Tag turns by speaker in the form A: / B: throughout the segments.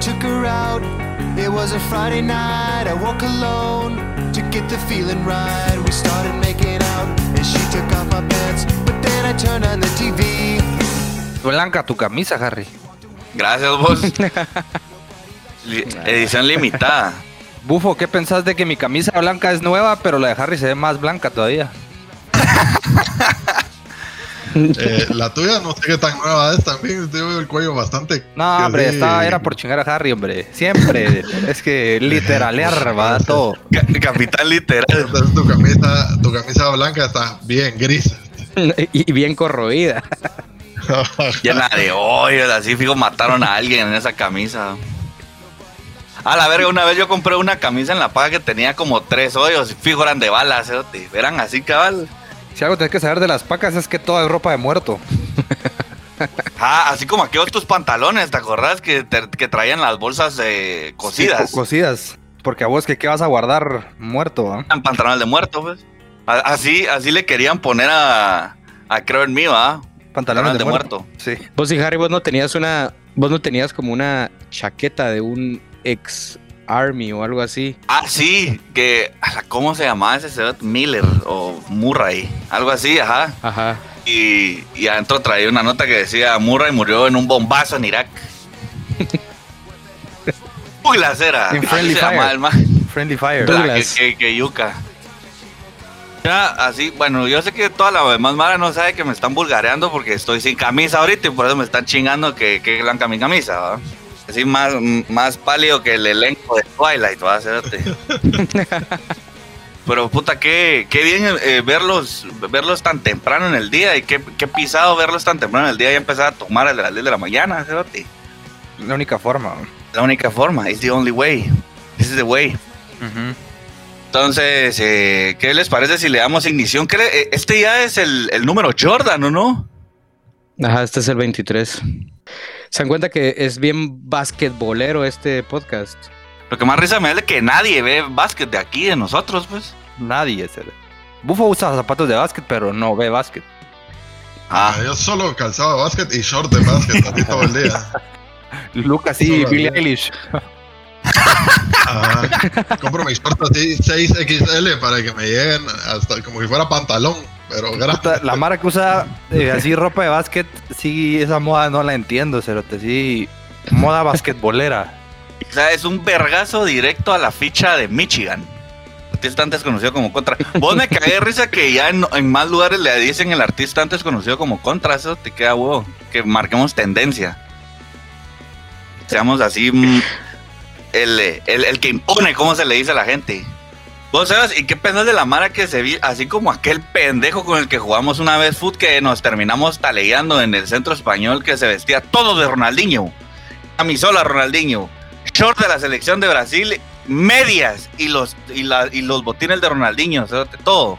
A: took her out. It was a Friday night. I walk alone to get the feeling right. We started making out, and she took off my pants. But then I turned on the TV.
B: Blanca tu camisa, Harry.
C: Gracias, vos. Edición limitada.
B: Bufo, ¿qué pensás de que mi camisa blanca es nueva, pero la de Harry se ve más blanca todavía?
D: Eh, la tuya no sé qué tan nueva es también. Tengo el cuello bastante.
B: No, hombre,
D: sí.
B: era por chingar a Harry, hombre. Siempre. es que literalear, va todo.
C: Ca- Capitán literal.
D: Entonces, tu camisa, tu camisa blanca está bien gris.
E: y bien corroída.
C: Llena de hoyos, así fijo, mataron a alguien en esa camisa. A la verga, una vez yo compré una camisa en la paga que tenía como tres hoyos, fijo, eran de balas, cerote. eran así, cabal.
B: Si algo tenés que saber de las pacas es que toda es ropa de muerto.
C: Ah, así como aquellos tus pantalones, ¿te acordás? Que, te- que traían las bolsas eh, cosidas.
B: Sí, co- cosidas. Porque a vos, que ¿qué vas a guardar muerto? ah?
C: Eran pantalones de muerto, pues. Así, así le querían poner a, a creo en mí, ¿va?
B: Pantalones de,
C: de
B: muerto.
C: muerto.
B: Sí.
E: Vos y Harry, vos no tenías una. Vos no tenías como una chaqueta de un ex army o algo así.
C: Ah, sí, que, ¿cómo se llamaba ese cerote? Miller o Murray, algo así, ajá.
E: Ajá.
C: Y, y adentro traía una nota que decía Murray murió en un bombazo en Irak. Uy, la cera.
B: En Friendly
C: se llama
B: Fire.
C: el ma-
B: Friendly Fire.
C: La
E: Douglas.
C: que, que- que yuca. Ya, así, bueno, yo sé que toda la demás mara no sabe que me están vulgareando porque estoy sin camisa ahorita y por eso me están chingando que, que blanca mi camisa, ¿va? Así más, más pálido que el elenco de Twilight, va a hacerte. Pero puta, qué, qué bien eh, verlos, verlos tan temprano en el día y qué, qué pisado verlos tan temprano en el día y empezar a tomar a las 10 de la mañana, cerote.
B: La única forma.
C: La única forma, it's the only way. This is the way. Entonces, eh, ¿qué les parece si le damos ignición? ¿Qué le- eh, este ya es el, el número Jordan, ¿o no?
E: Ajá, este es el 23. Se dan cuenta que es bien basquetbolero este podcast.
C: Lo que más risa me da es que nadie ve básquet de aquí, de nosotros, pues.
B: Nadie es el. Bufo usa zapatos de básquet, pero no ve básquet.
C: Ah,
D: Yo solo calzado de básquet y short de básquet así todo el día.
B: Lucas y
D: Solo
B: Billie. Eilish.
D: Ajá. Compro mis shorts así 6XL para que me lleguen hasta como si fuera pantalón, pero
B: La mara que usa eh, así ropa de básquet, sí, esa moda no la entiendo, cerote. Sí, moda basquetbolera.
C: o sea, es un vergazo directo a la ficha de Michigan. Artista antes conocido como Contra. Vos me de risa que ya en, en más lugares le dicen el artista antes conocido como Contra. Eso te queda huevo. Que marquemos tendencia. Seamos así mm, el, el, el que impone cómo se le dice a la gente. Vos sabes, ¿y qué pensás de la Mara que se vi así como aquel pendejo con el que jugamos una vez foot que nos terminamos taleando en el centro español que se vestía todo de Ronaldinho? Camisola Ronaldinho, short de la selección de Brasil, medias y los, y la- y los botines de Ronaldinho, o sea, todo.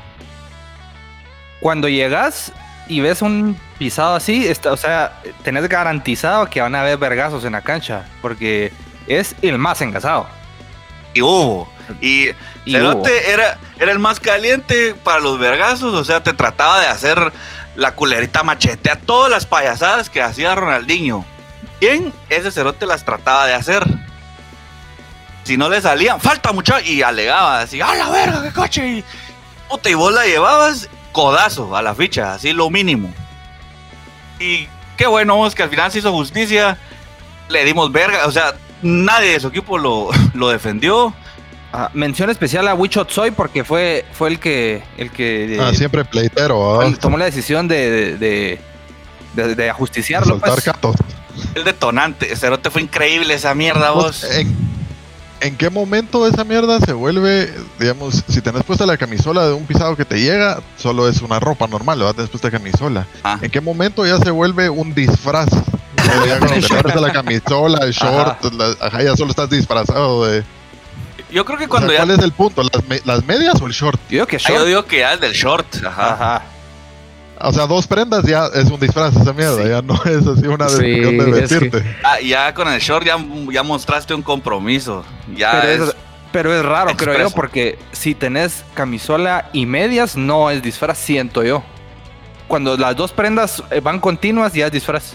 B: Cuando llegas y ves un pisado así, está- o sea, tenés garantizado que van a haber vergazos en la cancha, porque es el más engasado.
C: Y hubo. Y,
B: Y
C: Cerote era, era el más caliente para los vergazos, o sea, te trataba de hacer la culerita machetea, todas las payasadas que hacía Ronaldinho. Bien, ese cerote las trataba de hacer. Si no le salían, falta mucho, y alegaba así, ¡a la verga, qué coche! Y, puta, y vos la llevabas codazo a la ficha, así lo mínimo. Y qué bueno, vos, que al final se hizo justicia, le dimos verga, o sea, nadie de su equipo lo, lo defendió.
B: Ah, mención especial a Wichot Soy porque fue, fue el que, el que
D: Ah,
B: eh,
D: siempre pleitero,
B: él tomó la decisión de, de, de, de- de ajusticiarlo.
D: soltar
B: pues.
D: catos.
C: El detonante, Cerote fue increíble esa mierda, vos.
D: Pues, ¿En, en qué momento esa mierda se vuelve, digamos, si tenés puesta la camisola de un pisado que te llega, solo es una ropa normal, ¿verdad? Tenés puesta camisola.
C: Ah.
D: ¿En qué momento ya se vuelve un disfraz? Ya cuando tenés puesta la camisola, el short, la- ajá, ya solo estás disfrazado de...
C: Yo creo que
D: O sea,
C: cuando ya.
D: ¿Cuál es el punto? ¿Las, me- las medias o el short?
B: Yo digo que
C: Ah, Yo
B: short.
C: digo que ya es del short. Ajá.
B: Ajá.
D: O sea, dos prendas ya es un disfraz esa mierda,
C: Sí.
D: ya no es así una
E: Sí,
D: descripción de
E: es que-
D: vestirte.
C: Ah, ya con el short ya, ya mostraste un compromiso. Ya
B: Pero
C: es.
B: es, pero es raro, creo yo, porque si tenés camisola y medias, no es disfraz, siento yo. Cuando las dos prendas eh, van continuas, ya es disfraz.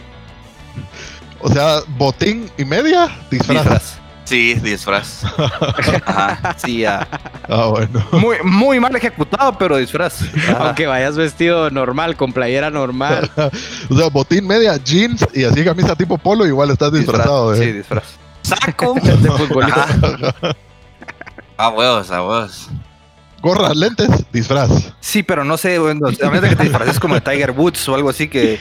D: O O sea, botín y media, disfraz.
B: Disfraz.
C: Sí, disfraz. Ajá.
B: Sí, ya.
D: Ah, bueno.
B: Muy, muy mal ejecutado, pero disfraz. Ajá.
E: Aunque vayas vestido normal, con playera normal.
D: O sea, botín, media, jeans y así camisa tipo polo, igual estás disfrazado.
B: Sí,
D: eh.
B: disfraz.
C: Saco.
E: de futbolista.
C: Ajá. A huevos, a huevos.
D: Gorra, lentes, disfraz.
B: Sí, pero no sé, bueno, a menos que te disfraces como de Tiger Woods o algo así que.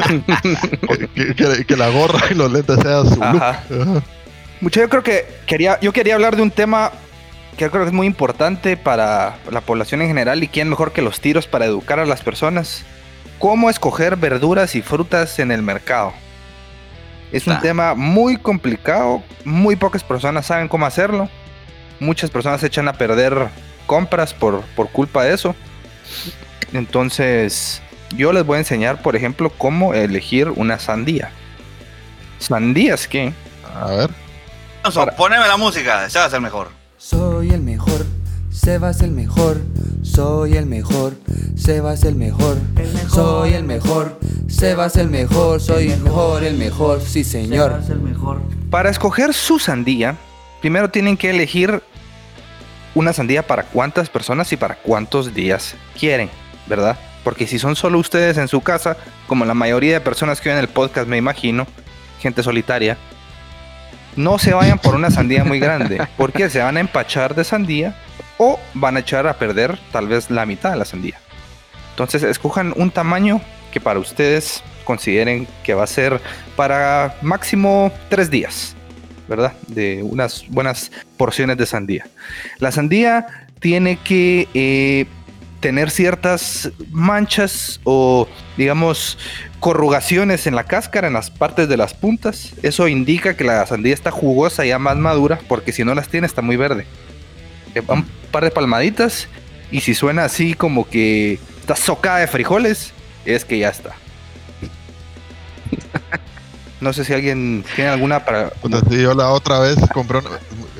D: que, que- que la gorra y los lentes sean su.
B: Ajá. Mucho, yo creo que quería, yo quería hablar de un tema que yo creo que es muy importante para la población en general y quién mejor que los tiros para educar a las personas. Cómo escoger verduras y frutas en el mercado. Es un
C: Ah.
B: tema muy complicado, muy pocas personas saben cómo hacerlo. Muchas personas se echan a perder compras por, por culpa de eso. Entonces, yo les voy a enseñar, por ejemplo, cómo elegir una sandía. ¿Sandías qué?
D: A ver.
C: Poneme la música, a ser mejor.
F: Soy el mejor, Sebas el mejor, soy el mejor, Sebas el mejor, soy el mejor, Sebas el mejor, soy el mejor, el mejor, sí señor.
B: Para escoger su sandía, primero tienen que elegir una sandía para cuántas personas y para cuántos días quieren, ¿verdad? Porque si son solo ustedes en su casa, como la mayoría de personas que ven el podcast, me imagino, gente solitaria, no se vayan por una sandía muy grande, porque se van a empachar de sandía o van a echar a perder tal vez la mitad de la sandía. Entonces, escojan un tamaño que para ustedes consideren que va a ser para máximo tres días, ¿verdad? De unas buenas porciones de sandía. La sandía tiene que eh, tener ciertas manchas o, digamos, corrugaciones en la cáscara, en las partes de las puntas. Eso indica que la sandía está jugosa, ya más madura, porque si no las tiene está muy verde. Eh, Un par de palmaditas y si suena así como que está socada de frijoles, es que ya está. No sé si alguien tiene alguna para...
D: Yo la otra vez compré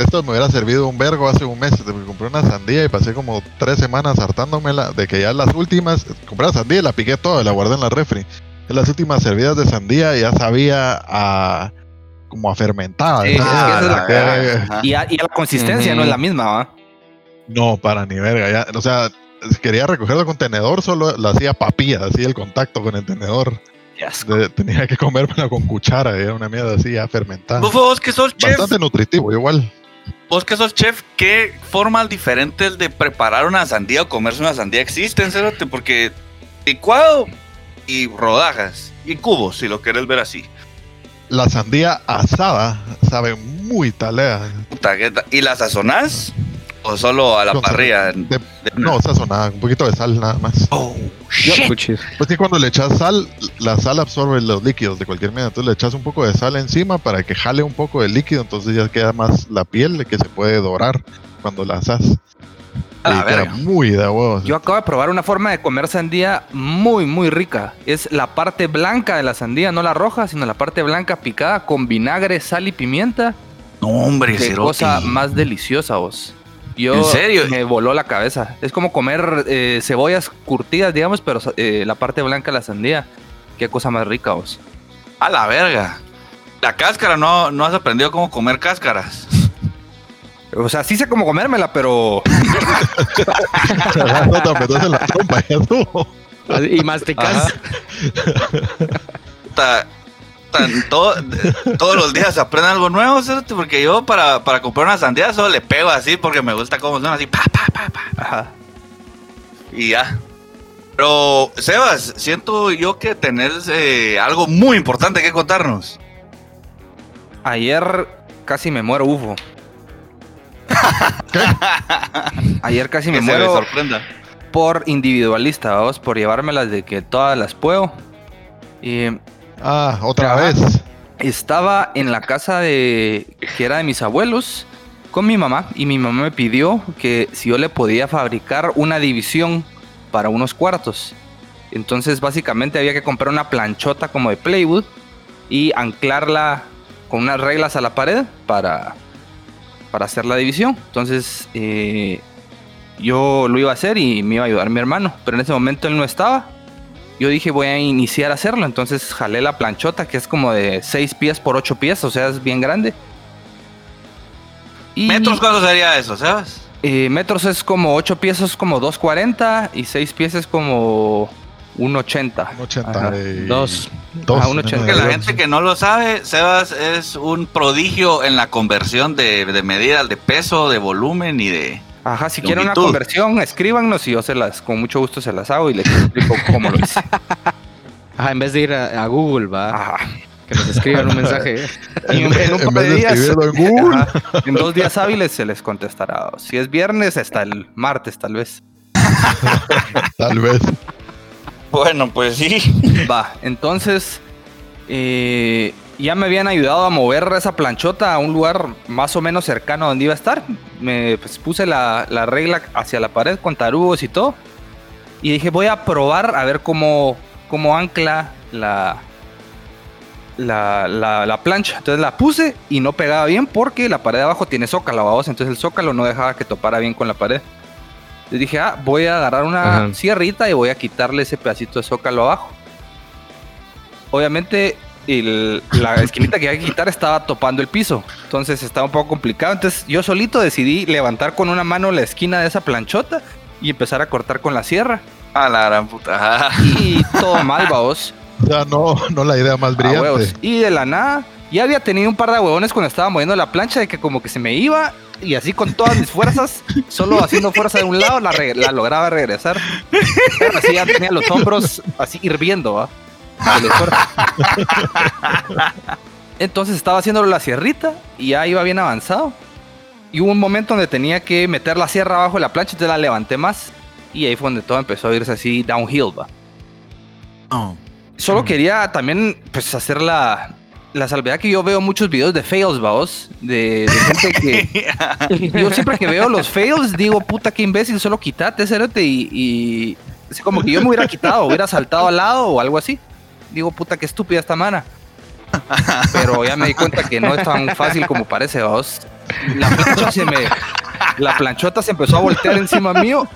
D: esto me hubiera servido un vergo hace un mes. Me compré una sandía y pasé como tres semanas hartándomela de que ya las últimas, compré la sandía y la piqué toda y la guardé en la refri. En las últimas servidas de sandía ya sabía a como a fermentada.
B: Sí, es que esa es la.
C: Ajá.
B: Y, a- y a la consistencia no es la misma, ¿va?
D: No, para ni verga. Ya, o sea, quería recogerlo con tenedor, solo la hacía papilla, así el contacto con el tenedor. De- tenía que comérmela con cuchara, era una mierda así ya fermentada.
C: Vos, vos que sos chef,
D: Bastante nutritivo, igual.
C: Vos que sos chef, ¿qué formas diferentes de preparar una sandía o comerse una sandía existen, Cerote? Porque licuado y rodajas y cubos, si lo quieres ver así.
D: La sandía asada sabe muy talea.
C: ¿Y la sazonás? ¿O solo a la
D: sal-
C: parrilla?
D: de-
C: De-
D: no, sazonada, un poquito de sal nada más.
C: Oh, shit.
D: Pues que cuando le echas sal, la sal absorbe los líquidos de cualquier manera. Entonces le echas un poco de sal encima para que jale un poco del líquido. Entonces ya queda más la piel que se puede dorar cuando la asas.
C: A la
D: Y queda
C: verga.
D: muy de huevos.
B: Yo acabo de probar una forma de comer sandía muy, muy rica. Es la parte blanca de la sandía, no la roja, sino la parte blanca picada con vinagre, sal y pimienta.
C: No, hombre,
B: Qué
C: Cerote.
B: cosa más deliciosa, vos. Yo
C: ¿En serio?
B: me voló la cabeza. Es como comer eh, cebollas curtidas, digamos, pero eh, la parte blanca de la sandía. Qué cosa más rica, vos.
C: A la verga. La cáscara, no, no has aprendido cómo comer cáscaras.
B: O sea, sí sé cómo comérmela, pero
D: no te metas en la trompa, ya estuvo.
E: Y masticas.
C: Ta- tan- todo- todos los días aprende algo nuevo, Cerote, porque yo para, para comprar una sandía solo le pego así porque me gusta cómo suena así, pa, pa, pa, pa,
B: ajá.
C: y ya. Pero, Sebas, siento yo que tenés eh, algo muy importante que contarnos.
B: Ayer casi me muero, ufo. Ayer casi me muero
C: sorprenda.
B: por individualista, vamos, por llevármelas de que todas las puedo. Y
D: Ah, otra vez.
B: estaba en la casa de que era de mis abuelos con mi mamá y mi mamá me pidió que si yo le podía fabricar una división para unos cuartos. Entonces básicamente había que comprar una planchota como de plywood y anclarla con unas reglas a la pared para, para hacer la división. Entonces eh, yo lo iba a hacer y me iba a ayudar mi hermano, pero en ese momento él no estaba yo dije voy a iniciar a hacerlo. Entonces jalé la planchota que es como de 6 pies por 8 pies, o sea, es bien grande. Y,
C: ¿Metros cuánto sería eso, sabes?
B: eh, metros es como 8 pies es como 2.40 y 6 pies es como 1.80.
D: Un 80
B: Ajá.
D: y-
E: Dos.
D: dos,
B: Ah, un 80.
C: Que la gente que no lo sabe, Sebas es un prodigio en la conversión de, de medidas de peso, de volumen y de...
B: Ajá, si quieren una conversión, escríbanos y yo se las, con mucho gusto se las hago y les explico cómo lo hice.
E: Ajá, en vez de ir a, a Google, va.
B: Ajá.
E: Que nos escriban un mensaje.
B: Y en, en un
D: En
B: par de
D: vez de
B: días, ajá, en dos días hábiles se les contestará. Si es viernes, hasta el martes, tal vez.
D: Tal vez.
C: Bueno, pues sí.
B: Va, entonces eh, ya me habían ayudado a mover esa planchota a un lugar más o menos cercano a donde iba a estar. Me pues, puse la, la regla hacia la pared con tarugos y todo. Y dije, voy a probar a ver cómo, cómo ancla la, la, la, la plancha. Entonces la puse y no pegaba bien porque la pared de abajo tiene zócalo, vamos. Entonces el zócalo no dejaba que topara bien con la pared. Entonces dije, ah, voy a agarrar una
E: Ajá.
B: sierrita y voy a quitarle ese pedacito de zócalo abajo. Obviamente el- la esquinita que hay que quitar estaba topando el piso. Entonces estaba un poco complicado. Entonces yo solito decidí levantar con una mano la esquina de esa planchota y empezar a cortar con la sierra.
C: A la gran puta.
B: Y todo mal, vaos.
D: Sea, no, no la idea más
B: huevos.
D: brillante.
B: Y de la nada, ya había tenido un par de huevones cuando estaba moviendo la plancha de que como que se me iba y así con todas mis fuerzas, solo haciendo fuerza de un lado, la, re- la lograba regresar. Pero así ya tenía los hombros así hirviendo, ¿va? Esfuerzo. Entonces estaba haciéndolo la sierrita y ya iba bien avanzado. Y hubo un momento donde tenía que meter la sierra abajo de la plancha, entonces la levanté más. Y ahí fue donde todo empezó a irse así downhill, va.
C: Oh.
B: Solo quería también pues hacer la, la salvedad que yo veo muchos videos de fails, vaos, de, de gente que... yo siempre que veo los fails digo, puta, qué imbécil, solo quítate, cerote, y, y así como que yo me hubiera quitado, hubiera saltado al lado o algo así. Digo, puta, qué estúpida esta mana. Pero ya me di cuenta que no es tan fácil como parece, vaos. La plancha se me... La planchota se empezó a voltear encima mío,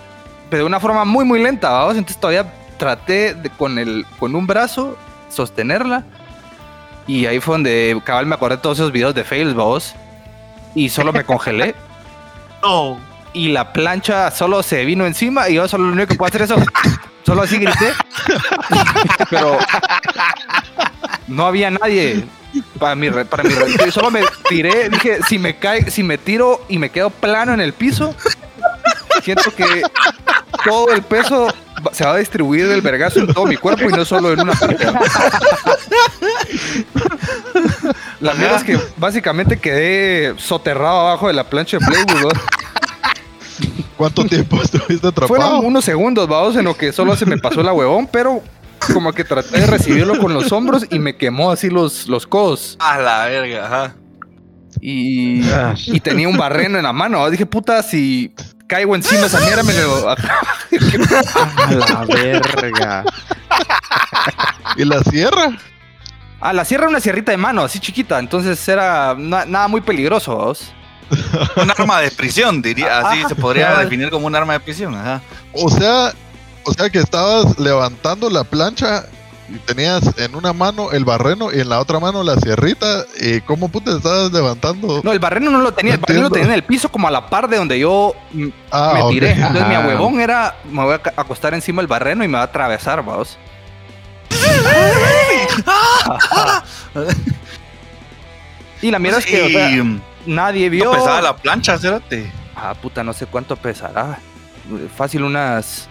B: pero de una forma muy, muy lenta, vaos. Entonces todavía traté de, con, el, con un brazo sostenerla. Y ahí fue donde cabal me acordé de todos esos videos de fails, vaos. Y solo me congelé.
C: No.
B: y la plancha solo se vino encima y yo solo lo único que puedo hacer es eso. Solo así grité. Pero no había nadie para mi para mi Solo me tiré, dije, si me cae, si me tiro y me quedo plano en el piso, siento que todo el peso se va a distribuir del vergazo en todo mi cuerpo y no solo en una parte. La mierda es que básicamente quedé soterrado abajo de la plancha de Playwood. ¿no?
D: ¿Cuánto tiempo estuviste atrapado?
B: Fueron unos segundos, vamos, en lo que solo se me pasó la huevón, pero como que traté de recibirlo con los hombros y me quemó así los, los codos.
C: A la verga, ajá.
B: Y, y tenía un barreno en la mano. Dije, puta, si caigo encima esa mierda, me lo.
E: A la verga.
D: ¿Y la sierra?
B: Ah, la sierra era una sierrita de mano, así chiquita. Entonces era na- nada muy peligroso, vamos.
C: Un arma de prisión, diría. Así se podría definir como un arma de prisión. Ajá.
D: O sea, o sea que estabas levantando la plancha y tenías en una mano el barreno y en la otra mano la sierrita. ¿Y cómo puta estabas levantando?
B: No, el barreno no lo tenía. El barreno lo tenía en el piso como a la par de donde yo
D: ah,
B: me tiré. Entonces mi huevón era, me voy a acostar encima del barreno y me va a atravesar, vamos. y la mierda es que o sea,
C: Y, mm,
B: nadie vio.
C: no pesaba la plancha, cérate.
B: Ah, puta, no sé cuánto pesará. Fácil unas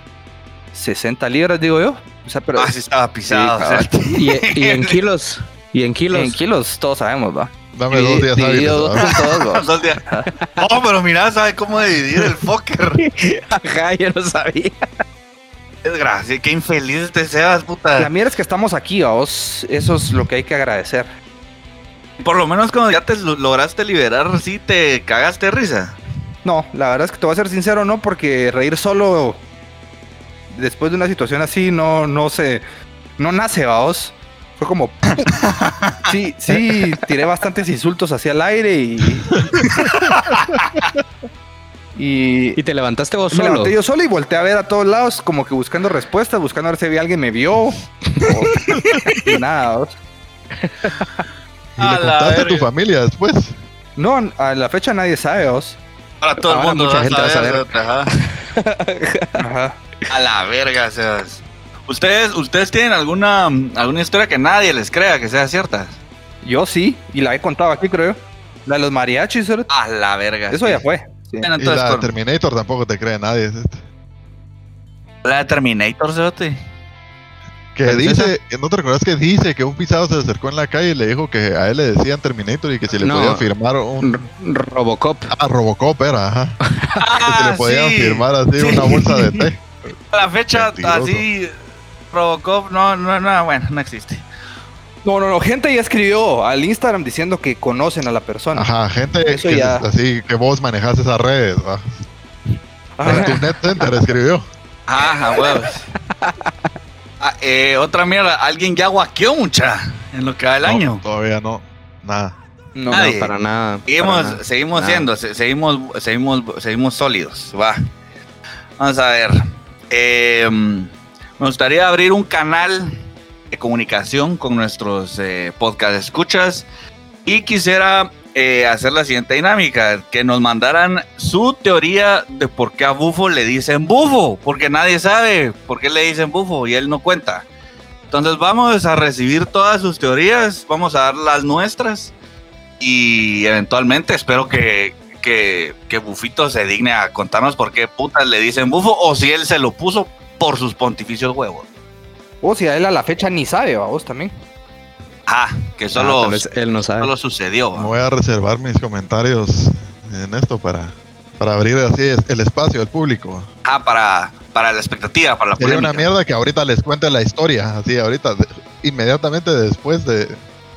B: 60 libras, digo yo. O sea, pero
C: Ah, sí estaba pisado.
B: Sí.
E: Y, y en kilos. Y en kilos.
B: en kilos todos sabemos, va.
D: Dame dos días
B: Dividido
D: hábiles. ¿verdad?
B: 2.2, va.
C: Dos días. No, pero mira, sabe cómo dividir el fucker.
E: Ajá, yo no sabía.
C: Desgracia, qué infeliz te seas,
B: La
C: puta.
B: mierda es que estamos aquí, vos. Eso es lo que hay que agradecer.
C: Por lo menos cuando ya te lo- lograste liberar, sí te cagaste de risa.
B: No, la verdad es que te voy a ser sincero, no, porque reír solo después de una situación así no, no se, no nace, vaos. Fue como, sí, sí, tiré bastantes insultos hacia el aire y, Y,
E: Y te levantaste vos
B: me
E: solo.
B: levanté yo solo y volteé a ver a todos lados, como que buscando respuestas, buscando a ver si había alguien me vio. o- y nada.
D: Y
C: A
D: le contaste a tu familia después.
B: No, a la fecha nadie sabe, ¿vos?
C: Para todo el
E: Ahora
C: mundo.
E: mucha gente va a
C: ver,
E: saber.
C: ajá.
B: Ajá.
C: A la verga, Sebas. ¿Ustedes, ¿Ustedes tienen alguna, alguna historia que nadie les crea que sea cierta?
B: Yo sí, y la he contado aquí, creo. La de los mariachis, ¿verdad?
C: A la verga.
B: eso
C: sí.
B: ya fue. Sí.
C: Bueno,
D: Y la de Terminator tampoco te cree nadie.
C: la de Terminator, Cerote.
D: Que
B: ¿Cuál es
D: dice, ¿no te recuerdas que dice que un pisado se acercó en la calle y le dijo que a él le decían Terminator y que si le
E: No.
D: podían firmar un...
E: R- Robocop.
D: Ah, Robocop era, ajá. que si
C: Ah,
D: le podían
C: sí.
D: firmar así
C: Sí.
D: una bolsa de té.
C: A la fecha,
D: Mentiroso.
C: así, Robocop, no, no, no, bueno, no existe.
B: No, no, no. Gente ya escribió al Instagram diciendo que conocen a la persona.
D: Ajá, gente
B: Eso
D: que
B: ya.
D: así que vos manejas esas redes. ¿va?
B: Ajá.
D: Tu net center escribió.
C: Ajá, huevos. Ah, eh, otra mierda, alguien ya guaqueó mucha en lo que va del
D: No,
C: año.
D: todavía no. Nada.
B: No,
C: Nadie.
E: No, para nada.
C: Seguimos,
E: para nada.
C: seguimos
E: Nada.
C: siendo, se- seguimos, seguimos, seguimos sólidos. Va. Vamos a ver. Eh, me gustaría abrir un canal de comunicación con nuestros eh, podcast escuchas y quisiera eh, hacer la siguiente dinámica, que nos mandaran su teoría de por qué a Bufo le dicen Bufo, porque nadie sabe por qué le dicen Bufo y él no cuenta. Entonces vamos a recibir todas sus teorías, vamos a dar las nuestras y eventualmente espero que, que, que Bufito se digne a contarnos por qué putas le dicen Bufo o si él se lo puso por sus pontificios huevos.
B: O si a él a la fecha ni sabe, vos también.
C: Ah, que
E: Ah,
C: solo,
E: vez él no sabe.
C: solo sucedió.
D: Voy a reservar mis comentarios en esto para, para abrir así el espacio al público.
C: Ah, para, para la expectativa, para la
D: Sería una mierda que ahorita les cuente la historia, así ahorita, de- inmediatamente después de,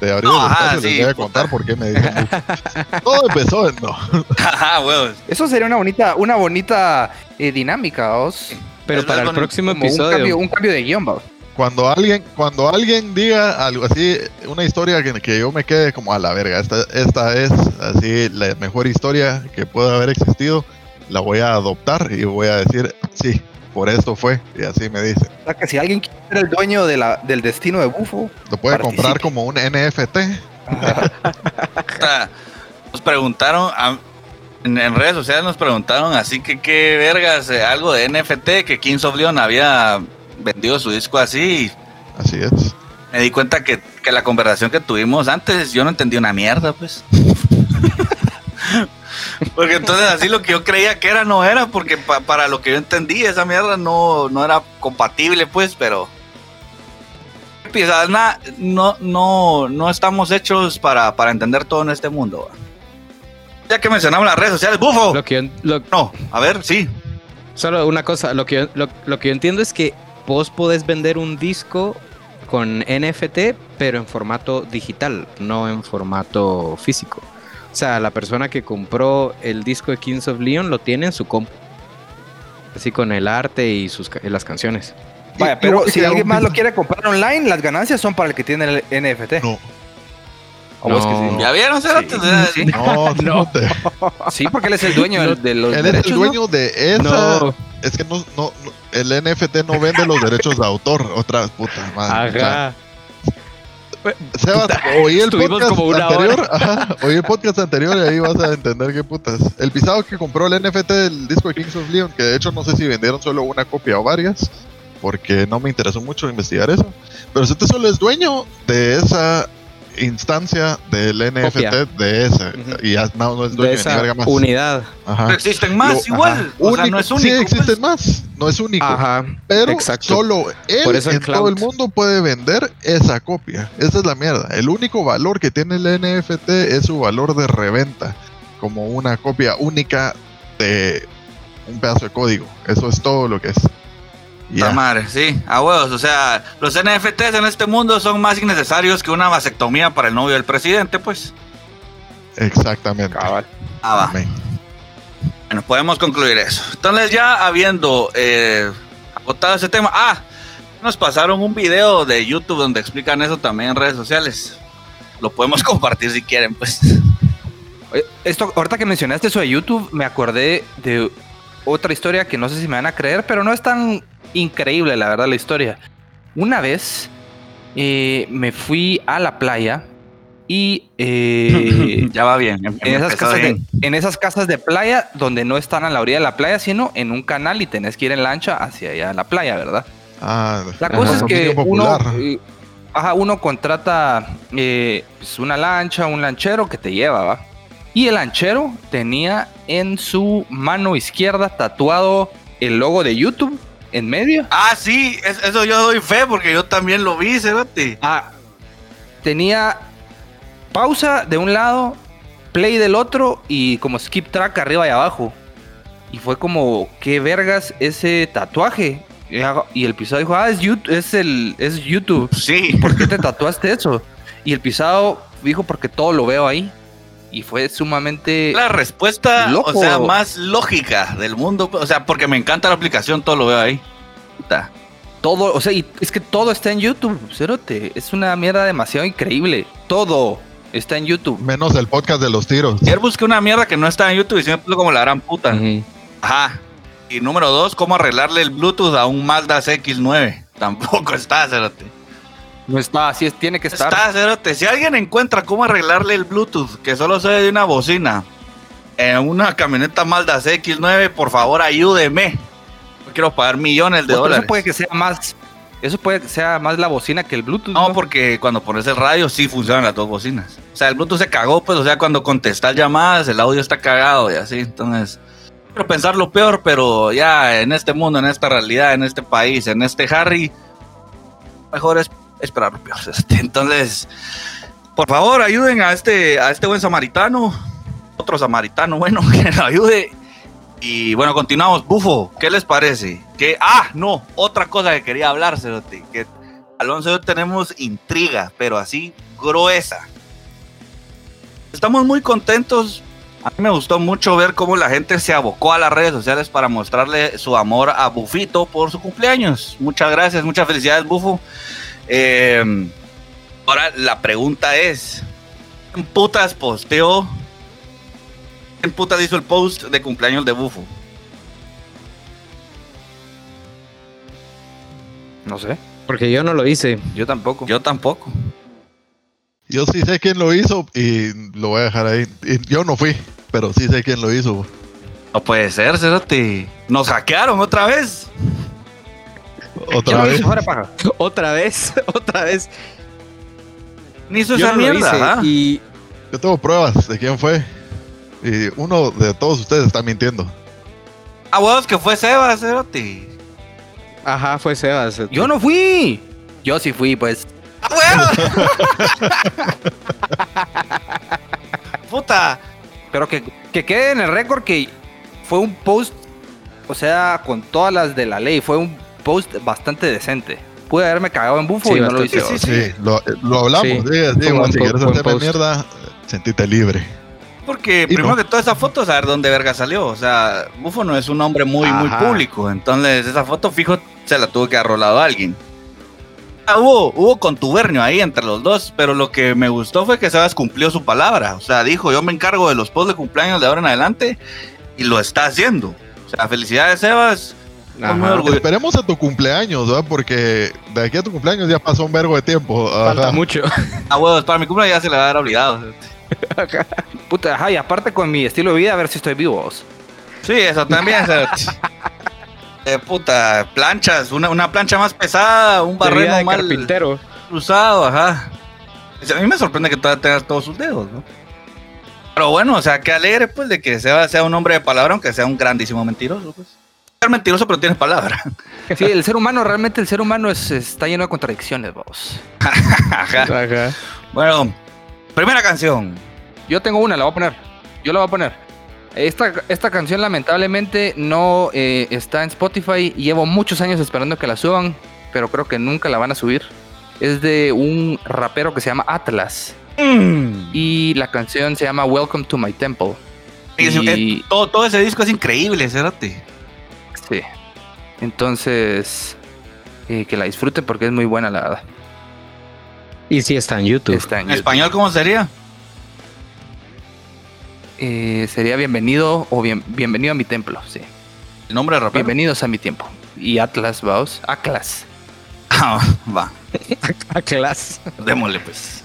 D: de abrir
C: No,
D: el
C: ajá,
D: espacio,
C: sí,
D: les voy a
C: puta.
D: contar por qué me dicen. Todo empezó en no.
C: Ajá.
B: Eso sería una bonita, una bonita eh, dinámica, ¿vos?
E: Pero
C: Es
E: para el próximo
B: Como un
E: episodio.
B: cambio, un cambio de guion, ¿va?
D: Cuando alguien, cuando alguien diga algo así, una historia que, que yo me quede como a la verga, esta, esta es así la mejor historia que pueda haber existido, la voy a adoptar y voy a decir, sí, por esto fue, y así me dicen.
B: O sea, que si alguien quiere ser el dueño de la, del destino de Bufo,
D: Lo puede
B: Participe.
D: comprar como un NFT.
C: Nos preguntaron, a- en, en redes sociales nos preguntaron así que qué vergas, eh, algo de NFT, que Kings of Leon había vendido su disco así.
D: Así es.
C: Me di cuenta que, que la conversación que tuvimos antes, yo no entendí una mierda, pues. porque entonces así lo que yo creía que era no era, porque pa- para lo que yo entendí esa mierda no, no era compatible, pues, pero... Quizás na- no, no, no estamos hechos para, para entender todo en este mundo. va. Ya que mencionamos las redes sociales, bufo.
E: Lo que yo- lo-
C: No, a ver, sí.
E: solo una cosa, lo que, yo, lo, lo que yo entiendo es que vos podés vender un disco con NFT, pero en formato digital, no en formato físico. O sea, la persona que compró el disco de Kings of Leon lo tiene en su compu. Así con el arte y sus, y las canciones.
B: Vaya, pero si alguien más lo quiere comprar online, las ganancias son para el que tiene el NFT.
D: No,
B: ¿O vos que
E: No.
B: sí?
C: ¿Ya vieron? Cerotes?
B: Sí.
D: no, no.
B: Sí, porque él es el dueño del- de los
D: Él es
B: derechos,
D: el
B: ¿no?
D: dueño de esa.
E: No,
D: Es que no, no, no- el NFT no vende los derechos de autor. Otra puta madre. O sea,
E: ajá.
D: Sebas, oí el podcast anterior, ajá, oí el podcast anterior y ahí vas a entender qué putas. El pisado que compró el NFT del disco de Kings of Leon, que de hecho no sé si vendieron solo una copia o varias, porque no me interesó mucho investigar eso. Pero este solo es dueño de esa instancia del NFT
E: Copia.
D: de esa.
E: Ujú.
D: Y ya no, no es
E: De
D: dueño ni
E: esa
D: verga más.
E: unidad.
D: Ajá.
C: Pero existen más
D: Lo-
C: igual. O sea, no es único.
D: Sí, existen
C: pues.
D: más. No es único.
E: Ajá.
D: Pero
E: Exacto.
D: solo él
E: Por eso el
D: en todo el mundo puede vender esa copia. Esa es la mierda. El único valor que tiene el NFT es su valor de reventa. Como una copia única de un pedazo de código. Eso es todo lo que es. Y
C: La
D: ya.
C: madre, sí, a huevos. O sea, los NFTs en este mundo son más innecesarios que una vasectomía para el novio del presidente, pues.
D: Exactamente.
B: Cabal.
C: Ah, va.
D: Amén.
C: Bueno, podemos concluir eso. Entonces, ya habiendo eh, agotado ese tema. Ah, nos pasaron un video de YouTube donde explican eso también en redes sociales. Lo podemos compartir si quieren, pues.
B: Esto, ahorita que mencionaste eso de YouTube, me acordé de otra historia que no sé si me van a creer, pero no es tan increíble, la verdad, la historia. Una vez eh, me fui a la playa y eh,
C: ya va bien.
B: en, esas casas de,
C: bien.
B: en esas casas de playa donde no están a la orilla de la playa, sino en un canal y tenés que ir en lancha hacia allá a la playa, ¿verdad?
D: Ah,
B: La cosa es que uno, eh, ajá, uno contrata eh, pues, una lancha, un lanchero que te lleva, ¿va? Y el lanchero tenía en su mano izquierda tatuado el logo de YouTube en medio.
C: Ah, sí, es- eso yo doy fe porque yo también lo vi, Cerote.
B: Ah, tenía pausa de un lado, play del otro y como skip track arriba y abajo. Y fue como, ¿qué vergas ese tatuaje? Y el pisado dijo, ah, es YouTube, es, el, es YouTube.
C: Sí.
B: ¿por qué te tatuaste eso? Y el pisado dijo, porque todo lo veo ahí. Y fue sumamente...
C: La respuesta,
B: Loco.
C: o sea, más lógica del mundo. O sea, porque me encanta la aplicación, todo lo veo ahí. Puta.
B: Todo, o sea, y es que todo está en YouTube, cerote. Es una mierda demasiado increíble. Todo está en YouTube.
D: Menos el podcast de los tiros.
C: Ayer busqué una mierda que no está en YouTube y se me puso como la gran puta. Ajá. Y número dos, cómo arreglarle el Bluetooth a un Mazda X9. Tampoco está, Cerote.
B: No está, así es, tiene que estar.
C: Está. Si alguien encuentra cómo arreglarle el Bluetooth, que solo se de una bocina, en una camioneta Mazda X9, por favor, ayúdeme. No quiero pagar millones de
B: Pues,
C: dólares.
B: eso puede que sea más. Eso puede que sea más la bocina que el Bluetooth.
C: No, porque cuando pones el radio sí funcionan las dos bocinas. O sea, el Bluetooth se cagó, pues, o sea, cuando contestas llamadas, el audio está cagado y así. Entonces, quiero pensar lo peor, pero ya en este mundo, en esta realidad, en este país, en este Harry, mejor es esperar. Este, Entonces, por favor, ayuden a este, a este buen samaritano, otro samaritano bueno que lo ayude. Y bueno, continuamos. Bufo, ¿qué les parece? Que, ah, no, otra cosa que quería hablar, Cerote, que Alonso y yo tenemos intriga, pero así gruesa. Estamos muy contentos. A mí me gustó mucho ver cómo la gente se abocó a las redes sociales para mostrarle su amor a Bufito por su cumpleaños. Muchas gracias, muchas felicidades, Bufo. Eh, ahora la pregunta es: ¿quién putas posteó? ¿Quién putas hizo el post de cumpleaños de Bufo?
B: No sé.
E: Porque yo no lo hice.
B: Yo tampoco.
C: Yo tampoco.
D: Yo sí sé quién lo hizo y lo voy a dejar ahí. Yo no fui, pero sí sé quién lo hizo.
C: No puede ser, Cerote. Nos hackearon otra vez.
D: Otra vez.
B: Paja.
E: Otra vez, otra vez.
C: Ni hizo esa
E: no
C: mierda.
E: hice.
C: ¿ah?
E: Y
D: Yo tengo pruebas de quién fue. Y uno de todos ustedes está mintiendo.
C: A huevos que fue Sebas, Cerote.
E: ajá, fue Sebas.
B: Yo no fui. Yo sí fui, pues.
C: ¡A huevos! Puta.
B: Pero que, que quede en el récord que fue un post, o sea, con todas las de la ley. Fue un post bastante decente. Pude haberme cagado en bufo
E: Sí,
B: y no lo hice.
C: Sí,
B: ¿va?
D: Sí, lo, lo hablamos.
E: Sí,
D: Sí, sí,
E: buen
D: si quieres hacerme mierda, sentite libre.
C: Porque
D: Y
C: primero
D: no.
C: que toda esa foto, saber dónde verga salió. O sea, Bufo no es un hombre muy, muy público. Entonces, esa foto, fijo, se la tuvo que haber rolado a alguien. Ah, hubo, hubo contubernio ahí entre los dos, pero lo que me gustó fue que Sebas cumplió su palabra. O sea, dijo, yo me encargo de los posts de cumpleaños de ahora en adelante y lo está haciendo. O sea, felicidades, Sebas.
E: Ajá.
D: Esperemos a tu cumpleaños, ¿verdad? Porque de aquí a tu cumpleaños ya pasó un vergo de tiempo.
E: falta
D: Ajá.
E: mucho.
C: A huevos, para mi cumpleaños ya se le va a dar olvidado.
B: Puta, ajá, y aparte con mi estilo de vida, a ver si estoy vivo. vos.
C: Sí, eso también. o sea, eh, puta, planchas, una, una plancha más pesada, un barreno
E: de
C: mal
E: carpintero.
C: cruzado, ajá. A mí me sorprende que todavía tengas todos sus dedos, ¿no? Pero bueno, o sea, qué alegre, pues, de que sea, sea un hombre de palabra, aunque sea un grandísimo mentiroso, pues. Ser mentiroso, pero tienes palabra.
B: Sí, el ser humano, realmente el ser humano es, está lleno de contradicciones, vos.
C: Ajá.
E: Ajá.
C: Bueno, primera canción.
B: Yo tengo una, la voy a poner. Yo la voy a poner. Esta, esta canción lamentablemente no eh, está en Spotify. Llevo muchos años esperando que la suban, pero creo que nunca la van a subir. Es de un rapero que se llama Atlas.
C: Mm.
B: Y la canción se llama Welcome to My Temple.
C: Y todo, todo ese disco es increíble, Cerote.
B: Sí. Entonces, eh, que la disfruten porque es muy buena la verdad.
E: Y sí está en YouTube.
B: Está en
C: En
B: YouTube.
C: español, ¿cómo sería?
B: eh, sería bienvenido o bien, bienvenido a mi templo, sí.
C: El nombre de rapero.
B: Bienvenidos a mi tiempo. Y Atlas, vamos. Atlas.
C: Ah, va,
E: A clase.
C: démosle pues.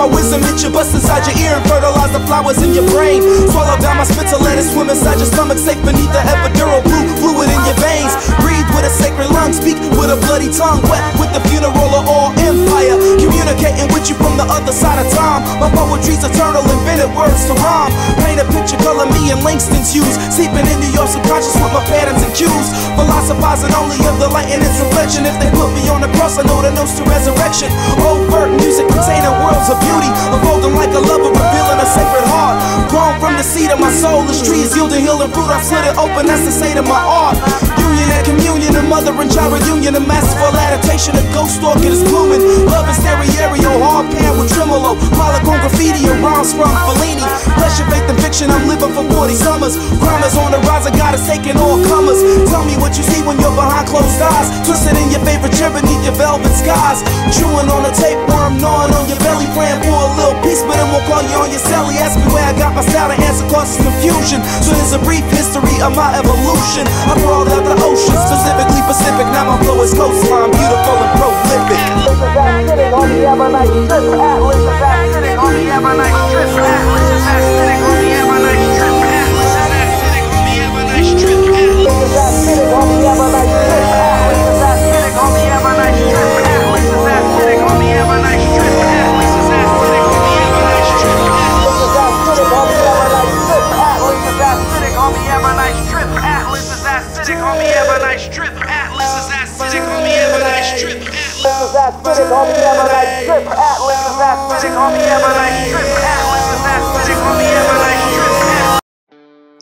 G: My wisdom hit you. Bust inside your ear and fertilize the flowers in your brain. Swallow down my spit to let it swim inside your stomach, safe beneath the epidural blue fluid in your veins. Breathe with a sacred lung, speak with a bloody tongue, wet with the funeral of all empire. Communicating with you from the other side of time. My poetry's eternal, invented words to rhyme. Paint a picture, color me in Langston's hues. Seeping into your subconscious with my patterns and cues. Philosophizing only of the light and its reflection. If they put me on the cross, I know the notes to resurrection. Overt music containing worlds of beauty. Unfolding like a lover, revealing a sacred heart. Grown from the seed of my soul, this tree is yielding healing fruit. I've it open, that's the state of my art. Union and communion, a mother and child reunion, a masterful adaptation of ghost stalking is blooming. Love is stereo, hard pan with tremolo. Polygon graffiti and rhymes from Fellini. Bless your faith and fiction, I'm living for 40 summers. Crime is on the rise, I got us taking all comers. Tell me what you see when you're behind closed eyes. Twisted in your favorite chair beneath your velvet skies. Chewing on a tapeworm, gnawing on your belly, praying for a little peace, but then we'll call you on your celly. Ask me where I got my style, the answer causes confusion. So here's a brief history of my evolution. I crawled out the ocean, specifically Pacific. Now my flow is coastline, beautiful and prolific.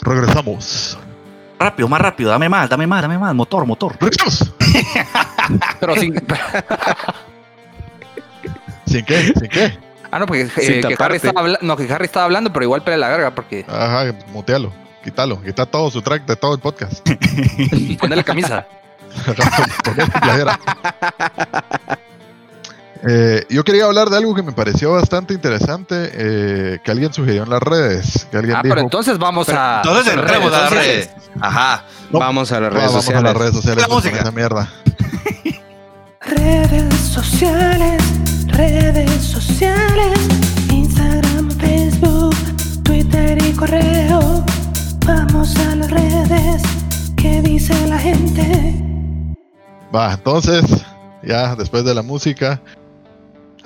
D: Regresamos.
C: Rápido, más rápido, dame más, dame más, dame más. Motor, motor.
B: Pero sin.
D: ¿Sin qué? ¿Sin qué?
B: ah, no, porque eh, que Harry estaba no, que Harry estaba hablando, pero igual pelea la verga, porque
D: Ajá, mutealo. Quítalo. Quita todo su track de todo el podcast.
B: ponerle camisa.
D: Ponete playera. Eh, yo quería hablar de algo que me pareció bastante interesante, eh, que alguien sugirió en las redes. Que alguien
B: Ah,
D: dijo,
B: pero entonces vamos a.
C: Entonces
B: a
C: entremos a las
B: redes.
C: Ajá.
D: No.
E: Vamos a las
D: "Ah,
E: redes
D: vamos
E: sociales.
D: a las redes sociales
C: La música.
D: esa mierda.
H: Redes sociales, redes sociales, Instagram, Facebook, Twitter y correo. Vamos a las redes, ¿qué dice la gente?
D: Va, entonces, ya después de la música,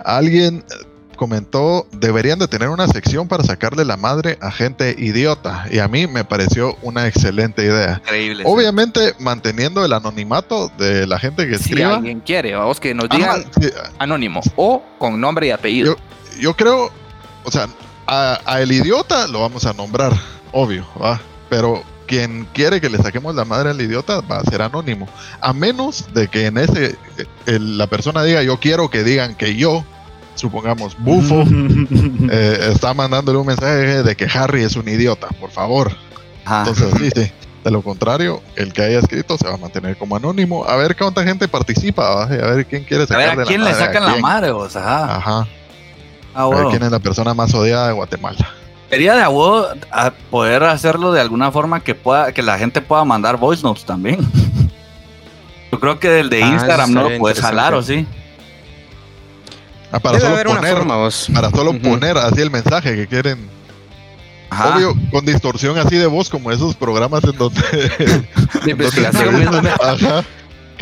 D: alguien eh, comentó, deberían de tener una sección para sacarle la madre a gente idiota. Y a mí me pareció una excelente idea.
C: Increíble.
D: Obviamente manteniendo el anonimato de la gente que
B: Si
D: escriba.
B: alguien quiere, vamos que nos
D: Ajá,
B: digan
D: sí,
B: anónimo o con nombre y apellido.
D: yo creo, o sea, a, a el idiota lo vamos a nombrar, obvio, va. Pero quien quiere que le saquemos la madre al idiota va a ser anónimo. A menos de que en ese el- la persona diga yo quiero que digan que yo, supongamos, bufo, eh, está mandándole un mensaje de que Harry es un idiota, por favor.
C: Ajá.
D: Entonces, sí, sí. De lo contrario, el que haya escrito se va a mantener como anónimo. A ver cuánta gente participa, a ver quién quiere
C: A
D: sacarle
C: ver, ¿a
D: la
C: quién le sacan
D: a
C: la madre? vos? Ajá.
D: Ajá.
C: Ah,
D: A ver quién es la persona más odiada de Guatemala.
C: Sería de a poder hacerlo de alguna forma que pueda, que la gente pueda mandar voice notes también. Yo creo que del de
E: Ah,
C: Instagram no lo puedes jalar, ¿o sí?
D: Ah, para
E: Debe
D: solo poner,
E: forma, vos.
D: para solo poner así el mensaje que quieren.
C: Ajá.
D: Obvio, con distorsión así de voz, como esos programas en donde.
B: de investigación.
D: Ajá.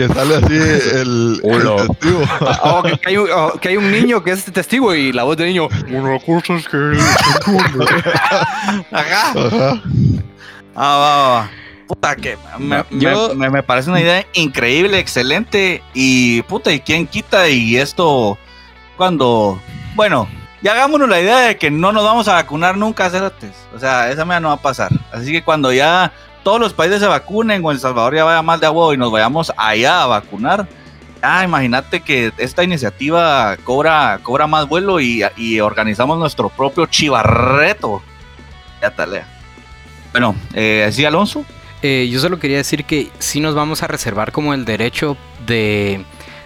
D: Que sale así el, testigo.
B: Oh, que, hay un, oh, que hay un niño que es testigo y la voz del niño. Una cosa es que.
C: Ajá.
D: Ajá.
C: Ah, va, va. Puta, que me,
E: Yo-
C: me- parece una idea increíble, excelente. Y puta, ¿y quién quita? Y esto, cuando. Bueno, ya hagámonos la idea de que no nos vamos a vacunar nunca, cerotes. O sea, esa mea no va a pasar. Así que cuando ya todos los países se vacunen o El Salvador ya vaya mal de agua y nos vayamos allá a vacunar. Ah, imagínate que esta iniciativa cobra, cobra más vuelo y, y organizamos nuestro propio chivarreto. Ya talea. Bueno, eh, ¿sí, Alonso?
E: Eh, yo solo quería decir que sí nos vamos a reservar como el derecho de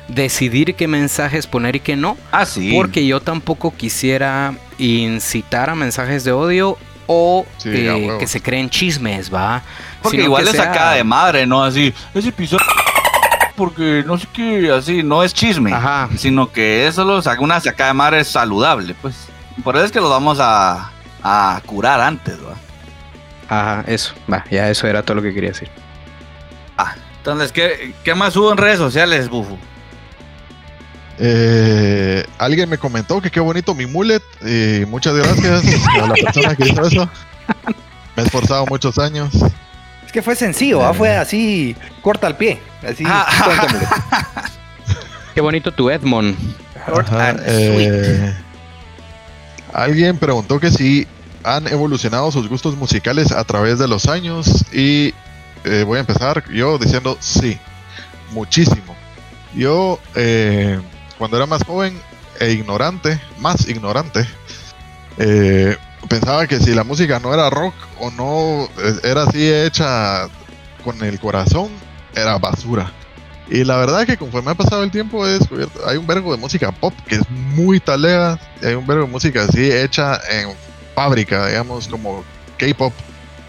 E: decidir qué mensajes poner y qué no.
C: Ah, sí.
E: Porque yo tampoco quisiera incitar a mensajes de odio o
D: Sí,
E: eh, que se creen chismes, ¿va?
C: Porque
E: Sino
C: igual es
E: sea-
C: sacada de madre, ¿no? Así, ese episodio. Porque no sé qué, así, no es chisme.
E: Ajá.
C: Sino que es solo una sacada de madre saludable, pues. Por eso es que los vamos a, a curar antes, ¿va?
E: Ajá, eso. Va, ya eso era todo lo que quería decir.
C: Ah, entonces, ¿qué, qué más hubo en redes sociales, Bufo?
D: Eh, alguien me comentó que qué bonito mi mullet y muchas gracias a la persona que hizo eso. Me he esforzado muchos años.
B: Es que fue sencillo, ¿ah?
D: Eh.
B: fue así, corta al pie. Así,
C: Ah.
E: Qué bonito tu Edmond.
D: Ajá, eh, alguien preguntó que si han evolucionado sus gustos musicales a través de los años y eh, voy a empezar yo diciendo sí, muchísimo. Yo eh, cuando era más joven e ignorante, más ignorante, eh, pensaba que si la música no era rock o no eh, era así hecha con el corazón, era basura. Y la verdad que conforme ha pasado el tiempo he descubierto, hay un vergo de música pop que es muy talega, y hay un vergo de música así hecha en fábrica, digamos, como K-pop,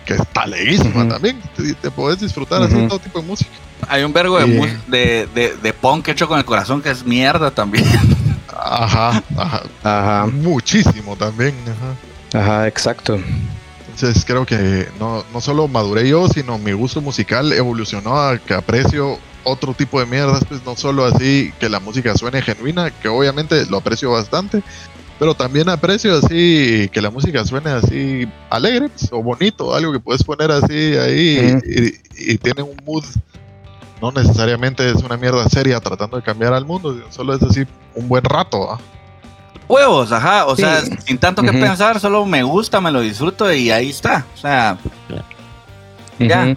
D: que es taleguísima también. Te, te puedes disfrutar así
E: Ujú.
D: todo tipo de música.
C: Hay un vergo de, de, de, de punk hecho con el corazón que es mierda también.
D: Ajá, ajá.
E: Ajá,
D: Muchísimo también. Ajá.
E: ajá, exacto.
D: Entonces creo que no, no solo maduré yo, sino mi gusto musical evolucionó a que aprecio otro tipo de mierdas, pues no solo así que la música suene genuina, que obviamente lo aprecio bastante, pero también aprecio así que la música suene así alegre pues, o bonito, algo que puedes poner así ahí y tiene un mood. No necesariamente es una mierda seria tratando de cambiar al mundo, solo es así un buen rato. ¿ah?
C: Huevos, ajá. O
E: Sí.
C: sea, sin tanto que pensar, solo me gusta, me lo disfruto y ahí está. O sea, Ya.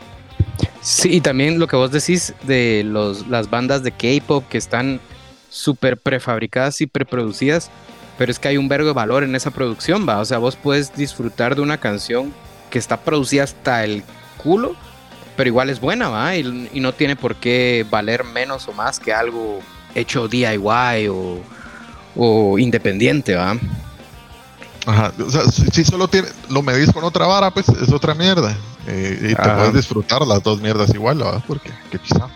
E: Sí, y también lo que vos decís de los, las bandas de K-pop que están súper prefabricadas y preproducidas, pero es que hay un vergo de valor en esa producción, va. O sea, vos puedes disfrutar de una canción que está producida hasta el culo, pero igual es buena, va. Y, y no tiene por qué valer menos o más que algo hecho DIY o, o independiente, va.
D: Ajá, o sea, si, si solo tiene, lo medís con otra vara, pues es otra mierda. Eh, y te
E: Ajá.
D: puedes disfrutar las dos mierdas igual, ¿verdad? Porque qué quizá.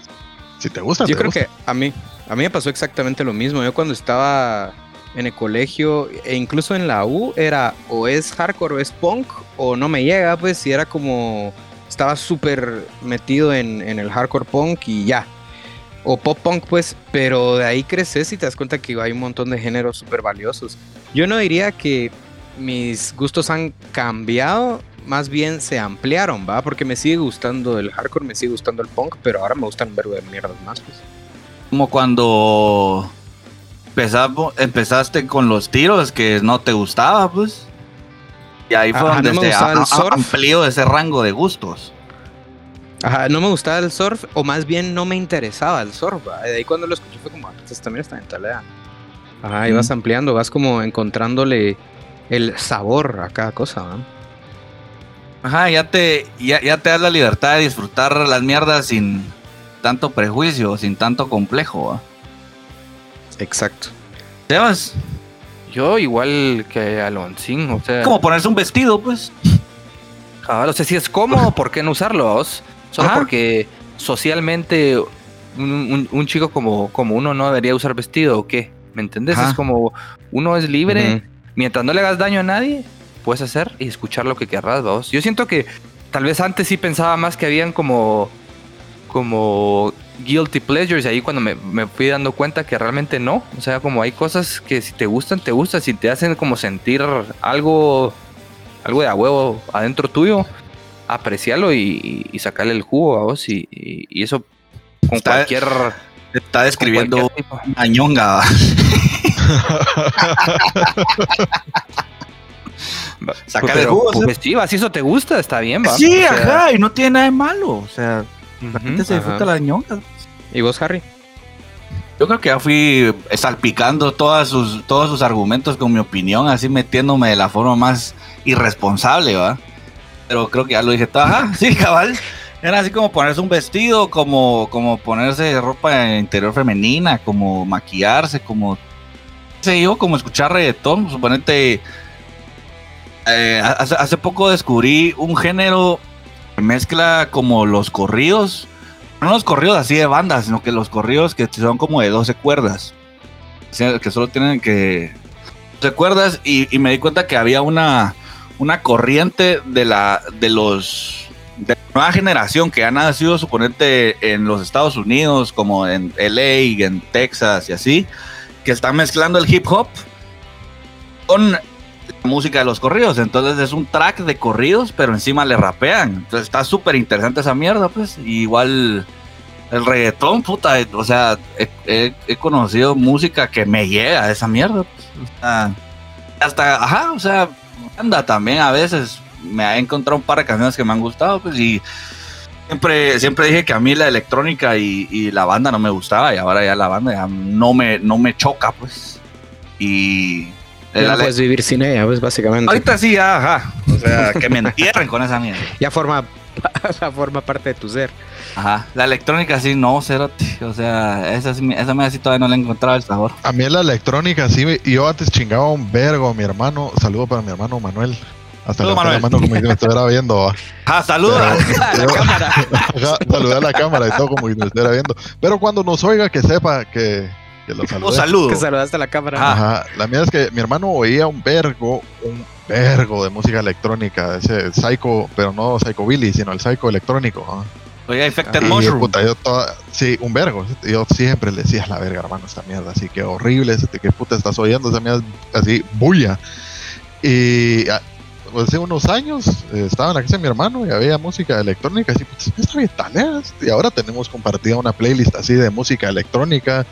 D: Si te gusta,
E: Yo
D: te
E: creo
D: gusta.
E: que a mí, a mí me pasó exactamente lo mismo. Yo cuando estaba en el colegio e incluso en la U era o es hardcore o es punk o no me llega, pues y era como estaba súper metido en, en el hardcore punk y ya. O pop punk, pues, pero de ahí creces y te das cuenta que hay un montón de géneros súper valiosos. Yo no diría que mis gustos han cambiado, más bien se ampliaron, ¿va? Porque me sigue gustando el hardcore, me sigue gustando el punk, pero ahora me gustan verbo de mierdas más, pues.
C: como cuando empezaste con los tiros que no te gustaba, pues. Y ahí fue
E: Ajá,
C: donde
E: no me
C: se a-
E: surf.
C: amplió ese rango de gustos.
E: Ajá, no me gustaba el surf, o más bien no me interesaba el surf, ¿va? De ahí cuando lo escuché fue como, ah, también está en talea. Ajá, y vas ampliando, vas como encontrándole el sabor a cada cosa, ¿va?
C: Ajá, ya te, ya, ya te das la libertad de disfrutar las mierdas sin tanto prejuicio, sin tanto complejo. ¿va?
E: Exacto.
C: Sebas,
B: Yo igual que Alonsín, o sea,
C: como ponerse un vestido, pues.
B: cabal, o sea, si es cómodo, ¿por qué no usarlo? vos? Solo
C: Ajá.
B: porque socialmente un, un- un chico como, como uno no debería usar vestido o qué, ¿me entendés?
C: Ajá.
B: Es como uno es libre, mientras no le hagas daño a nadie, puedes hacer y escuchar lo que querrás, vos. Yo siento que tal vez antes sí pensaba más que habían como como guilty pleasures y ahí cuando me, me fui dando cuenta que realmente no, o sea, como hay cosas que si te gustan, te gustan, si te hacen como sentir algo algo de a huevo adentro tuyo, apreciarlo y, y sacarle el jugo a vos y, y- y eso con
C: Está-
B: cualquier
C: Está describiendo
B: con cualquier tipo.
C: una ñonga. ¿va? Sacar el jugo.
B: pues sí, si eso te gusta, está bien, va.
C: Sí,
B: O sea,
C: ajá, y no tiene nada de malo. O sea, la gente se disfruta
E: Ajá.
C: la ñonga.
E: ¿Y vos, Harry?
C: Yo creo que ya fui salpicando todas sus, todos sus argumentos con mi opinión, así metiéndome de la forma más irresponsable, ¿va? Pero creo que ya lo dije todo. Ajá, sí, cabal. Era así como ponerse un vestido, como, como ponerse ropa interior femenina, como maquillarse, como. sé yo, como escuchar reggaetón. Suponete. eh, hace, hace poco descubrí un género mezcla como los corridos no los corridos así de banda, sino que los corridos que son como de 12 cuerdas. Que solo tienen que 12 cuerdas y, me di cuenta que había una, una corriente de la de los de la nueva generación que ha nacido suponente en los Estados Unidos, como en LA en Texas y así, que están mezclando el hip hop con música de los corridos. Entonces es un track de corridos, pero encima le rapean. Entonces está súper interesante esa mierda, pues. Igual el reggaetón, puta. O sea, he, conocido música que me llega a esa mierda. pues. Hasta, ajá, o sea, anda también a veces. Me ha encontrado un par de canciones que me han gustado, pues. Y siempre, siempre dije que a mí la electrónica y, y la banda no me gustaba. Y ahora ya la banda no me, no me choca, pues. Y.
E: Ya
C: la-
E: no puedes vivir sin ella, pues, básicamente.
C: Ahorita sí, ya, ajá. O sea, que me entierren con esa mierda.
E: Ya forma, ya forma parte de tu ser.
C: Ajá. La electrónica sí, no, cerote. O sea, esa, esa me sí todavía no le he encontrado el sabor.
D: A mí la electrónica, sí, me- yo antes chingaba un vergo a mi hermano. Saludo para mi hermano Manuel. Hasta
C: Saludo,
D: levanté la
C: Manuel.
D: mano como si me estuviera viendo.
C: Ajá, saluda.
D: Pero- Ajá, saludé a la cámara y todo como si me estuviera viendo. Pero cuando nos oiga, que sepa que, que lo
C: Un saludo.
E: Que saludaste a la cámara.
C: Ajá.
D: Ajá, la mía es que mi hermano oía un vergo, un vergo de música electrónica, ese psycho, pero no psycho Billy, sino el psycho electrónico. ¿ah?
C: Oiga, Infected Mushroom.
D: puta, yo toda- sí, un vergo. Yo siempre le decía, la verga, hermano, esta mierda, así que horrible, este, ¿qué puta estás oyendo? Esa mierda así, bulla. Y ah, hace unos años eh, estaba en la casa de mi hermano y había música electrónica, así, pues, está bien taleas. Y ahora tenemos compartida una playlist así de música electrónica,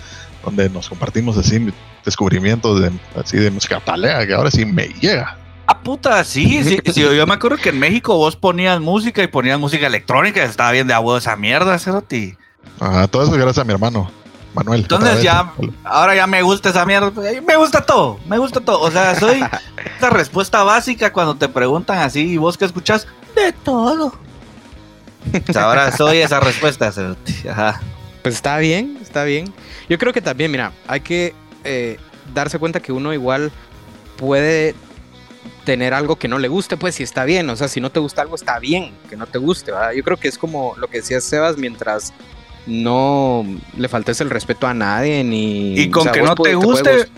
D: donde nos compartimos así descubrimientos de, así de música talea, que ahora sí me llega.
C: Ah, puta, sí, sí, sí, Yo me acuerdo que en México vos ponías música y ponías música electrónica. Estaba bien de abuelo esa mierda, cerote.
D: Ajá, todo eso gracias a mi hermano, Manuel.
C: Entonces ya, ahora ya me gusta esa mierda. Me gusta todo, me gusta todo. O sea, soy esa respuesta básica cuando te preguntan así, ¿y vos qué escuchás? De todo. O sea, ahora soy esa respuesta. Ajá.
E: Pues está bien, está bien. Yo creo que también, mira, hay que eh, darse cuenta que uno igual puede tener algo que no le guste, pues si está bien. O sea, si no te gusta algo, está bien que no te guste, ¿verdad? Yo creo que es como lo que decía Sebas, mientras no le faltes el respeto a nadie ni...
C: Y con
E: o sea,
C: que no te guste,
E: gustar.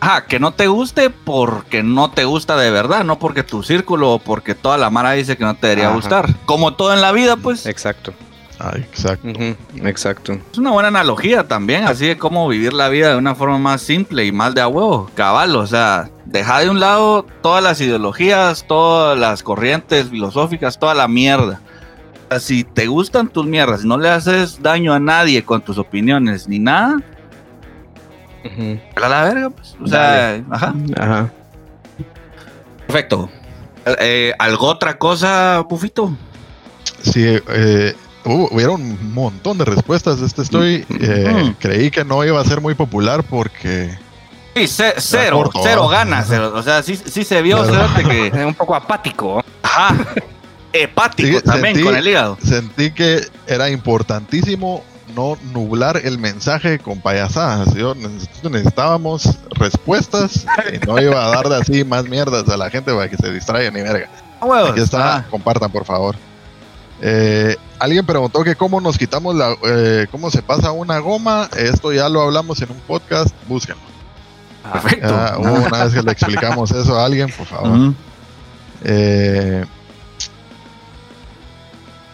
C: ajá, que no te guste porque no te gusta de verdad, no porque tu círculo o porque toda la mara dice que no te debería
E: Ajá.
C: gustar. Como todo en la vida, pues
E: Exacto.
D: Ah, exacto.
E: Exacto.
C: es una buena analogía también, así de cómo vivir la vida de una forma más simple y más de a huevo, cabal, o sea, deja de un lado todas las ideologías, todas las corrientes filosóficas, toda la mierda. Sea, si te gustan tus mierdas, si no le haces daño a nadie con tus opiniones ni nada,
E: Ujú,
C: a la verga, pues. O sea, ajá.
E: Ajá.
C: Perfecto. Eh, ¿Algo otra cosa, Bufito?
D: Sí, eh, hubo- hubieron un montón de respuestas. Este estoy, eh,
C: Mm.
D: creí que no iba a ser muy popular porque
C: Sí, ce- cero,
D: corto,
C: cero ganas. cero. O sea, sí, sí se vio,
D: Claro.
C: que.
B: Es un poco apático.
C: Ajá. Hepático
D: Sí,
C: también
D: sentí-
C: con el hígado.
D: sentí que era importantísimo no nublar el mensaje con payasadas. Yo necesitábamos respuestas y no iba a darle así más mierdas a la gente para que se distraiga ni verga.
C: Ah, huevos.
D: Aquí está,
C: Ah,
D: compartan por favor. Eh, alguien preguntó que cómo nos quitamos la, eh, cómo se pasa una goma. Esto ya lo hablamos en un podcast, búsquenlo.
C: perfecto.
D: Ya hubo una vez que le explicamos eso a alguien, por favor. Eh,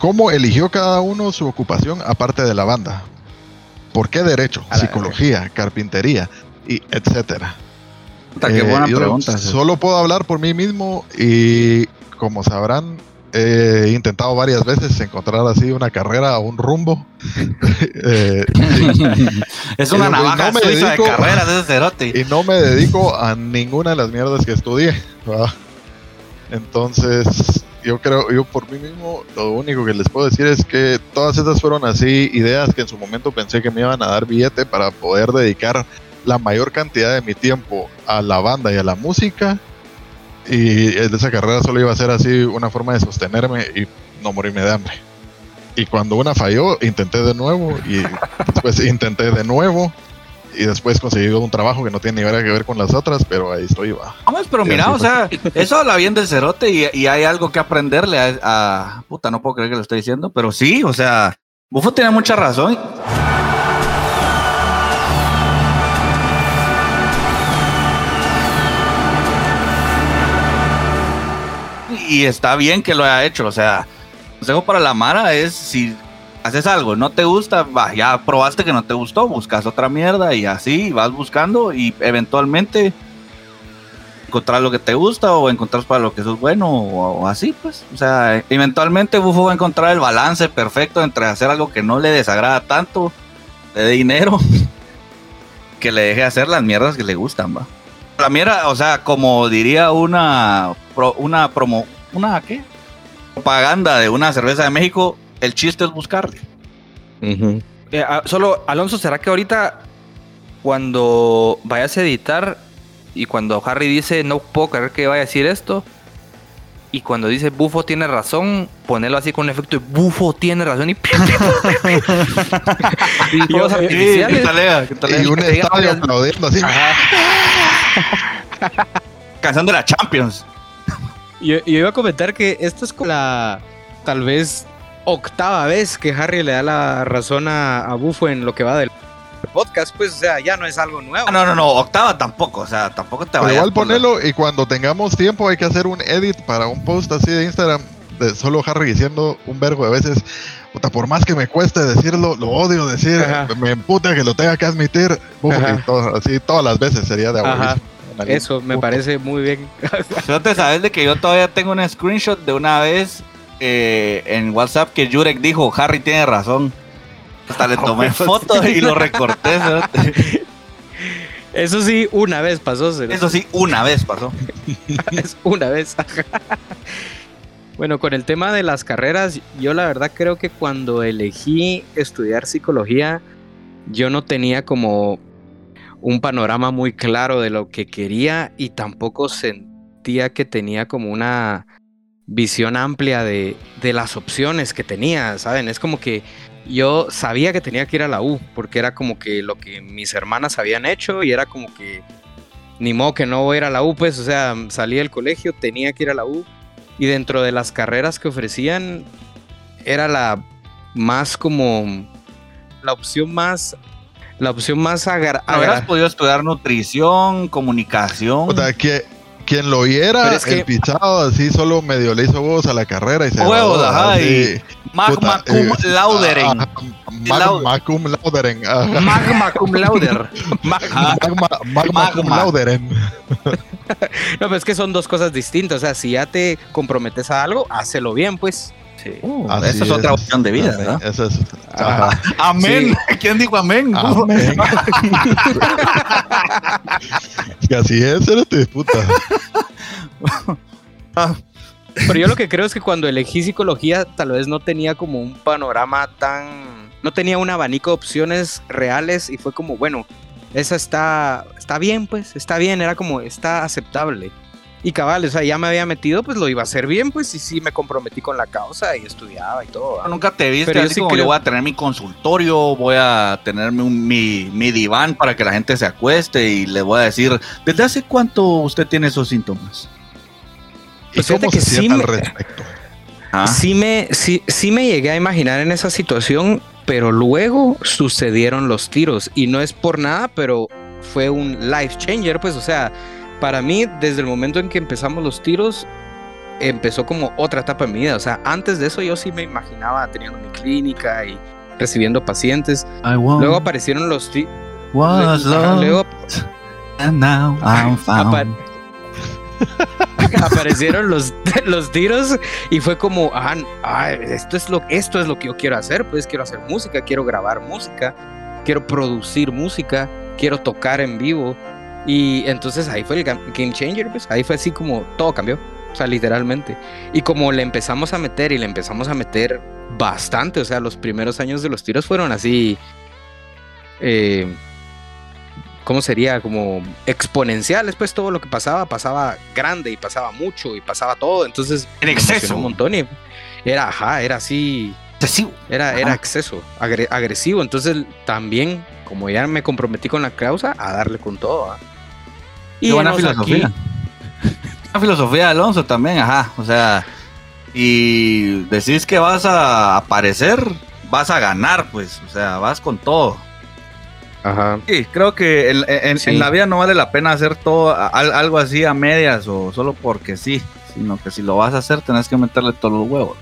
D: ¿Cómo eligió cada uno su ocupación aparte de la banda? ¿Por qué derecho,
E: la
D: psicología, carpintería y etcétera?
C: Qué
D: Eh,
C: buena
D: yo
C: pregunta.
D: Solo puedo hablar por mí mismo y como sabrán, he intentado varias veces encontrar así una carrera o un rumbo. Eh,
C: Es una
D: no-
C: navaja
D: no dedico-
C: de carreras ese cerote.
D: y no me dedico a ninguna de las mierdas que estudié. Entonces, yo creo, yo por mí mismo, lo único que les puedo decir es que todas estas fueron así ideas que en su momento pensé que me iban a dar billete para poder dedicar la mayor cantidad de mi tiempo a la banda y a la música. Y esa carrera solo iba a ser así una forma de sostenerme y no morirme de hambre. Y cuando una falló, intenté de nuevo y después intenté de nuevo y después conseguí un trabajo que no tiene ni nada que ver con las otras, pero ahí estoy, va.
C: Vamos, pero
D: Sí,
C: mira, o sea, eso habla bien del cerote y, y hay algo que aprenderle a, a- Puta, no puedo creer que lo estoy diciendo, pero sí, o sea, Bufo tiene mucha razón. Y está bien que lo haya hecho, o sea, consejo para la Mara es si haces algo, no te gusta, va, ya probaste que no te gustó, buscas otra mierda y así vas buscando y eventualmente encontrar lo que te gusta o encontrar para lo que sos bueno o, así, pues. O sea, eventualmente Bufo va a encontrar el balance perfecto entre hacer algo que no le desagrada tanto, dé dinero, que le deje hacer las mierdas que le gustan, va. La mierda, o sea, como diría una, pro- una promo, una, ¿qué? Propaganda de una cerveza de México, el chiste es buscarle.
B: Eh, ah, solo, Alonso, ¿será que ahorita cuando vayas a editar y cuando Harry dice no puedo creer que vaya a decir esto y cuando dice Bufo tiene razón, ponerlo así con un efecto de Bufo tiene razón y y fuegos
C: ¿Qué
B: artificiales.
C: tal, Ea? ¿Qué tal,
D: Y un estadio aplaudiendo así.
C: Canción de la Champions.
E: Yo, yo iba a comentar que esto es como la tal vez octava vez que Harry le da la razón a, a Bufo en lo que va del podcast, pues, o sea, ya no es algo nuevo.
C: Ah, no, no, no, octava tampoco, o sea, tampoco te
D: Pero
C: vayas
D: igual
C: por
D: ponelo y cuando tengamos tiempo hay que hacer un edit para un post así de Instagram de solo Harry diciendo un vergo de veces. Puta, por más que me cueste decirlo, lo odio decir,
E: Ajá.
D: me emputa que lo tenga que admitir. Todo- así todas las veces sería de aburrido.
E: Eso me parece muy bien.
C: ¿No te sabes de que yo todavía tengo un screenshot de una vez eh, en WhatsApp que Jurek dijo, Harry tiene razón? Hasta le tomé foto y lo recorté.
E: Eso sí, una vez pasó.
C: Eso sí, una vez pasó.
E: es una vez. bueno, con el tema de las carreras, yo la verdad creo que cuando elegí estudiar psicología, yo no tenía como un panorama muy claro de lo que quería y tampoco sentía que tenía como una visión amplia de, de las opciones que tenía, ¿saben? Es como que yo sabía que tenía que ir a la U, porque era como que lo que mis hermanas habían hecho y era como que ni modo que no voy a ir a la U, pues, o sea, salí del colegio, tenía que ir a la U y dentro de las carreras que ofrecían era la más como la opción más la opción más agar
C: Habrás
E: agra-
C: podido estudiar nutrición, comunicación.
D: O sea, que quien lo
E: es que-
D: el pichado así solo medio le hizo huevos a la carrera y se
C: Huevos, ajá, y magma cum
D: eh,
C: lauderen.
D: Magma cum lauderen.
B: Magma cum lauder.
D: Magma, magma cum lauderen.
E: No, pero es que son dos cosas distintas, o sea, si ya te comprometes a algo, hácelo bien, pues.
C: Sí.
D: Así
C: esa es otra opción de vida, ¿verdad?
D: Esa es. Ajá.
C: Amén. ¿Quién dijo amén?
D: Amén. Así es, eres puta.
E: Pero yo lo que creo es que cuando elegí psicología, tal vez no tenía como un panorama tan. No tenía un abanico de opciones reales y fue como, bueno, esa está, está bien, pues, está bien, era como, está aceptable. Y cabal, o sea, ya me había metido, pues lo iba a hacer bien, pues, y sí me comprometí con la causa y estudiaba y todo.
C: Nunca te viste
E: Pero yo
C: así
E: sí
C: como
E: creo-
C: yo voy a tener mi consultorio, voy a tenerme un, mi, mi diván para que la gente se acueste y le voy a decir, ¿desde hace cuánto usted tiene esos síntomas?
D: ¿Y
E: Pues
D: cómo
E: fíjate que
D: se
E: sí
D: siente al respecto?
C: ¿Ah?
E: Sí me, sí, sí me llegué a imaginar en esa situación, pero luego sucedieron los tiros. Y no es por nada, pero fue un life changer, pues, o sea, para mí, desde el momento en que empezamos los tiros, empezó como otra etapa en mi vida. O sea, antes de eso yo sí me imaginaba teniendo mi clínica y recibiendo pacientes. Luego aparecieron los tiros.
C: was
E: Luego,
C: and now I'm
E: Apa- aparecieron los, los tiros y fue como, ah, ah, esto, es lo, esto es lo que yo quiero hacer, pues quiero hacer música, quiero grabar música, quiero producir música, quiero tocar en vivo. Y entonces ahí fue el ga- game changer, pues ahí fue así como todo cambió, o sea, literalmente. Y como le empezamos a meter y le empezamos a meter bastante, o sea, los primeros años de los tiros fueron así, eh, ¿cómo sería? Como exponenciales, pues todo lo que pasaba, pasaba grande y pasaba mucho y pasaba todo, entonces
C: En exceso.
E: un montón y era, ajá, era así,
C: Excesivo.
E: era, era exceso, agre- agresivo. Entonces también, como ya me comprometí con la causa, a darle con todo. ¿ah?
C: Qué buena filosofía.
E: aquí-
C: Una filosofía de Alonso también, ajá. O sea, y decís que vas a aparecer, vas a ganar, pues. O sea, vas con todo.
E: Ajá.
C: Sí, creo que en, en-
E: Sí.
C: en la vida no vale la pena hacer todo algo así a medias o solo porque sí, sino que si lo vas a hacer tenés que meterle todos los huevos.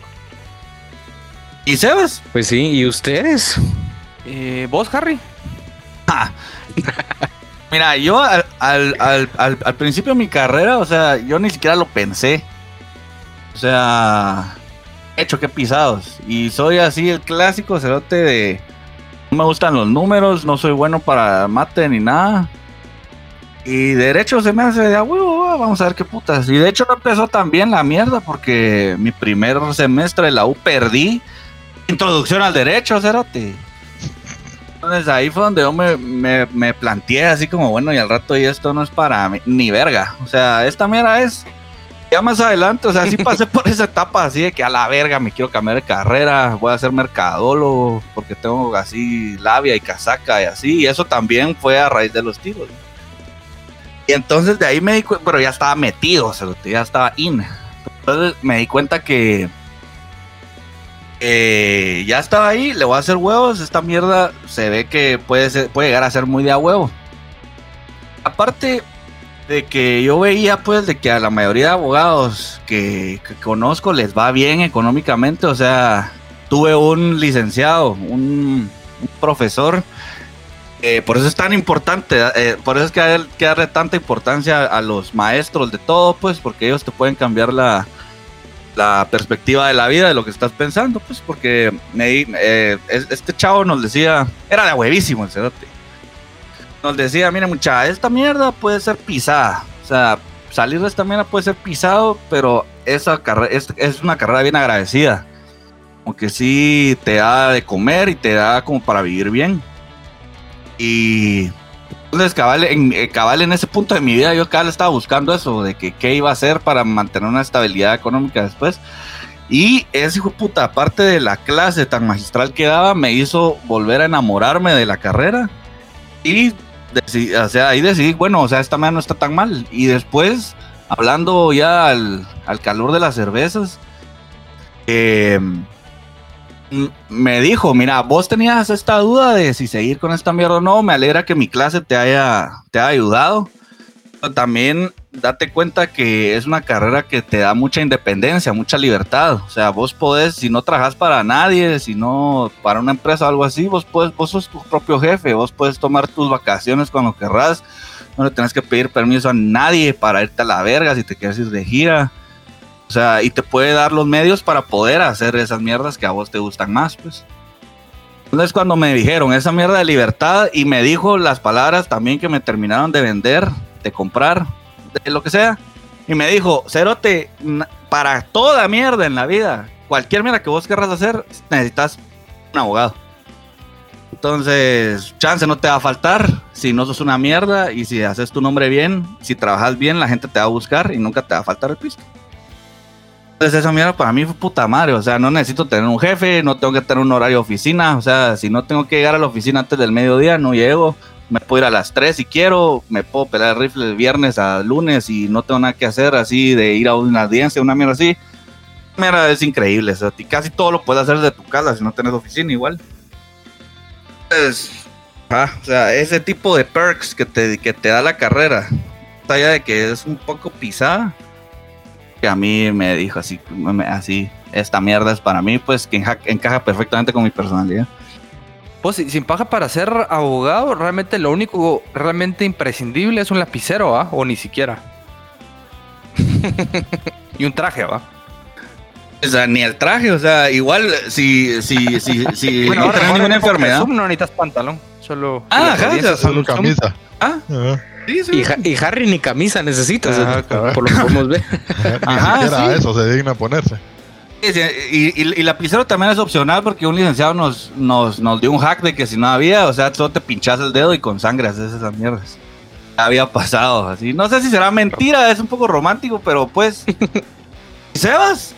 C: ¿Y Sebas?
E: Pues sí, ¿y ustedes?
B: Eh, ¿Vos, Harry?
C: Mira, yo al, al- al- al- principio de mi carrera, o sea, yo ni siquiera lo pensé. O sea, he hecho que pisados. Y soy así el clásico cerote de... No me gustan los números, no soy bueno para mate ni nada. Y derecho se me hace de huevo, va, vamos a ver qué putas. Y de hecho no empezó tan bien la mierda porque mi primer semestre de la U perdí. Introducción al derecho, cerote. Entonces ahí fue donde yo me, me, planteé así como, bueno, y al rato y esto no es para mí, ni verga. O sea, esta mierda es, ya más adelante, o sea, sí pasé por esa etapa así de que a la verga me quiero cambiar de carrera, voy a ser mercadólogo porque tengo así labia y casaca y así. Y eso también fue a raíz de los tiros. Y entonces de ahí me di cuenta, pero ya estaba metido, o sea, ya estaba in. Entonces me di cuenta que eh, ya estaba ahí, le voy a hacer huevos. Esta mierda se ve que puede, ser- puede llegar a ser muy de a huevo. Aparte de que yo veía, pues, de que a la mayoría de abogados que, conozco les va bien económicamente. O sea, tuve un licenciado, un, un profesor. eh, por eso es tan importante, eh, por eso es que hay que darle tanta importancia a los maestros de todo, pues, porque ellos te pueden cambiar la, la perspectiva de la vida, de lo que estás pensando, pues, porque me eh, es- este chavo nos decía, era de huevísimo el cerote. Nos decía, mire mucha, esta mierda puede ser pisada. O sea, salir de esta mierda puede ser pisado, pero esa es, es una carrera bien agradecida. Como que sí te da de comer y te da como para vivir bien. Y entonces, cabal en, eh, cabal en ese punto de mi vida, yo cabal estaba buscando eso, de que qué iba a hacer para mantener una estabilidad económica después. Y ese hijo puta, aparte de la clase tan magistral que daba, me hizo volver a enamorarme de la carrera. Y decidí- o sea, ahí decidí, bueno, o sea, esta manera no está tan mal. Y después, hablando ya al, al calor de las cervezas, eh, me dijo, mira, vos tenías esta duda de si seguir con esta mierda o no, me alegra que mi clase te haya, te haya ayudado. También date cuenta que es una carrera que te da mucha independencia, mucha libertad. O sea, vos podés, si no trabajas para nadie, si no para una empresa o algo así, vos, puedes, vos sos tu propio jefe, vos puedes tomar tus vacaciones cuando querrás. No le tenés que pedir permiso a nadie para irte a la verga si te quieres ir de gira. O sea, y te puede dar los medios para poder hacer esas mierdas que a vos te gustan más, pues. Entonces cuando me dijeron esa mierda de libertad y me dijo las palabras también que me terminaron de vender, de comprar, de lo que sea, y me dijo, Cerote, para toda mierda en la vida, cualquier mierda que vos querrás hacer, necesitas un abogado. Entonces, chance no te va a faltar si no sos una mierda y si haces tu nombre bien, si trabajas bien, la gente te va a buscar y nunca te va a faltar el pisto. Entonces esa mierda para mí fue puta madre, o sea, no necesito tener un jefe, no tengo que tener un horario de oficina, o sea, si no tengo que llegar a la oficina antes del mediodía, no llego, me puedo ir a las 3 si quiero, me puedo pelar el rifle el viernes a lunes y no tengo nada que hacer así de ir a una audiencia, una mierda así. Mierda, es increíble, o sea, casi todo lo puedes hacer desde tu casa si no tienes oficina igual. Entonces, ah, o sea, ese tipo de perks que te, que te da la carrera, allá de que es un poco pisada, que a mí me dijo así, me- así, esta mierda es para mí, pues que enja- encaja perfectamente con mi personalidad.
B: Pues si- sin paja para ser abogado, realmente lo único realmente imprescindible es un lapicero, ¿ah? O ni siquiera. y un traje, ¿va?
C: O sea, ni el traje, o sea, igual si, si, si, si
B: Bueno,
C: no tenés ninguna enfermedad.
B: Zoom no necesitas pantalón, solo.
C: Ah, ajá,
D: Solo camisa.
C: Ah,
D: Ajá.
C: Sí, sí.
E: Y, Ha- y Harry ni camisa necesita, o sea,
B: Ah,
E: por lo que podemos ver.
D: Ni
C: Ajá,
D: siquiera
C: sí.
D: eso se digna ponerse.
C: Y, y, y lapicero también es opcional porque un licenciado nos, nos, nos dio un hack de que si no había, o sea, solo te pinchas el dedo y con sangre haces esas mierdas. Había pasado así. No sé si será mentira, es un poco romántico, pero pues. Sebas,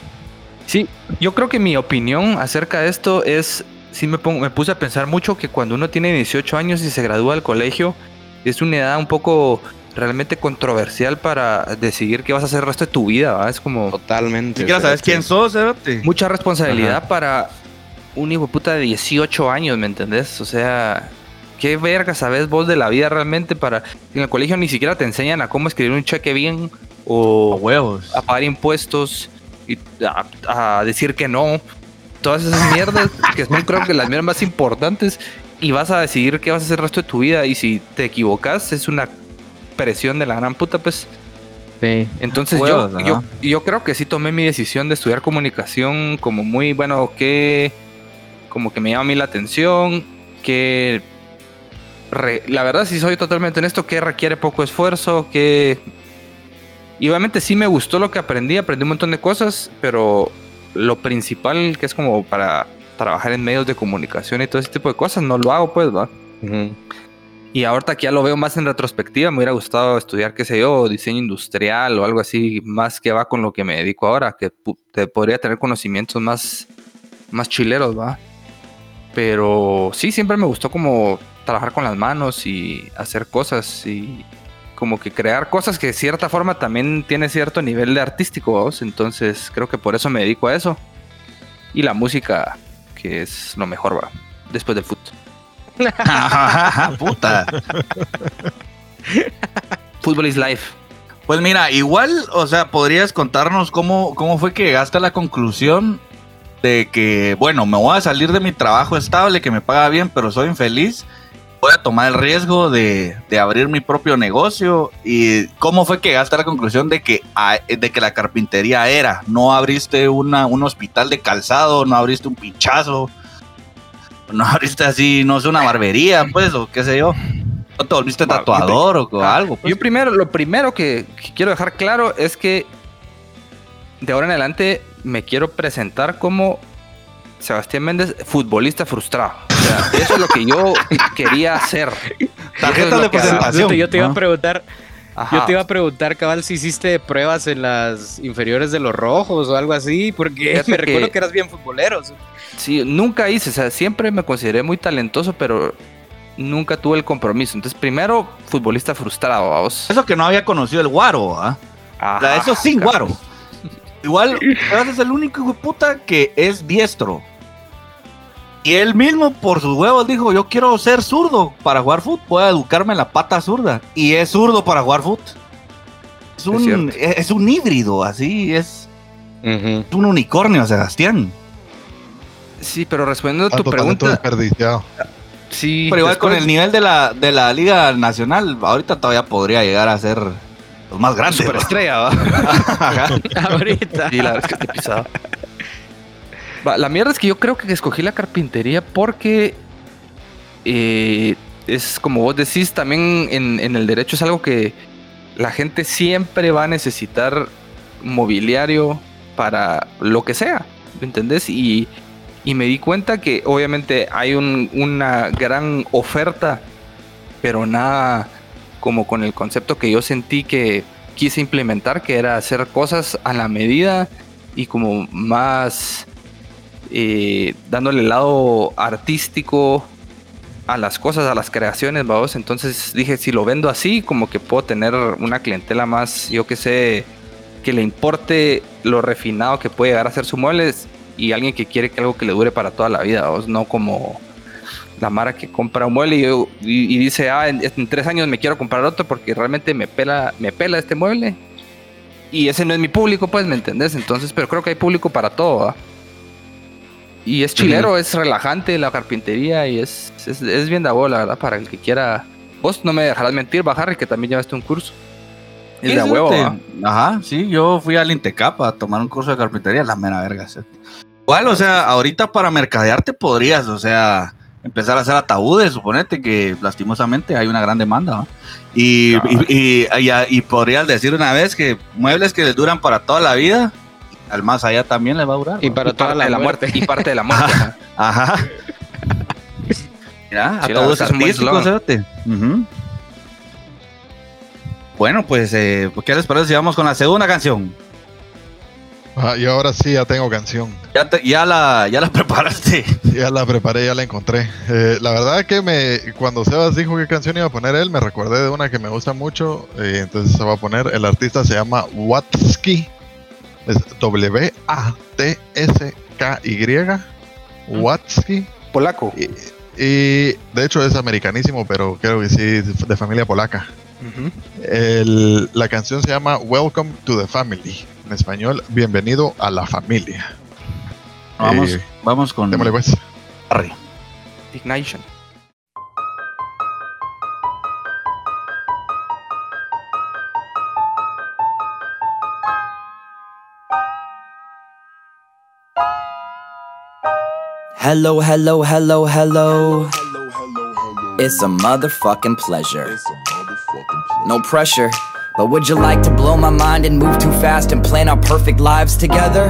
B: Sí, yo creo que mi opinión acerca de esto es, sí me, pongo, me puse a pensar mucho que cuando uno tiene 18 años y se gradúa del colegio, es una edad un poco realmente controversial para decidir qué vas a hacer el resto de tu vida, ¿va? Es como
E: Totalmente.
C: ni siquiera sabes quién sos, Cerote.
B: mucha responsabilidad para un hijo de puta de 18 años, ¿me entendés? O sea, ¿qué verga sabes vos de la vida realmente para... En el colegio ni siquiera te enseñan a cómo escribir un cheque bien o
C: huevos.
B: a pagar impuestos y a, a decir que no. Todas esas mierdas que son creo que las mierdas más importantes y vas a decidir qué vas a hacer el resto de tu vida. Y si te equivocas es una presión de la gran puta pues.
E: Sí.
B: entonces yo, yo, yo creo que sí tomé mi decisión de estudiar comunicación como muy bueno que como que me llama a mí la atención que re- la verdad si soy totalmente honesto que requiere poco esfuerzo que y obviamente sí me gustó lo que aprendí aprendí un montón de cosas pero lo principal que es como para trabajar en medios de comunicación y todo ese tipo de cosas no lo hago pues va
E: Ujú.
B: y ahorita que ya lo veo más en retrospectiva, me hubiera gustado estudiar, qué sé yo, diseño industrial o algo así, más que va con lo que me dedico ahora, que te podría tener conocimientos más, más chileros, va. Pero sí, siempre me gustó como trabajar con las manos y hacer cosas y como que crear cosas que de cierta forma también tiene cierto nivel de artístico, ¿vos? entonces creo que por eso me dedico a eso. Y la música, que es lo mejor, va, después del fútbol.
C: Puta.
B: Fútbol is life.
C: Pues mira, igual, o sea, podrías contarnos cómo, cómo fue que llegaste a la conclusión de que, bueno, me voy a salir de mi trabajo estable, que me paga bien, pero soy infeliz. Voy a tomar el riesgo de, de abrir mi propio negocio. ¿Y cómo fue que llegaste a la conclusión de que, de que la carpintería era? No abriste una, un hospital de calzado, no abriste un pinchazo, no abriste así, no sé, una barbería, pues, o qué sé yo. No te volviste tatuador o
B: Ah,
C: algo. pues.
B: Yo primero, lo primero que, que quiero dejar claro es que de ahora en adelante me quiero presentar como Sebastián Méndez, futbolista frustrado. Sea, eso es lo que yo quería hacer. Lo
C: de presentación.
E: Yo te, iba a preguntar,
B: Ajá.
E: yo te iba a preguntar, cabal, si hiciste pruebas en las inferiores de los rojos o algo así, porque
B: Fíjate
E: me
B: que-
E: recuerdo que eras bien futbolero.
B: Sí, nunca hice, o sea, siempre me consideré muy talentoso, pero nunca tuve el compromiso. Entonces, primero, futbolista frustrado, vamos.
C: Eso que no había conocido el guaro, ¿ah? O sea, eso sin guaro. Igual, es el único hijo de puta que es diestro. Y él mismo, por sus huevos, dijo: Yo quiero ser zurdo para jugar fútbol. Voy a educarme en la pata zurda. Y es zurdo para jugar fútbol. Es un,
B: cierto.
C: es, es un híbrido, así es, es un unicornio, Sebastián.
B: Sí, pero respondiendo a tu pregunta,
D: desperdiciado.
B: sí.
C: Pero igual con el nivel de la, de la Liga Nacional, ahorita todavía podría llegar a ser los más grandes. ¿no?
B: Superestrella, ¿va?
E: Ahorita.
B: Sí, la verdad es que te pisaba. La mierda es que yo creo que escogí la carpintería porque eh, es como vos decís, también en, en el derecho es algo que la gente siempre va a necesitar mobiliario para lo que sea, ¿me entendés? Y, y me di cuenta que obviamente hay un- una gran oferta, pero nada como con el concepto que yo sentí que quise implementar, que era hacer cosas a la medida y como más eh, dándole el lado artístico a las cosas, a las creaciones, vamos. Entonces dije, si lo vendo así, como que puedo tener una clientela más, yo que sé, que le importe lo refinado que puede llegar a ser su muebles y alguien que quiere que algo que le dure para toda la vida, vamos, no como la Mara que compra un mueble y, dice, ah, en, en tres años me quiero comprar otro porque realmente me pela, me pela este mueble. Y ese no es mi público, pues, ¿me entendés? Entonces, pero creo que hay público para todo, ¿va? Y es chilero, es relajante la carpintería y es, es, es bien de bola, la verdad, para el que quiera. Vos no me dejarás mentir, Bajarri, que también llevaste un curso. Es de huevo.
C: Ajá, sí, yo fui al Intecap a tomar un curso de carpintería, la mera verga. Igual, o sea, ahorita para mercadearte podrías, o sea, empezar a hacer ataúdes, suponete que lastimosamente hay una gran demanda. Y, y, y, y- y podrías decir una vez que muebles que les duran para toda la vida, al más allá también les va a durar.
E: Y para
B: Y
E: toda
B: parte
E: la
B: de la
E: muerte.
B: muerte. Y parte de la muerte. ajá.
C: Ajá. Mira,
B: Sí, la verdad, es eslogan.
C: fíjate. Ujú. Bueno, pues, eh, ¿qué les parece si vamos con la segunda canción?
D: Ah, y ahora sí, ya tengo canción.
C: Ya, te- ya, la, ya la preparaste.
D: Ya la preparé, ya la encontré. Eh, la verdad que me cuando Sebas dijo qué canción iba a poner él, me recordé de una que me gusta mucho. eh, entonces se va a poner. El artista se llama Watsky. Es W-A-T-S-K-Y. Watsky.
B: Polaco.
D: Y, y, de hecho es americanísimo, pero creo que sí, de familia polaca. El- la canción se llama Welcome to the Family. En español, bienvenido a la familia.
C: Vamos,
D: Eh,
C: vamos con
D: Démosle pues.
C: Harry.
B: Ignition.
I: Hello, hello, hello, hello. It's a motherfucking pleasure. No pressure, but would you like to blow my mind and move too fast and plan our perfect lives together?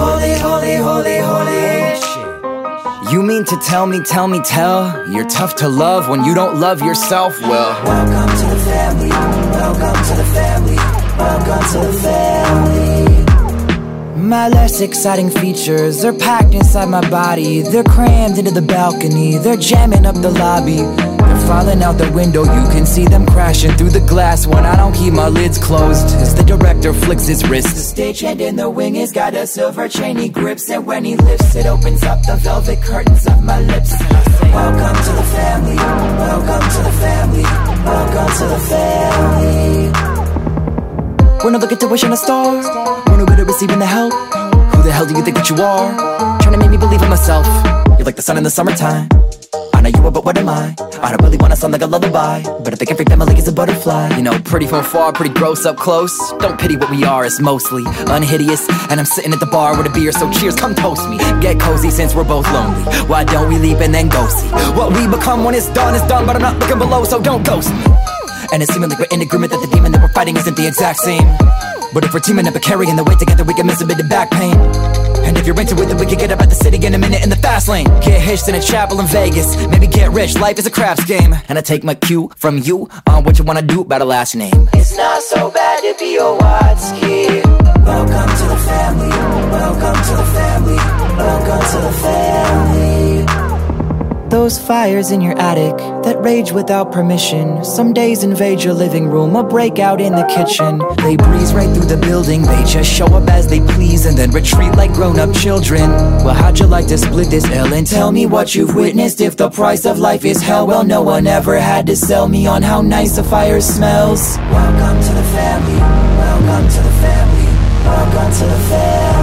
I: Holy, holy, holy, holy. You mean to tell me, tell me, tell you're tough to love when you don't love yourself? Well, welcome to the family. Welcome to the family. Welcome to the family. My less exciting features are packed inside my body. They're crammed into the balcony. They're jamming up the lobby. They're falling out the window. You can see them crashing through the glass when I don't keep my lids closed. As the director flicks his wrist. The stage stagehand in the wing has got a silver chain he grips. And when he lifts, it opens up the velvet curtains of my lips. And Welcome to the family. Welcome to the family. Welcome to the family. We're not looking to wish on a star. Receiving the help. Who the hell do you think that you are? Trying to make me believe in myself. You're like the sun in the summertime. I know you are, but what am I? I don't really wanna sound like a lullaby. But I think every family is a butterfly. You know, pretty from far, pretty gross up close. Don't pity what we are, it's mostly unhideous. And I'm sitting at the bar with a beer, so cheers, come toast me. Get cozy since we're both lonely. Why don't we leap and then go see? What we become when it's done is done, but I'm not looking below, so don't ghost me. And it's seeming like we're in agreement that the demon that we're fighting isn't the exact same. But if we're teaming up and carrying the weight together, we can miss a bit of back pain. And if you're into it, then we can get up at the city in a minute in the fast lane. Get hitched in a chapel in Vegas. Maybe get rich, life is a craps game. And I take my cue from you on what you wanna do about a last name. It's not so bad to be a Watsky. Welcome to the family. Welcome to the family. Welcome to the family. Those fires in your attic that rage without permission. Some days invade your living room or break out in the kitchen. They breeze right through the building, they just show up as they please and then retreat like grown up children. Well, how'd you like to split this L and tell me what you've witnessed? If the price of life is hell, well, no one ever had to sell me on how nice a fire smells. Welcome to the family, welcome to the family, welcome to the family.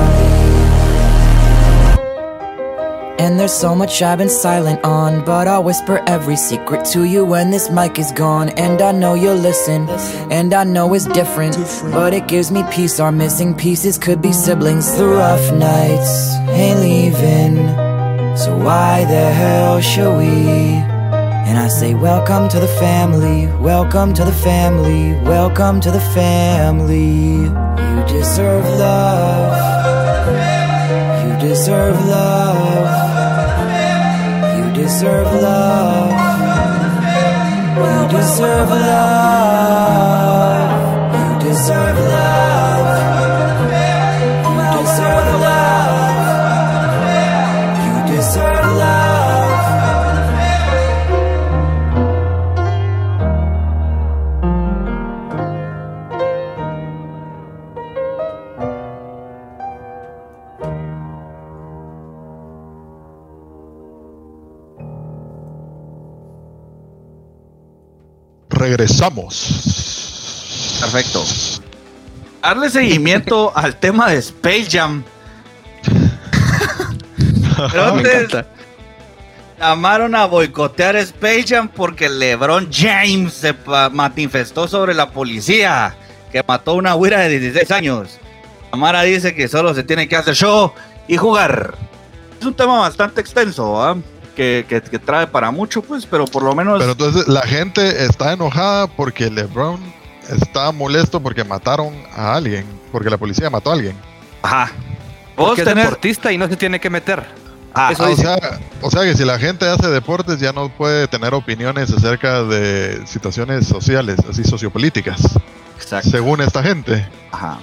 I: And there's so much I've been silent on, but I'll whisper every secret to you when this mic is gone. And I know you'll listen, and I know it's different, but it gives me peace. Our missing pieces could be siblings. The rough nights ain't leaving, so why the hell should we? And I say, Welcome to the family, welcome to the family, welcome to the family. You deserve love, you deserve love. Deserve love. You deserve love. You deserve love.
D: Regresamos.
C: Perfecto. Darle seguimiento al tema de Space Jam. Pero antes. Llamaron a boicotear Space Jam porque LeBron James se manifestó sobre la policía que mató a una güira de 16 años. Amara dice que solo se tiene que hacer show y jugar. Es un tema bastante extenso, ¿ah? Que, que, que trae para mucho, pues, pero por lo menos.
D: Pero entonces la gente está enojada porque LeBron está molesto porque mataron a alguien, porque la policía mató a alguien.
C: Ajá. Vos
B: es deportista y no se tiene que meter.
C: Ah,
B: Eso
D: Ah, o, sea, o sea que si la gente hace deportes ya no puede tener opiniones acerca de situaciones sociales, así sociopolíticas,
C: exacto.
D: según esta gente.
C: Ajá.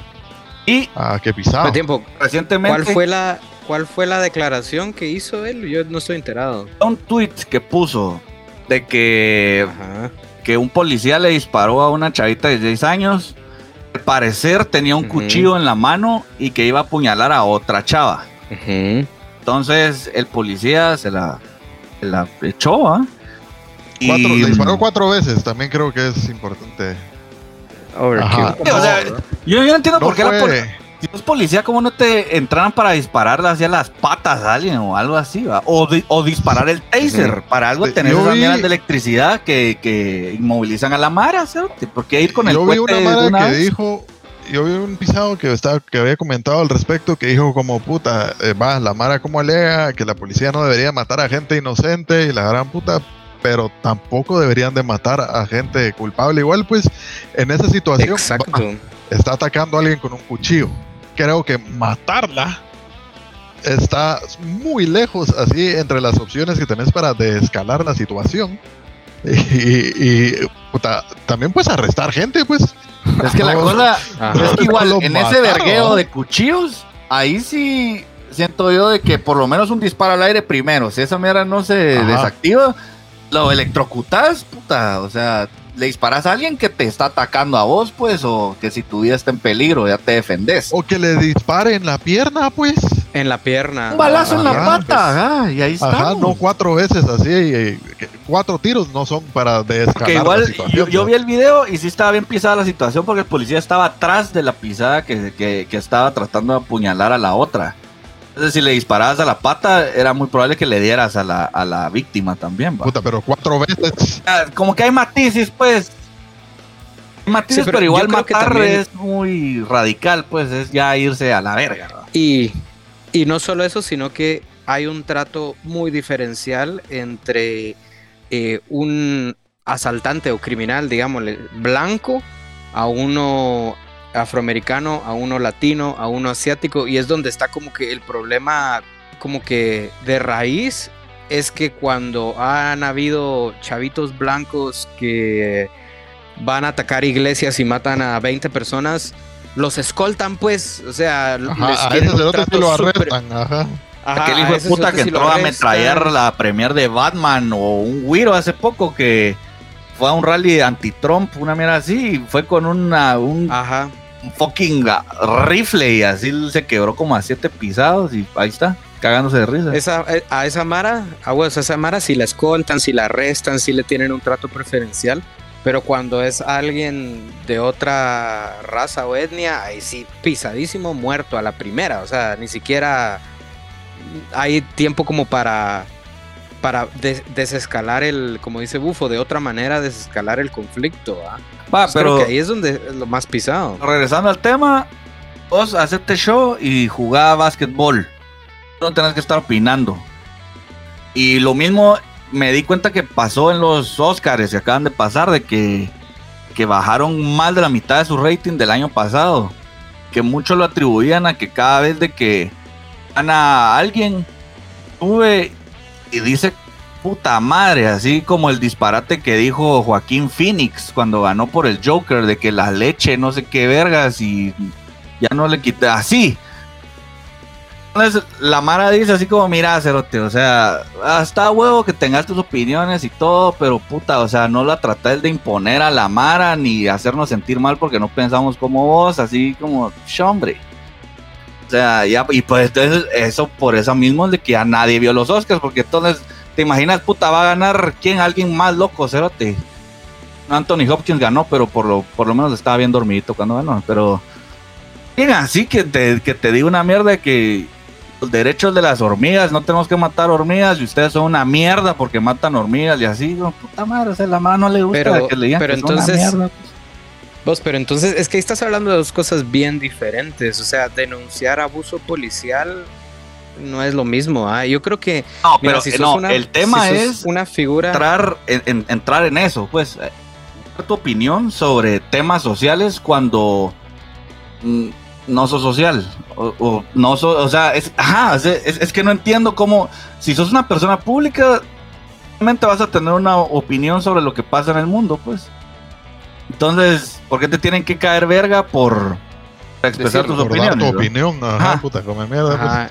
C: Y
D: Ah, qué pisado.
E: tiempo,
C: recientemente.
E: ¿cuál fue la cuál fue la declaración que hizo él? Yo no estoy enterado.
C: un tweet que puso de que,
E: Ajá.
C: que un policía le disparó a una chavita de 16 años. Al parecer tenía un cuchillo en la mano y que iba a apuñalar a otra chava. Entonces el policía se la, se la echó, ¿ah?
D: Cuatro,
C: Y-
D: le disparó cuatro veces, también creo que es importante. Ajá.
C: O sea, yo, yo no entiendo
D: No
C: por qué la
D: fue-
C: poli- si sos policía, ¿cómo no te entraran para dispararle hacia las patas a alguien o algo así? ¿va? O, di- o disparar el taser. Para algo
D: Sí, yo
C: esas
D: vi-
C: de electricidad que, que inmovilizan a la mara, ¿cierto? ¿Por qué ir con el
D: Yo vi una mara
C: una
D: que
C: vez?
D: dijo, yo vi un pisado que estaba, que había comentado al respecto, que dijo como puta, eh, va, la mara como alega que la policía no debería matar a gente inocente y la gran puta, pero tampoco deberían de matar a gente culpable. Igual pues en esa situación va, está atacando a alguien con un cuchillo. Creo que matarla está muy lejos así entre las opciones que tenés para desescalar la situación. Y, y, puta, también puedes arrestar gente, pues.
C: Es que la cosa
E: Ajá.
C: es que igual en ese vergueo de cuchillos, ahí sí siento yo de que por lo menos un disparo al aire primero. Si esa mierda no se
D: Ajá.
C: desactiva, lo electrocutas, puta. O sea, le disparas a alguien que te está atacando a vos, pues, o que si tu vida está en peligro, ya te defendes.
D: O que le dispare en la pierna, pues.
E: En la pierna.
C: Un balazo en la pata, ajá, y ahí está.
D: Ajá, no cuatro veces así. y- que cuatro tiros no son para desescalar
C: Porque
D: la
C: igual
D: situación,
C: yo, yo vi el video y sí estaba bien pisada la situación porque el policía estaba atrás de la pisada que, que- que estaba tratando de apuñalar a la otra. Entonces si le disparabas a la pata era muy probable que le dieras a la, a la víctima también. ¿va?
D: Puta, pero cuatro veces.
C: Como que hay matices pues. Hay matices,
E: Sí, pero
C: pero, igual matar
E: también-
C: es muy radical, pues es ya irse a la verga. ¿va?
E: Y, y no solo eso, sino que hay un trato muy diferencial entre eh, un asaltante o criminal, digámosle, blanco a uno afroamericano, a uno latino, a uno asiático, y es donde está como que el problema como que de raíz es que cuando han habido chavitos blancos que van a atacar iglesias y matan a 20 personas, los escoltan pues, o sea, les
D: Ajá, a cerote sí
E: trato
D: lo arrestan. Ajá.
E: Ajá,
C: Aquel
E: a
C: hijo de puta que entró a ametrallar la premier de Batman o un Wiro hace poco que fue a un rally anti-Trump, una mierda así, y fue con una, un,
E: Ajá.
C: Fucking rifle y así se quebró como a siete pisados y ahí está, cagándose de risa.
E: Eh, a esa Mara, a huevos, a esa Mara si la escoltan, si la arrestan, si le tienen un trato preferencial. Pero cuando es alguien de otra raza o etnia, ahí sí, pisadísimo, muerto a la primera. O sea, ni siquiera hay tiempo como para, para des- desescalar el, como dice Bufo, de otra manera desescalar el conflicto. ¿ah?
C: Va,
E: Pues creo
C: pero
E: que ahí es donde es lo más pisado.
C: regresando al tema, vos hacete show y jugá básquetbol. No tenés que estar opinando. Y lo mismo me di cuenta que pasó en los Oscars que acaban de pasar, de que, que bajaron más de la mitad de su rating del año pasado. Que muchos lo atribuían a que cada vez de que gana alguien, sube y dice puta madre, así como el disparate que dijo Joaquín Phoenix cuando ganó por el Joker, de que la leche, no sé qué vergas, y ya no le quité, así. Entonces, la Mara dice así como, mira, Cerote, o sea, hasta huevo que tengas tus opiniones y todo, pero puta, o sea, no la trates de imponer a la Mara ni hacernos sentir mal porque no pensamos como vos, así como, hombre. O sea, ya, y pues entonces eso por eso mismo de que ya nadie vio los Oscars, porque entonces, ¿te imaginas, puta, va a ganar quién? Alguien más loco, Cerote. Anthony Hopkins ganó, pero por lo, por lo menos estaba bien dormidito cuando ganó, pero... Bien, así que te, que te diga una mierda que los derechos de las hormigas, no tenemos que matar hormigas y ustedes son una mierda porque matan hormigas y así, no, puta madre, o sea, la mano no le gusta
E: Pero-
C: que le digan
E: pero
C: que son una
E: entonces-
C: mierda.
E: Vos, pero entonces es que ahí estás hablando de dos cosas bien diferentes. O sea, denunciar abuso policial no es lo mismo. ¿ah? Yo creo que
C: No,
E: mira,
C: pero
E: si
C: no,
E: una-
C: el tema
E: si
C: es
E: una figura.
C: entrar en, en- entrar en eso, pues, eh, dar tu opinión sobre temas sociales cuando mm, no sos social o, o no sos, o sea, es, ajá, es, es- es que no entiendo cómo, si sos una persona pública, realmente vas a tener una opinión sobre lo que pasa en el mundo, pues. Entonces, ¿por qué te tienen que caer verga por expresar
B: Decirlo,
C: tus
D: Por dar
C: opiniones?
D: tu
C: no?
D: opinión, ajá,
C: Ajá.
D: puta, come mierda. pues.
E: Ajá,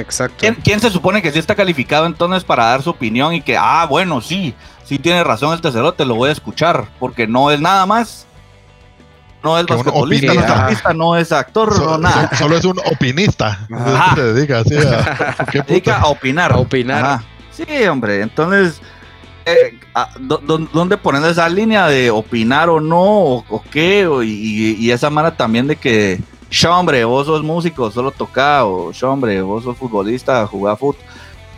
E: exacto.
C: ¿Quién, quién se supone que sí está calificado entonces para dar su opinión y que, ah, bueno, sí, sí tiene razón el tercerote, lo voy a escuchar, porque no es nada más. No es basquetbolista, no es artista, no es actor,
D: So-
C: no nada.
D: so- solo es un opinista.
C: Ajá.
D: Se dedica así a. ¿Qué
C: Se dedica a opinar.
E: A opinar.
C: Ajá. Sí, hombre, entonces, ah, ¿dó- dó- ¿dónde ponen esa línea de opinar o no, o, o qué? O- y, y esa mara también de que, "Sha, hombre, vos sos músico, solo toca, o "Sha, hombre, vos sos futbolista, jugá fútbol.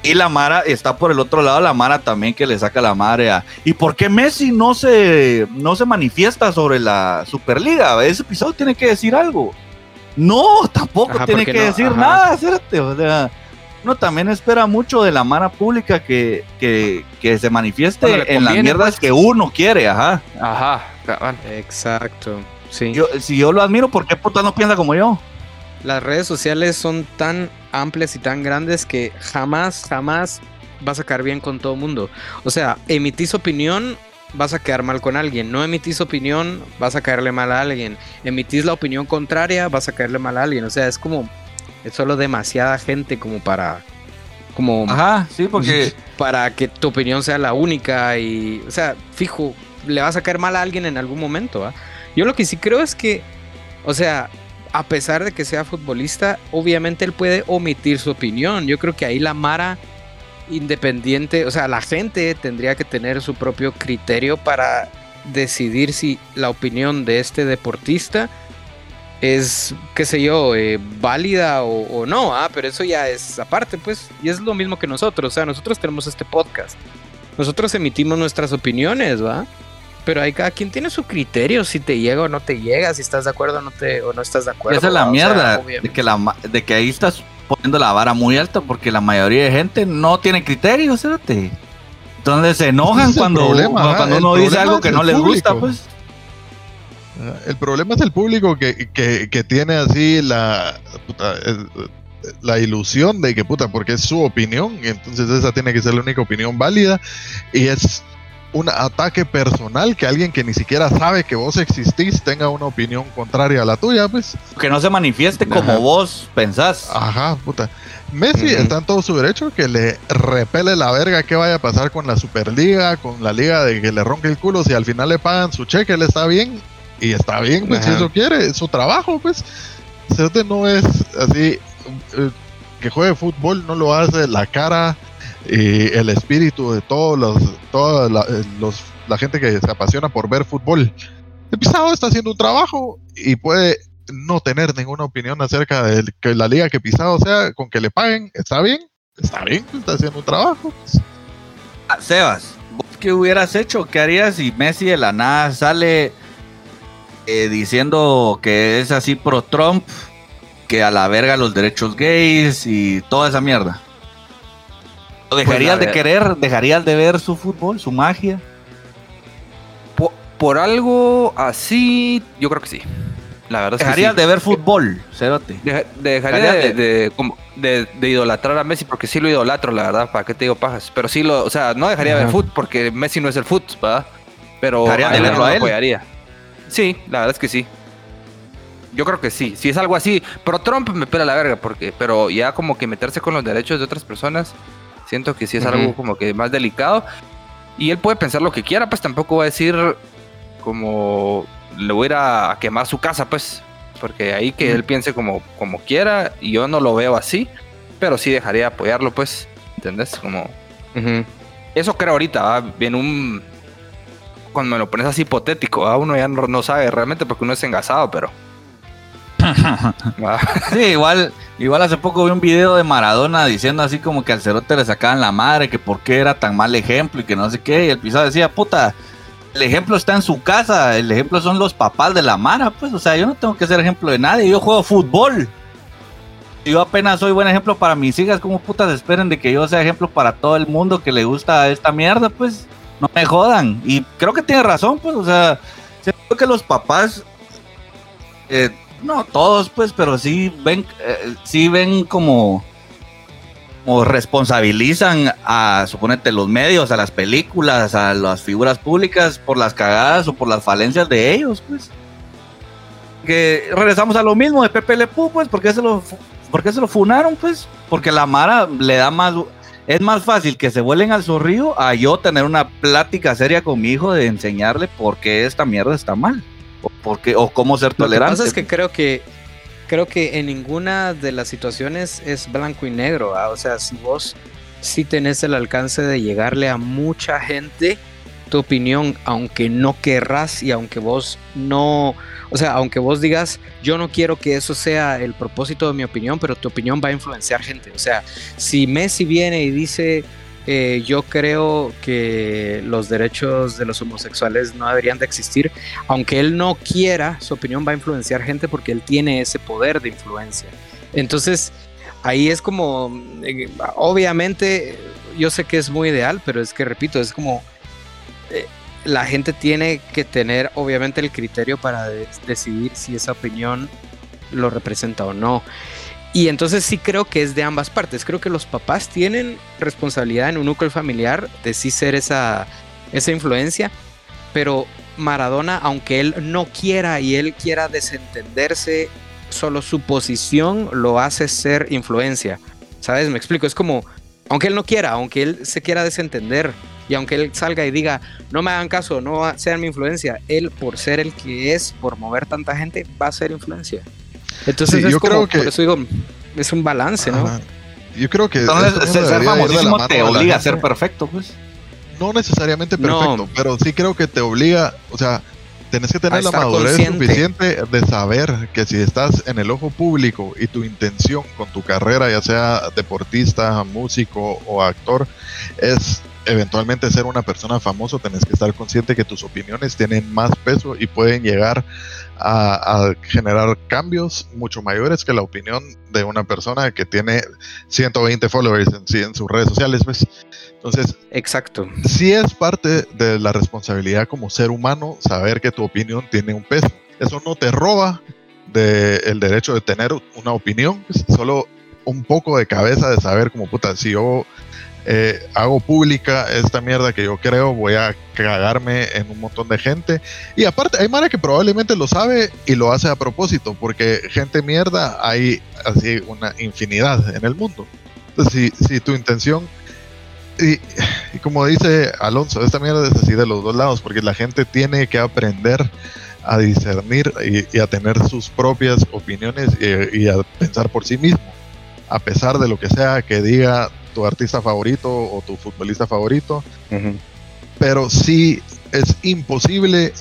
C: Y la Mara está por el otro lado, la Mara también que le saca la madre a. ¿Y por qué Messi no se, no se manifiesta sobre la Superliga? Ese episodio tiene que decir algo. No, tampoco
E: Ajá,
C: tiene que
E: no,
C: decir
E: ajá.
C: nada, espérate, o sea. Uno también espera mucho de la Mara pública que, que, que se manifieste en las mierdas
B: pues.
C: que uno quiere, ajá.
B: Ajá, cabal.
E: Exacto. Sí.
C: Yo, si yo lo admiro, ¿por qué puta no piensa como yo?
E: Las redes sociales son tan amplias y tan grandes que jamás, jamás vas a caer bien con todo el mundo. O sea, emitís opinión, vas a quedar mal con alguien. No emitís opinión, vas a caerle mal a alguien. Emitís la opinión contraria, vas a caerle mal a alguien. O sea, es como, es solo demasiada gente como para, como
C: Ajá, sí, porque
E: para que tu opinión sea la única y, o sea, fijo, le vas a caer mal a alguien en algún momento. Yo lo que sí creo es que, o sea, a pesar de que sea futbolista, obviamente él puede omitir su opinión. Yo creo que ahí la Mara independiente, o sea, la gente tendría que tener su propio criterio para decidir si la opinión de este deportista es, qué sé yo, eh, válida o, o no, ah, pero eso ya es aparte, pues, y es lo mismo que nosotros, o sea, nosotros tenemos este podcast, nosotros emitimos nuestras opiniones, ¿va? Pero ahí cada quien tiene su criterio, si te llega o no te llega, si estás de acuerdo o no, te, o no estás de acuerdo.
C: esa es la
E: ¿va? O sea,
C: mierda, de, que la, ma- de que ahí estás poniendo la vara muy alta porque la mayoría de gente no tiene criterios, fíjate. Entonces se enojan cuando,
D: problema,
C: cuando uno dice algo que no les gusta, pues.
D: El problema es el público que, que, que tiene así la, puta, eh, la ilusión de que, puta, porque es su opinión, y entonces esa tiene que ser la única opinión válida, y es un ataque personal que alguien que ni siquiera sabe que vos existís tenga una opinión contraria a la tuya, pues,
C: Que no se manifieste como
E: Ajá.
C: vos pensás.
D: ajá, puta. Messi
E: Ujú.
D: está en todo su derecho que le repele la verga que vaya a pasar con la Superliga, con la liga de que le ronque el culo, si al final le pagan su cheque, él está bien, y está bien, pues si eso quiere, es su trabajo, pues. Cerote no es así, eh, que juegue fútbol no lo hace la cara y el espíritu de todos los, toda la, eh, los, la gente que se apasiona por ver fútbol. El pisado está haciendo un trabajo y puede no tener ninguna opinión acerca de que la liga que pisado sea, con que le paguen, está bien, está bien, está haciendo un trabajo. pues.
C: Ah, Sebas, ¿vos qué hubieras hecho? ¿Qué harías si Messi de la nada sale eh, diciendo que es así pro Trump, que a la verga los derechos gays y toda esa mierda? ¿Lo dejarías
B: la
C: de querer? ¿Dejarías de ver su fútbol, su magia?
B: Po- Por, algo así, yo creo que sí. La verdad es que
C: ¿Dejarías
B: sí.
C: de ver fútbol, Cerote?
B: Deja- dejaría de, de- como- de- de idolatrar a Messi porque sí lo idolatro, la verdad, ¿para qué te digo pajas? Pero sí lo, o sea, no dejaría de ver fútbol porque Messi no es el fútbol, ¿verdad? Pero
C: Dejaría de
B: él
C: verlo
B: lo
C: a él.
B: apoyaría. Sí, la verdad es que sí. Yo creo que sí. Si es algo así, pero Trump me pela la verga porque, pero ya como que meterse con los derechos de otras personas, siento que sí es algo como que más delicado. Y él puede pensar lo que quiera, pues tampoco va a decir como le voy a ir a quemar su casa, pues. Porque ahí que él piense como, como quiera, y yo no lo veo así, pero sí dejaría de apoyarlo, pues. ¿Entendés? Como. Eso creo ahorita, ¿va? en un. Cuando me lo pones así hipotético, ¿va? uno ya no, no sabe realmente porque uno es engasado, pero. ¿va?
C: Sí, igual, Igual hace poco vi un video de Maradona diciendo así como que al cerote le sacaban la madre, que por qué era tan mal ejemplo y que no sé qué. Y el pisado decía, puta, el ejemplo está en su casa, el ejemplo son los papás de la Mara, pues, o sea, yo no tengo que ser ejemplo de nadie, yo juego fútbol. Yo apenas soy buen ejemplo para mis hijas, como putas esperen de que yo sea ejemplo para todo el mundo que le gusta esta mierda, pues, no me jodan. Y creo que tiene razón, pues, o sea, siento que los papás eh, no todos, pues, pero sí ven, eh, sí ven como, como responsabilizan a, suponete, los medios, a las películas, a las figuras públicas por las cagadas o por las falencias de ellos, pues. Que regresamos a lo mismo de Pepe Le Pew, pues, porque se lo, porque se lo funaron, pues, porque la Mara le da más, es más fácil que se vuelen al zorrillo a yo tener una plática seria con mi hijo de enseñarle por qué esta mierda está mal o, por qué, o cómo ser
E: Lo que
C: tolerante.
E: pasa es que creo que creo que en ninguna de las situaciones es blanco y negro. O sea, si vos sí tenés el alcance de llegarle a mucha gente tu opinión, aunque no querrás y aunque vos no, o sea, aunque vos digas, yo no quiero que eso sea el propósito de mi opinión, pero tu opinión va a influenciar gente. O sea, si Messi viene y dice, eh, yo creo que los derechos de los homosexuales no deberían de existir, aunque él no quiera, su opinión va a influenciar gente porque él tiene ese poder de influencia. Entonces, ahí es como, eh, obviamente, yo sé que es muy ideal, pero es que, repito, es como, eh, la gente tiene que tener, obviamente, el criterio para de- decidir si esa opinión lo representa o no. Y entonces sí creo que es de ambas partes. Creo que los papás tienen responsabilidad en un núcleo familiar de sí ser esa, esa influencia, pero Maradona, aunque él no quiera y él quiera desentenderse, solo su posición lo hace ser influencia. ¿Sabes? Me explico. Es como, aunque él no quiera, aunque él se quiera desentender y aunque él salga y diga, no me hagan caso, no sean mi influencia, él por ser el que es, por mover tanta gente, va a ser influencia. Entonces
D: Sí,
E: es
D: yo
E: como,
D: creo que-
E: por eso digo, es un balance, ¿no?
D: Ajá. Yo creo que
C: Entonces, ser, famosísimo te obliga a ser perfecto, pues.
D: No necesariamente
E: No.
D: perfecto, pero sí creo que te obliga, o sea, tenés que
E: A
D: tener la madurez
E: consciente.
D: suficiente de saber que si estás en el ojo público y tu intención con tu carrera, ya sea deportista, músico o actor, es eventualmente ser una persona famosa, tenés que estar consciente que tus opiniones tienen más peso y pueden llegar a, a generar cambios mucho mayores que la opinión de una persona que tiene 120 followers en, en sus redes sociales. Pues. Entonces,
E: Exacto.
D: sí es parte de la responsabilidad como ser humano saber que tu opinión tiene un peso. Eso no te roba del derecho de tener una opinión, pues, solo un poco de cabeza de saber como puta, si yo eh, hago pública esta mierda que yo creo, voy a cagarme en un montón de gente. Y aparte, hay Mara que probablemente lo sabe y lo hace a propósito, porque gente mierda hay así una infinidad en el mundo. Entonces, si, si tu intención y, y como dice Alonso, esta mierda es así de los dos lados, porque la gente tiene que aprender a discernir y, y a tener sus propias opiniones y, y a pensar por sí mismo, a pesar de lo que sea que diga tu artista favorito o tu futbolista favorito, pero sí es imposible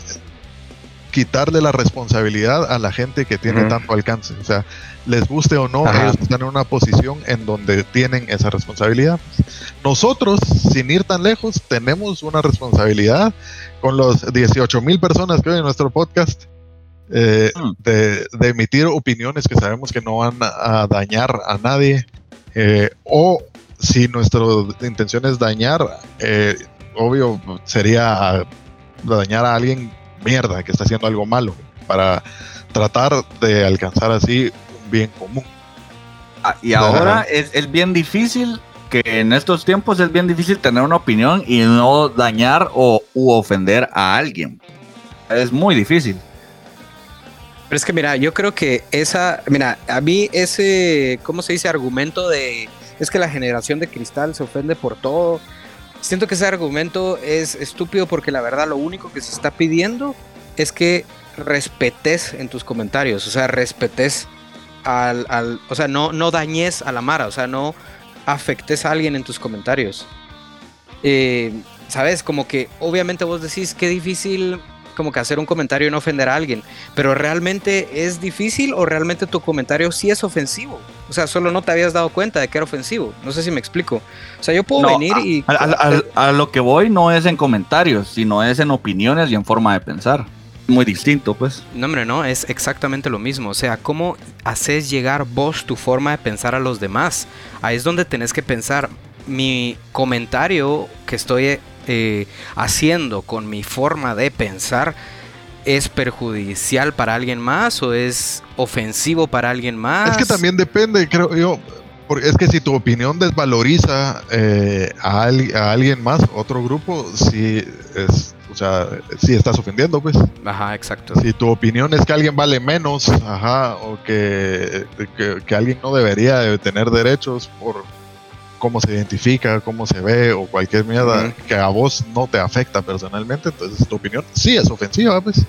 D: quitarle la responsabilidad a la gente que tiene
B: Ujú.
D: tanto alcance. O sea, les guste o no,
B: Ajá.
D: ellos están en una posición en donde tienen esa responsabilidad. Nosotros, sin ir tan lejos, tenemos una responsabilidad con los 18 mil personas que oyen nuestro podcast eh,
C: Mm.
D: de, de emitir opiniones que sabemos que no van a dañar a nadie. eh, o si nuestra intención es dañar, eh, obvio sería dañar a alguien mierda que está haciendo algo malo para tratar de alcanzar así un bien común.
C: Ah, y ahora es, es bien difícil que en estos tiempos es bien difícil tener una opinión y no dañar o u ofender a alguien. Es muy difícil.
E: Pero es que mira, yo creo que esa, mira, a mí ese, ¿cómo se dice? Argumento de, es que la generación de cristal se ofende por todo. Siento que ese argumento es estúpido porque la verdad lo único que se está pidiendo es que respetes en tus comentarios, o sea, respetes al, o sea, no, no dañes a la Mara, o sea, no afectes a alguien en tus comentarios. Eh, ¿Sabes? Como que obviamente vos decís qué difícil como que hacer un comentario y no ofender a alguien, pero realmente es difícil o realmente tu comentario sí es ofensivo. O sea, solo no te habías dado cuenta de que era ofensivo. No sé si me explico. O sea, yo puedo
C: No,
E: venir y...
C: a- a lo que voy no es en comentarios, sino es en opiniones y en forma de pensar. Muy distinto, pues.
E: No, hombre, no, es exactamente lo mismo. O sea, ¿cómo haces llegar vos tu forma de pensar a los demás? Ahí es donde tenés que pensar. Mi comentario que estoy eh, haciendo con mi forma de pensar es perjudicial para alguien más o es ofensivo para alguien más.
D: Es que también depende, creo yo. Porque es que si tu opinión desvaloriza eh, a, al- a alguien más, otro grupo, sí es, o sea, sí estás ofendiendo, pues.
E: Ajá, exacto.
D: Si tu opinión es que alguien vale menos, ajá, o que, que, que alguien no debería de tener derechos por cómo se identifica, cómo se ve, o cualquier mierda que a vos no te afecta personalmente, entonces tu opinión sí es ofensiva, pues.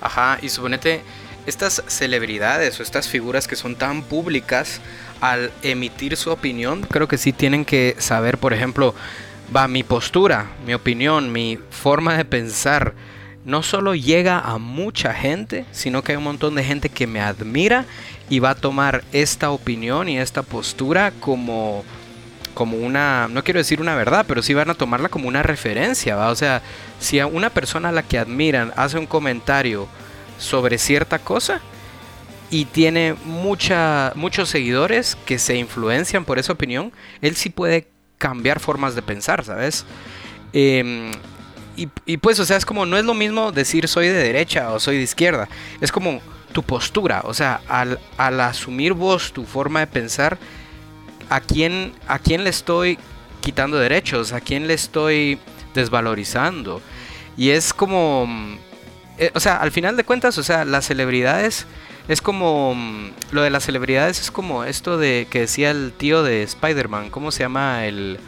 E: Ajá, y suponete, estas celebridades o estas figuras que son tan públicas, al emitir su opinión, creo que sí tienen que saber, por ejemplo, va mi postura, mi opinión, mi forma de pensar. No solo llega a mucha gente, sino que hay un montón de gente que me admira y va a tomar esta opinión y esta postura como como una, no quiero decir una verdad, pero sí van a tomarla como una referencia, ¿va? O sea, si a una persona a la que admiran hace un comentario sobre cierta cosa y tiene mucha, muchos seguidores que se influencian por esa opinión, él sí puede cambiar formas de pensar, ¿sabes? Em, y, y pues, o sea, es como, no es lo mismo decir soy de derecha o soy de izquierda, es como tu postura, o sea, al, al asumir vos tu forma de pensar, ¿a quién, ¿a quién le estoy quitando derechos? ¿A quién le estoy desvalorizando? Y es como... mm, eh, o sea, al final de cuentas, o sea, las celebridades... Es como... mm, Lo de las celebridades es como esto de que decía el tío de Spider-Man. ¿Cómo se llama el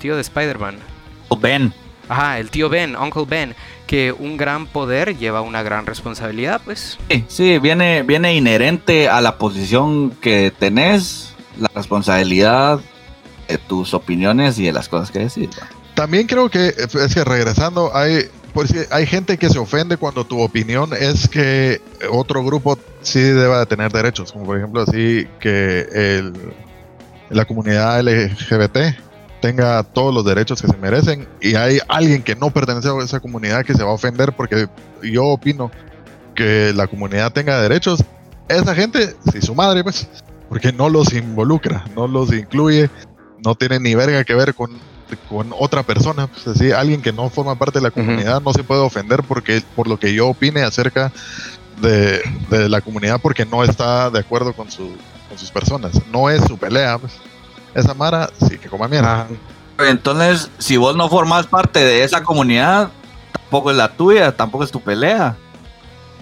E: tío de Spider-Man?
C: Ben.
E: Ajá, el tío Ben, Uncle Ben. Que un gran poder lleva una gran responsabilidad, pues.
C: Sí, sí, viene, viene inherente a la posición que tenés, la responsabilidad de tus opiniones y de las cosas que decís.
D: También creo que, es que regresando, hay, pues, hay gente que se ofende cuando tu opinión es que otro grupo sí deba de tener derechos, como por ejemplo así que el, la comunidad LGBT tenga todos los derechos que se merecen y hay alguien que no pertenece a esa comunidad que se va a ofender porque yo opino que la comunidad tenga derechos, esa gente, si su madre, pues, porque no los involucra, no los incluye, no tiene ni verga que ver con, con otra persona, pues así, alguien que no forma parte de la comunidad no se puede ofender porque por lo que yo opine acerca de, de la comunidad porque no está de acuerdo con, su, con sus personas, no es su pelea, pues. Esa Mara sí que coma mierda.
C: Entonces, si vos no formas parte de esa comunidad, tampoco es la tuya, tampoco es tu pelea.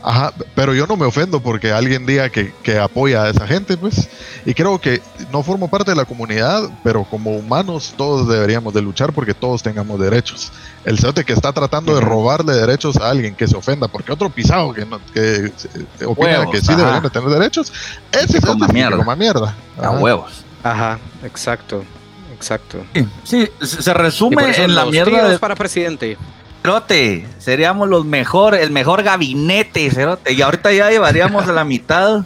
D: Ajá, pero yo no me ofendo porque alguien diga que, que apoya a esa gente, pues. Y creo que no formo parte de la comunidad, pero como humanos todos deberíamos de luchar porque todos tengamos derechos. El cerote que está tratando de robarle derechos a alguien que se ofenda porque otro pisado que, no, que eh, opina
C: Huevos,
D: que sí
C: ajá.
D: deberían de tener derechos, ese sí que
C: mierda.
D: coma mierda.
C: A huevos.
E: Ajá, exacto. Exacto.
C: Sí, se resume en la mierda de
E: para presidente.
C: Cerote. Seríamos los mejor, el mejor gabinete, Cerote. Y ahorita ya llevaríamos a la mitad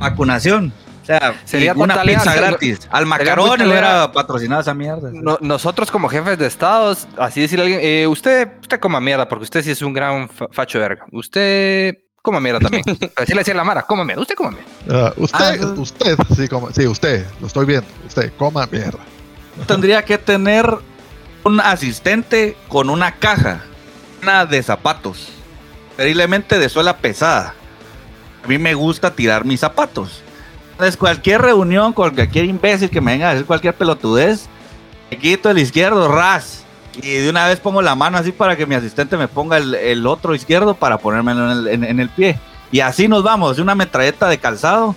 C: vacunación. O sea,
B: Sería
C: una
B: totalidad,
C: pizza gratis. Al macarón le hubiera patrocinado esa mierda.
B: No- nosotros como jefes de estados, así decirle a alguien, eh, usted, usted coma mierda, porque usted sí es un gran fa- facho de verga. Usted coma mierda también. Así le decía a la Mara, coma mierda, usted coma mierda.
D: Ah, usted,
C: Ah,
D: usted, sí, como, sí, usted, lo estoy viendo, usted coma mierda.
C: Tendría que tener un asistente con una caja llena de zapatos. Terriblemente de suela pesada. A mí me gusta tirar mis zapatos. Entonces, cualquier reunión con cualquier imbécil que me venga a decir cualquier pelotudez, me quito el izquierdo, ras. Y de una vez pongo la mano así para que mi asistente me ponga el, otro izquierdo para ponérmelo en el, pie. Y así nos vamos, una metralleta de calzado.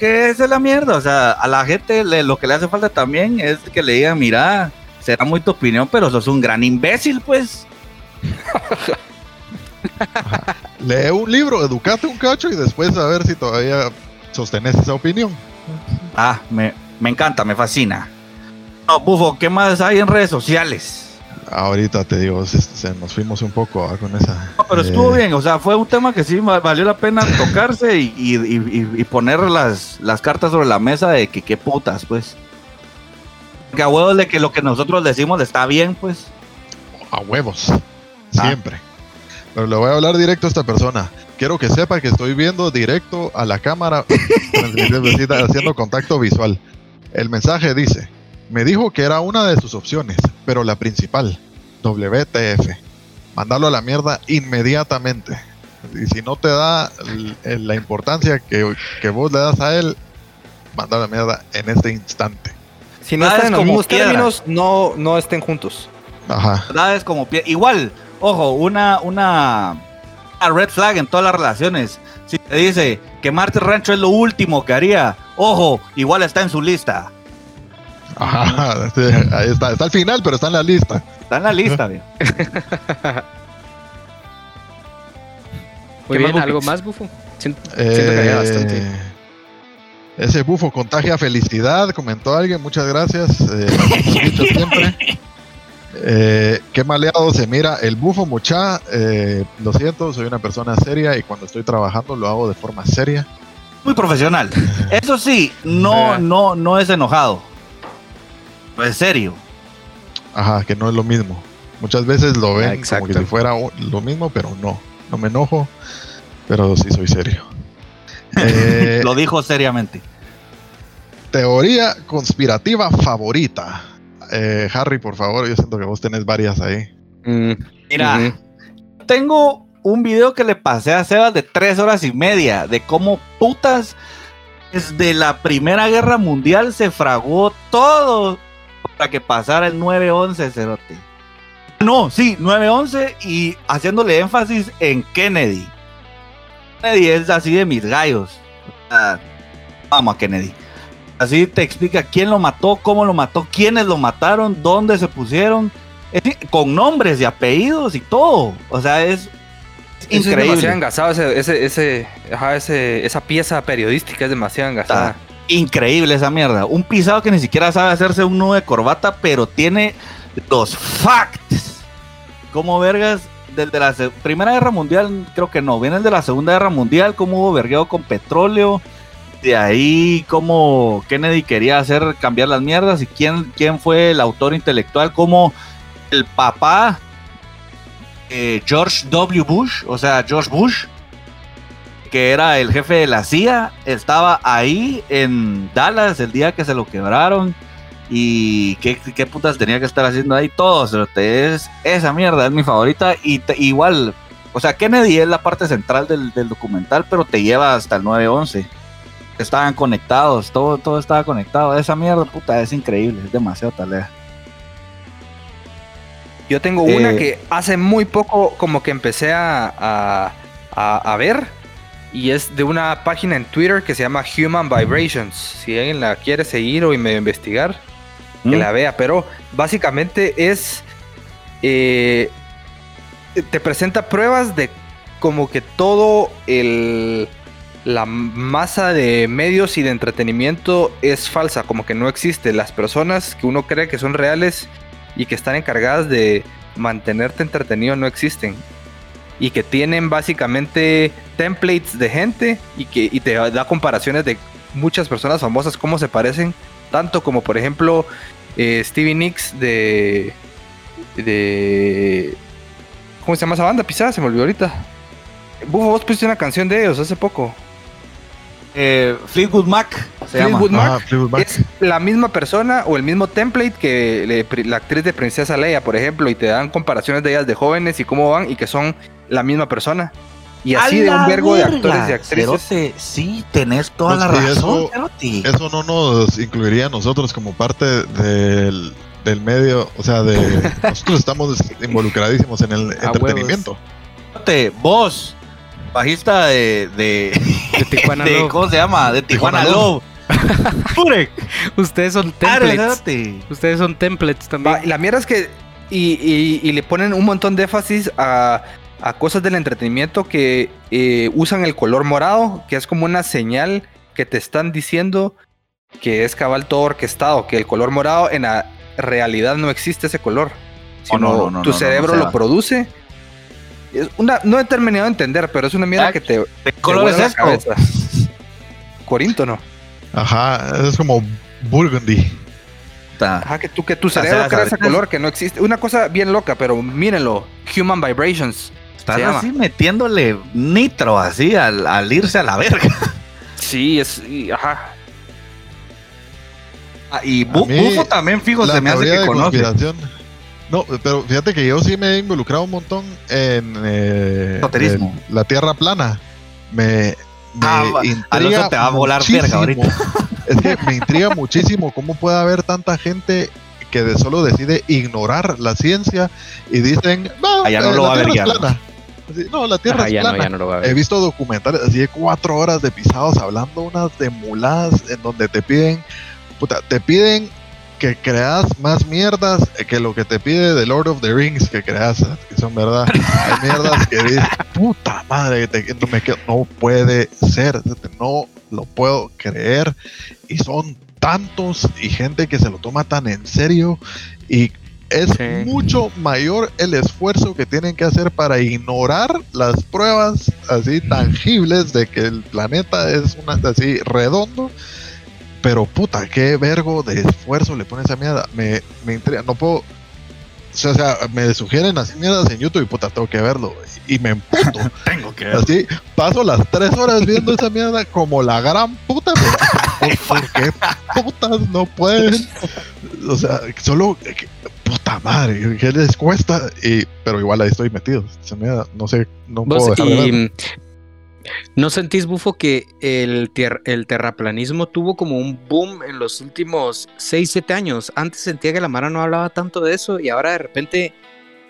C: Que es la mierda. O sea, a la gente lo que le hace falta también es que le digan, mira, será muy tu opinión, pero sos un gran imbécil, pues.
D: Lee un libro, educate un cacho y después a ver si todavía sostenés esa opinión.
C: Ah, me, me encanta, me fascina. No, Bufo, ¿qué más hay en redes sociales?
D: Ahorita te digo, se, se nos fuimos un poco ah, con esa.
C: No, pero estuvo
D: eh,
C: bien, o sea, fue un tema que sí va- valió la pena tocarse y, y- y- y poner las, las cartas sobre la mesa de que qué putas, pues. Que a huevos de que lo que nosotros decimos está bien, pues.
D: A huevos. Siempre. Pero le voy a hablar directo a esta persona. Quiero que sepa que estoy viendo directo a la cámara haciendo contacto visual. El mensaje dice, me dijo que era una de sus opciones, pero la principal, WTF. Mandarlo a la mierda inmediatamente. Y si no te da la importancia que, que vos le das a él, mandalo a la mierda en este instante.
B: Si no están
C: es
B: en los
C: como
B: mismos
C: piedra.
B: términos, no, no estén juntos.
D: Ajá.
C: ¿verdad? Es como pie- igual, ojo, una, una, una red flag en todas las relaciones. Si te dice que Marte Rancho es lo último que haría, ojo, igual está en su lista.
D: Ajá. sí, ahí está. Está al final, pero está en la lista.
C: Está en la lista, viejo.
E: Muy
B: ¿Qué más,
E: bien, ¿algo más, Bufo? Siento, siento que había bastante.
D: Ese bufo contagia felicidad, comentó alguien, muchas gracias. eh, siempre. Eh, qué maleado se mira el bufo, mucha. eh, lo siento, soy una persona seria y cuando estoy trabajando lo hago de forma seria.
C: Muy profesional. Eso sí, no, no, no es enojado. No es serio.
D: Ajá, que no es lo mismo. Muchas veces lo ven
E: Ah,
D: como que si fuera lo mismo, pero no. No me enojo, pero sí soy serio. Eh,
C: Lo dijo seriamente.
D: teoría conspirativa favorita. Eh, Harry, por favor, yo siento que vos tenés varias ahí.
E: Mm,
C: Mira, tengo un video que le pasé a Sebas de tres horas y media de cómo putas desde la Primera Guerra Mundial se fragó todo para que pasara el 9-11, Cerote. No, sí, 9-11 y haciéndole énfasis en Kennedy. Kennedy es así de mis gallos. Ah, Vamos a Kennedy. Así te explica quién lo mató, cómo lo mató, quiénes lo mataron, dónde se pusieron, con nombres y apellidos y todo. O sea, es, es
B: Eso Es demasiado
C: increíble.
B: engasado, ese, ese, ese, ajá, ese- esa pieza periodística es demasiado engasada.
C: Increíble esa mierda. Un pisado que ni siquiera sabe hacerse un nudo de corbata, pero tiene los facts. Como vergas, desde la se- Primera Guerra Mundial, creo que no, viene de la Segunda Guerra Mundial, cómo hubo vergueo con petróleo. De ahí, cómo Kennedy quería hacer cambiar las mierdas y quién, quién fue el autor intelectual, como el papá eh, George W. Bush, o sea, George Bush, que era el jefe de la CIA, estaba ahí en Dallas el día que se lo quebraron. Y qué, qué putas tenía que estar haciendo ahí todo. cerote, Es, esa mierda es mi favorita. Y te- igual, o sea, Kennedy es la parte central del, del documental, pero te lleva hasta el 9-11. Estaban conectados, todo, todo estaba conectado. Esa mierda, puta, es increíble, es demasiado talea.
B: Yo tengo una
C: Eh,
B: que hace muy poco como que empecé a, a, a- a ver y es de una página en Twitter que se llama Human Vibrations. Si alguien la quiere seguir o medio investigar, que
C: ¿Mm?
B: la vea. Pero básicamente es... eh, te presenta pruebas de como que todo el... La masa de medios y de entretenimiento es falsa, como que no existe. Las personas que uno cree que son reales y que están encargadas de mantenerte entretenido no existen. Y que tienen básicamente templates de gente y que y te da comparaciones de muchas personas famosas, cómo se parecen. Tanto como por ejemplo eh, Stevie Nicks de... de ¿Cómo se llama esa banda? Pisada, se me olvidó ahorita. Bufo, vos pusiste una canción de ellos hace poco.
C: Eh, Fleetwood Mac se llama.
B: Fleetwood Mac
D: Ah, Fleetwood Mac.
B: es la misma persona o el mismo template que le- la actriz de Princesa Leia, por ejemplo, y te dan comparaciones de ellas de jóvenes y cómo van y que son la misma persona. Y así
C: ¡A
B: de un vergo de actores y actrices.
C: Cerote, sí, tenés toda
D: Pues
C: la razón,
D: eso- no nos incluiría a nosotros como parte del, del medio, o sea, de nosotros estamos involucradísimos en el entretenimiento.
C: Cerote, Vos, bajista de, de,
E: De Tijuana
C: de-
E: Love.
C: ¿cómo se llama? De Tijuana,
D: Tijuana
C: Love.
E: Ustedes son templates. Ustedes son templates también.
B: Va, la mierda es que. Y, y- y le ponen un montón de énfasis a, a cosas del entretenimiento que eh, usan el color morado, que es como una señal que te están diciendo que es cabal todo orquestado, que el color morado en la realidad no existe ese color. sino
C: no, no, no,
B: tu
C: no, no,
B: cerebro
C: no,
B: lo produce. Es una, no he terminado de entender, pero es una mierda
C: Ah,
B: que te,
C: ¿De
B: te
C: qué color es esto?
B: Corinto, ¿no?
D: Ajá, es como Burgundy.
B: Ajá, que, tú, que tu cerebro crea ese color que no existe. Una cosa bien loca, pero mírenlo. Human Vibrations. Llama.
C: así metiéndole nitro así al, al irse a la verga.
B: Sí, es. y- ajá.
C: Ah, y Bu-
D: mí,
C: Bufo también, fijo, se me hace que conoce.
D: No, pero fíjate que yo sí me he involucrado un montón en eh, en la Tierra plana. Me, me
C: Ah,
D: intriga
C: Alonso te va a volar verga ahorita.
D: Es que me intriga muchísimo cómo puede haber tanta gente que de solo decide ignorar la ciencia y dicen, no,
C: Ah, ya no
D: eh,
C: lo
D: la
C: va a ver
D: Así, no, la Tierra
E: Ajá,
D: es
E: ya
D: plana.
E: no, ya no lo va a
D: He visto documentales así de cuatro horas de pisados hablando unas de muladas en donde te piden, puta, te piden que creas más mierdas que lo que te pide de Lord of the Rings que creas, que son verdad. Hay mierdas que dices, puta madre, te- no, me quedo- no puede ser, no lo puedo creer. Y son tantos y gente que se lo toma tan en serio y es
E: Sí.
D: mucho mayor el esfuerzo que tienen que hacer para ignorar las pruebas así tangibles de que el planeta es una así redondo. Pero puta, qué vergo de esfuerzo le pone esa mierda. Me, me intriga, no puedo. O sea, me sugieren así mierdas en YouTube y puta, tengo que verlo. Y me emputo.
C: Tengo que
D: Así, paso las tres horas viendo esa mierda como la gran puta. pero ¿Por, por qué putas no pueden? O sea, solo. que- Puta madre, ¿qué les cuesta? Y, pero igual ahí estoy metido. Esa mierda, no sé, no puedo dejar de
E: y, ¿No sentís, Bufo, que el, el terraplanismo tuvo como un boom en los últimos 6, 7 años? Antes sentía que la Mara no hablaba tanto de eso y ahora de repente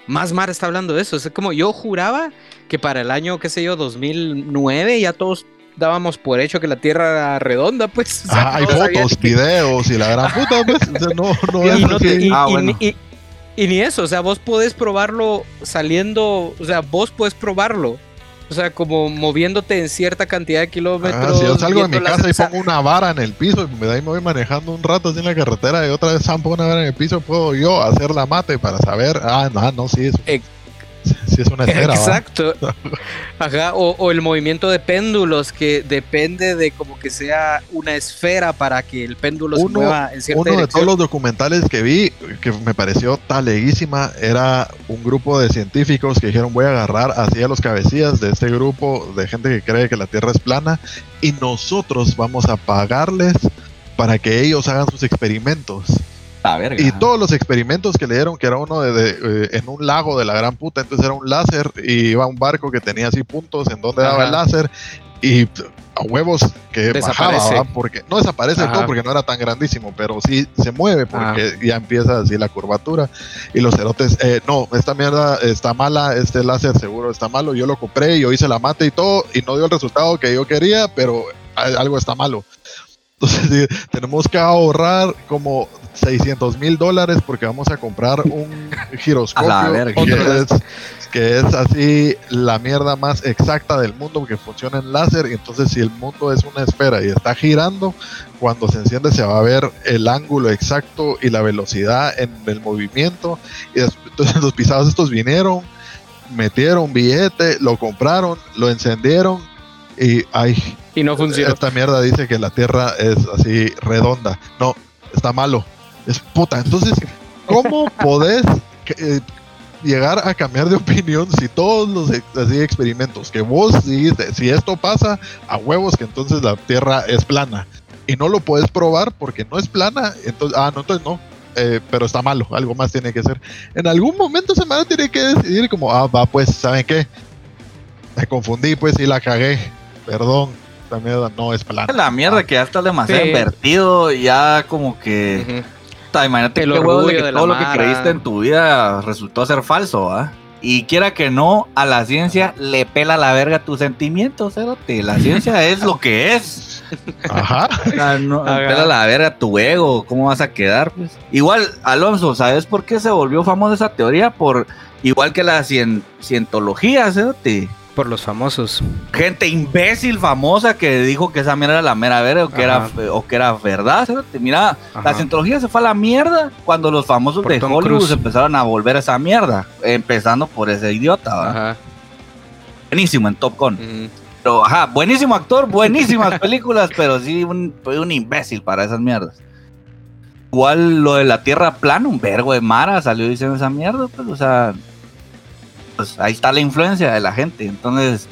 E: más Mara está hablando de eso. Es como yo juraba que para el año, qué sé yo, 2009 ya todos dábamos por hecho que la Tierra era redonda, pues. o sea,
D: Ajá, hay fotos,
E: que-
D: videos y la gran puta, pues, o sea, no, no
E: y,
D: es
E: no te-
D: así.
E: y-
C: Ah,
E: y-
C: bueno.
E: y- y ni eso, o sea, vos podés probarlo saliendo, o sea, vos podés probarlo. O sea, como moviéndote en cierta cantidad de kilómetros.
D: Ah, si yo salgo de mi casa y pongo una vara en el piso y me, de ahí me voy manejando un rato así en la carretera y otra vez zampo una vara en el piso, puedo yo hacer la mate para saber, ah, no, no, sí, es,
E: Ex-
D: sí es una esfera, ¿va?
E: Exacto. Ajá, o, o el movimiento de péndulos que depende de como que sea una esfera para que el péndulo se
D: Uno-
E: mueva en cierta
D: Uno de todos los documentales que vi, que me pareció taleguísima, era un grupo de científicos que dijeron voy a agarrar así a los cabecillas de este grupo de gente que cree que la Tierra es plana y nosotros vamos a pagarles para que ellos hagan sus experimentos.
C: Verga.
D: Y todos los experimentos que le dieron, que era uno de, de, eh, en un lago de la gran puta, entonces era un láser y iba un barco que tenía así puntos en donde daba el láser y a huevos que bajaba,
E: Desaparece.
D: ¿va? porque no desaparece
E: Ajá.
D: todo porque no era tan grandísimo, pero sí se mueve porque ya empieza así la curvatura y los cerotes, eh, no, esta mierda está mala, este láser seguro está malo, yo lo compré, yo hice la mate y todo y no dio el resultado que yo quería, pero algo está malo. Entonces tenemos que ahorrar como 600 mil dólares porque vamos a comprar un giroscopio
C: A la verga.
D: que, es, que es así la mierda más exacta del mundo que funciona en láser y entonces si el mundo es una esfera y está girando, cuando se enciende se va a ver el ángulo exacto y la velocidad en el movimiento y entonces los pisados estos vinieron, metieron billete, lo compraron, lo encendieron y ay,
E: Y no funcionó.
D: esta mierda dice que la Tierra es así redonda. No, está malo. Es puta. Entonces, ¿cómo podés eh, llegar a cambiar de opinión si todos los así, experimentos que vos dijiste, si esto pasa, a huevos que entonces la Tierra es plana? Y no lo puedes probar porque no es plana. Entonces, ah, no, entonces no. eh, pero está malo, algo más tiene que ser. En algún momento se me tiene que decidir como, ah, va, pues, ¿saben qué? Me confundí, pues, y la cagué. Perdón, esta mierda no es plana.
C: La mierda que ya está demasiado
E: Sí.
C: invertido, ya como que... Puta, imagínate
E: El
C: qué de que
E: de la
C: todo lo que
E: mara.
C: creíste en tu vida resultó ser falso, ¿ah? Y quiera que no, a la ciencia le pela la verga tus sentimientos, cerote. La ciencia es lo que es.
D: Ajá.
C: No,
E: Ajá.
C: pela la verga tu ego, ¿cómo vas a quedar? Pues? Igual, Alonso, ¿sabes por qué se volvió famosa esa teoría? Por igual que la cien- cientología, cerote.
E: Por los famosos.
C: gente imbécil famosa que dijo que esa mierda era la mera verga o que, era, o que era verdad. cerote. Mira,
E: Ajá.
C: la cientología se fue a la mierda cuando los famosos
E: Por
C: de
E: Tom
C: Hollywood
E: Cruise.
C: empezaron a volver a esa mierda. Empezando por ese idiota. ¿va?
E: Ajá.
C: Buenísimo en Top Gun. Pero, ajá, buenísimo actor, buenísimas películas, pero sí un, fue un imbécil para esas mierdas. Igual lo de la Tierra plana, un vergo de Mara salió diciendo esa mierda, pues, o sea, pues ahí está la influencia de la gente. Entonces,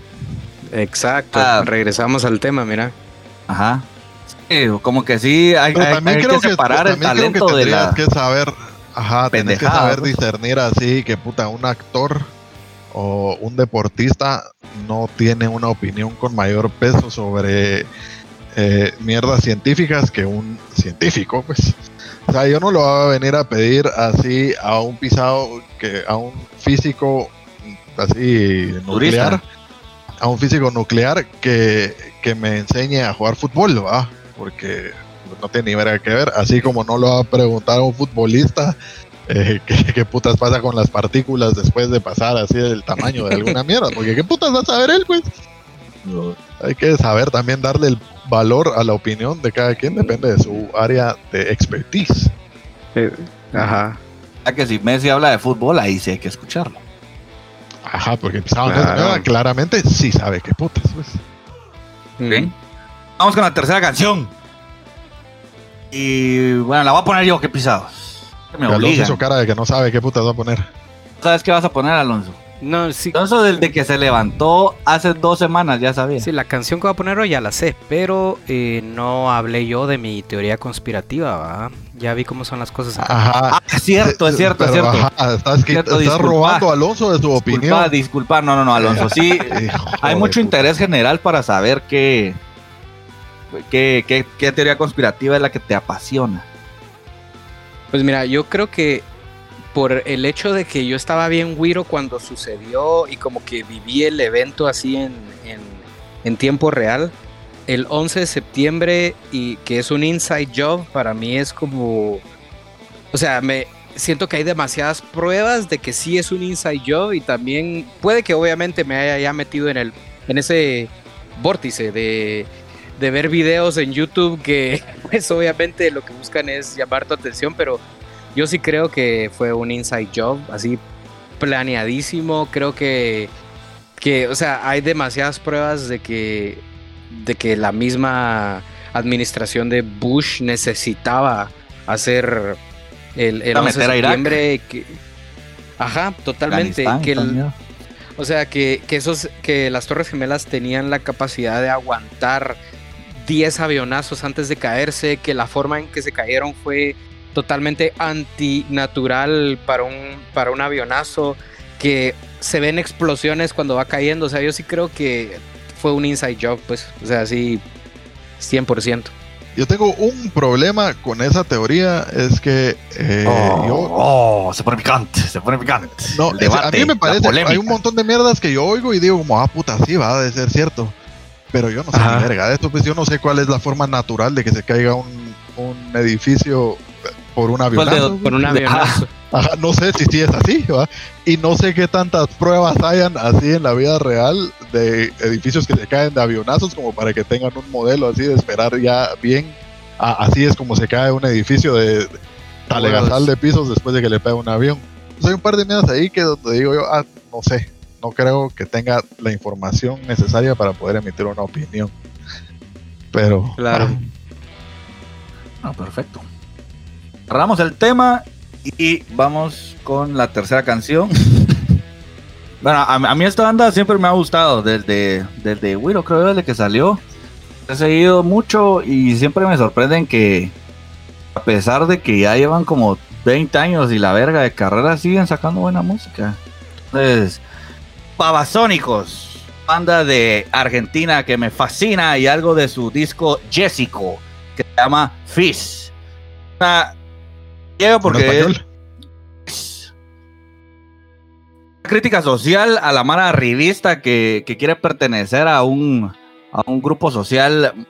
E: Exacto.
C: Ah.
E: Regresamos al tema, mira.
C: Ajá. Sí, como que sí, hay,
D: Pero
C: hay-
D: creo
C: que
D: que,
C: separar el
D: también creo que
C: talento de
D: tendrías
C: la...
D: que saber, ajá, tenés que saber
C: pues.
D: discernir así que puta, un actor o un deportista no tiene una opinión con mayor peso sobre eh, mierdas científicas que un científico, pues. O sea, yo no lo voy a venir a pedir así a un pisado, que a un físico así nuclear, a un físico nuclear que, que me enseñe a jugar fútbol, ¿va? Porque no tiene ni verga que ver, así como no lo va a preguntar a un futbolista eh, qué, qué putas pasa con las partículas después de pasar así del tamaño de alguna mierda, porque qué putas va a saber él, pues. No, hay que saber también darle el valor a la opinión de cada quien, depende de su área de expertise.
E: Ajá.
C: Ya que si Messi habla de fútbol, ahí sí hay que escucharlo.
D: Ajá, porque empezaban
E: Claro.
D: mierda, claramente sí sabe qué putas, pues.
C: Vamos con la tercera canción. Y bueno, la voy a poner yo, qué pisados. Que Me
D: Alonso hizo cara de que no sabe qué putas va a poner.
C: ¿Sabes qué vas a poner, Alonso?
E: No, sí.
C: Alonso, desde que se levantó hace dos semanas, ya sabía.
E: Sí, la canción que voy a poner hoy ya la sé, pero eh, no hablé yo de mi teoría conspirativa, ¿va? Ya vi cómo son las cosas.
D: Ajá.
C: Ah, es cierto, es cierto, es cierto.
D: ajá, estás, qui-
C: Cierto,
D: estás
C: disculpa.
D: robando a Alonso de su
C: Disculpa,
D: opinión.
C: disculpa, no, no, no, Alonso. Sí, hay mucho interés general para saber qué, qué, qué, qué teoría conspirativa es la que te apasiona.
E: Pues mira, yo creo que por el hecho de que yo estaba bien güiro cuando sucedió y como que viví el evento así en, en, tiempo real, el 11 de septiembre y que es un inside job, para mí es como... O sea, me siento que hay demasiadas pruebas de que sí es un inside job y también puede que obviamente me haya ya metido en, el, en ese vórtice de, de ver videos en YouTube que pues obviamente lo que buscan es llamar tu atención, pero yo sí creo que fue un inside job, así planeadísimo, creo que, que o sea, hay demasiadas pruebas de que, de que la misma administración de Bush necesitaba hacer el, el
C: Para
E: 11 de septiembre. que- ajá, totalmente. Que el- o sea, que, que, esos, que las Torres Gemelas tenían la capacidad de aguantar 10 avionazos antes de caerse, que la forma en que se cayeron fue totalmente antinatural para un, para un avionazo, que se ven explosiones cuando va cayendo. O sea, yo sí creo que fue un inside job, pues. O sea, sí, 100%.
D: Yo tengo un problema con esa teoría, es que eh, yo...
C: oh, se pone picante, se pone picante.
D: No, es- a
C: debate,
D: mí me parece, hay un montón de mierdas que yo oigo y digo como, ah, puta, sí, va a de ser cierto. Pero yo no sé ni verga de esto, pues yo no sé cuál es la forma natural de que se caiga un, un edificio por un avionazo.
E: Por un avionazo.
D: Ajá, no sé si sí es así, ¿va? Y no sé qué tantas pruebas hayan así en la vida real de edificios que se caen de avionazos como para que tengan un modelo así de esperar ya bien. Ah, así es como se cae un edificio de talegasal de pisos después de que le pega un avión. Entonces, hay un par de miedos ahí que donde digo yo, ah, no sé, no creo que tenga la información necesaria para poder emitir una opinión. Pero,
E: Claro.
C: Ah, perfecto. Cerramos el tema y vamos con la tercera canción. bueno, a, a mí esta banda siempre me ha gustado desde, desde Willow, creo desde que salió. He seguido mucho y siempre me sorprenden que a pesar de que ya llevan como 20 años y la verga de carrera siguen sacando buena música. Entonces, Babasónicos, banda de Argentina que me fascina y algo de su disco Jessico que se llama Fizz. Una- Llega
D: ¿en
C: porque es crítica social a la mala revista que, que quiere pertenecer a un, a un grupo social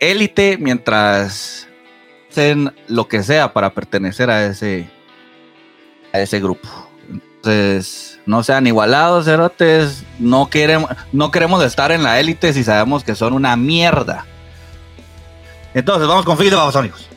C: élite mientras hacen lo que sea para pertenecer a ese, a ese grupo.
J: Entonces, no sean igualados, cerotes. No queremos, no queremos estar en la élite si sabemos que son una mierda. Entonces, vamos con Fit de Babasónicos.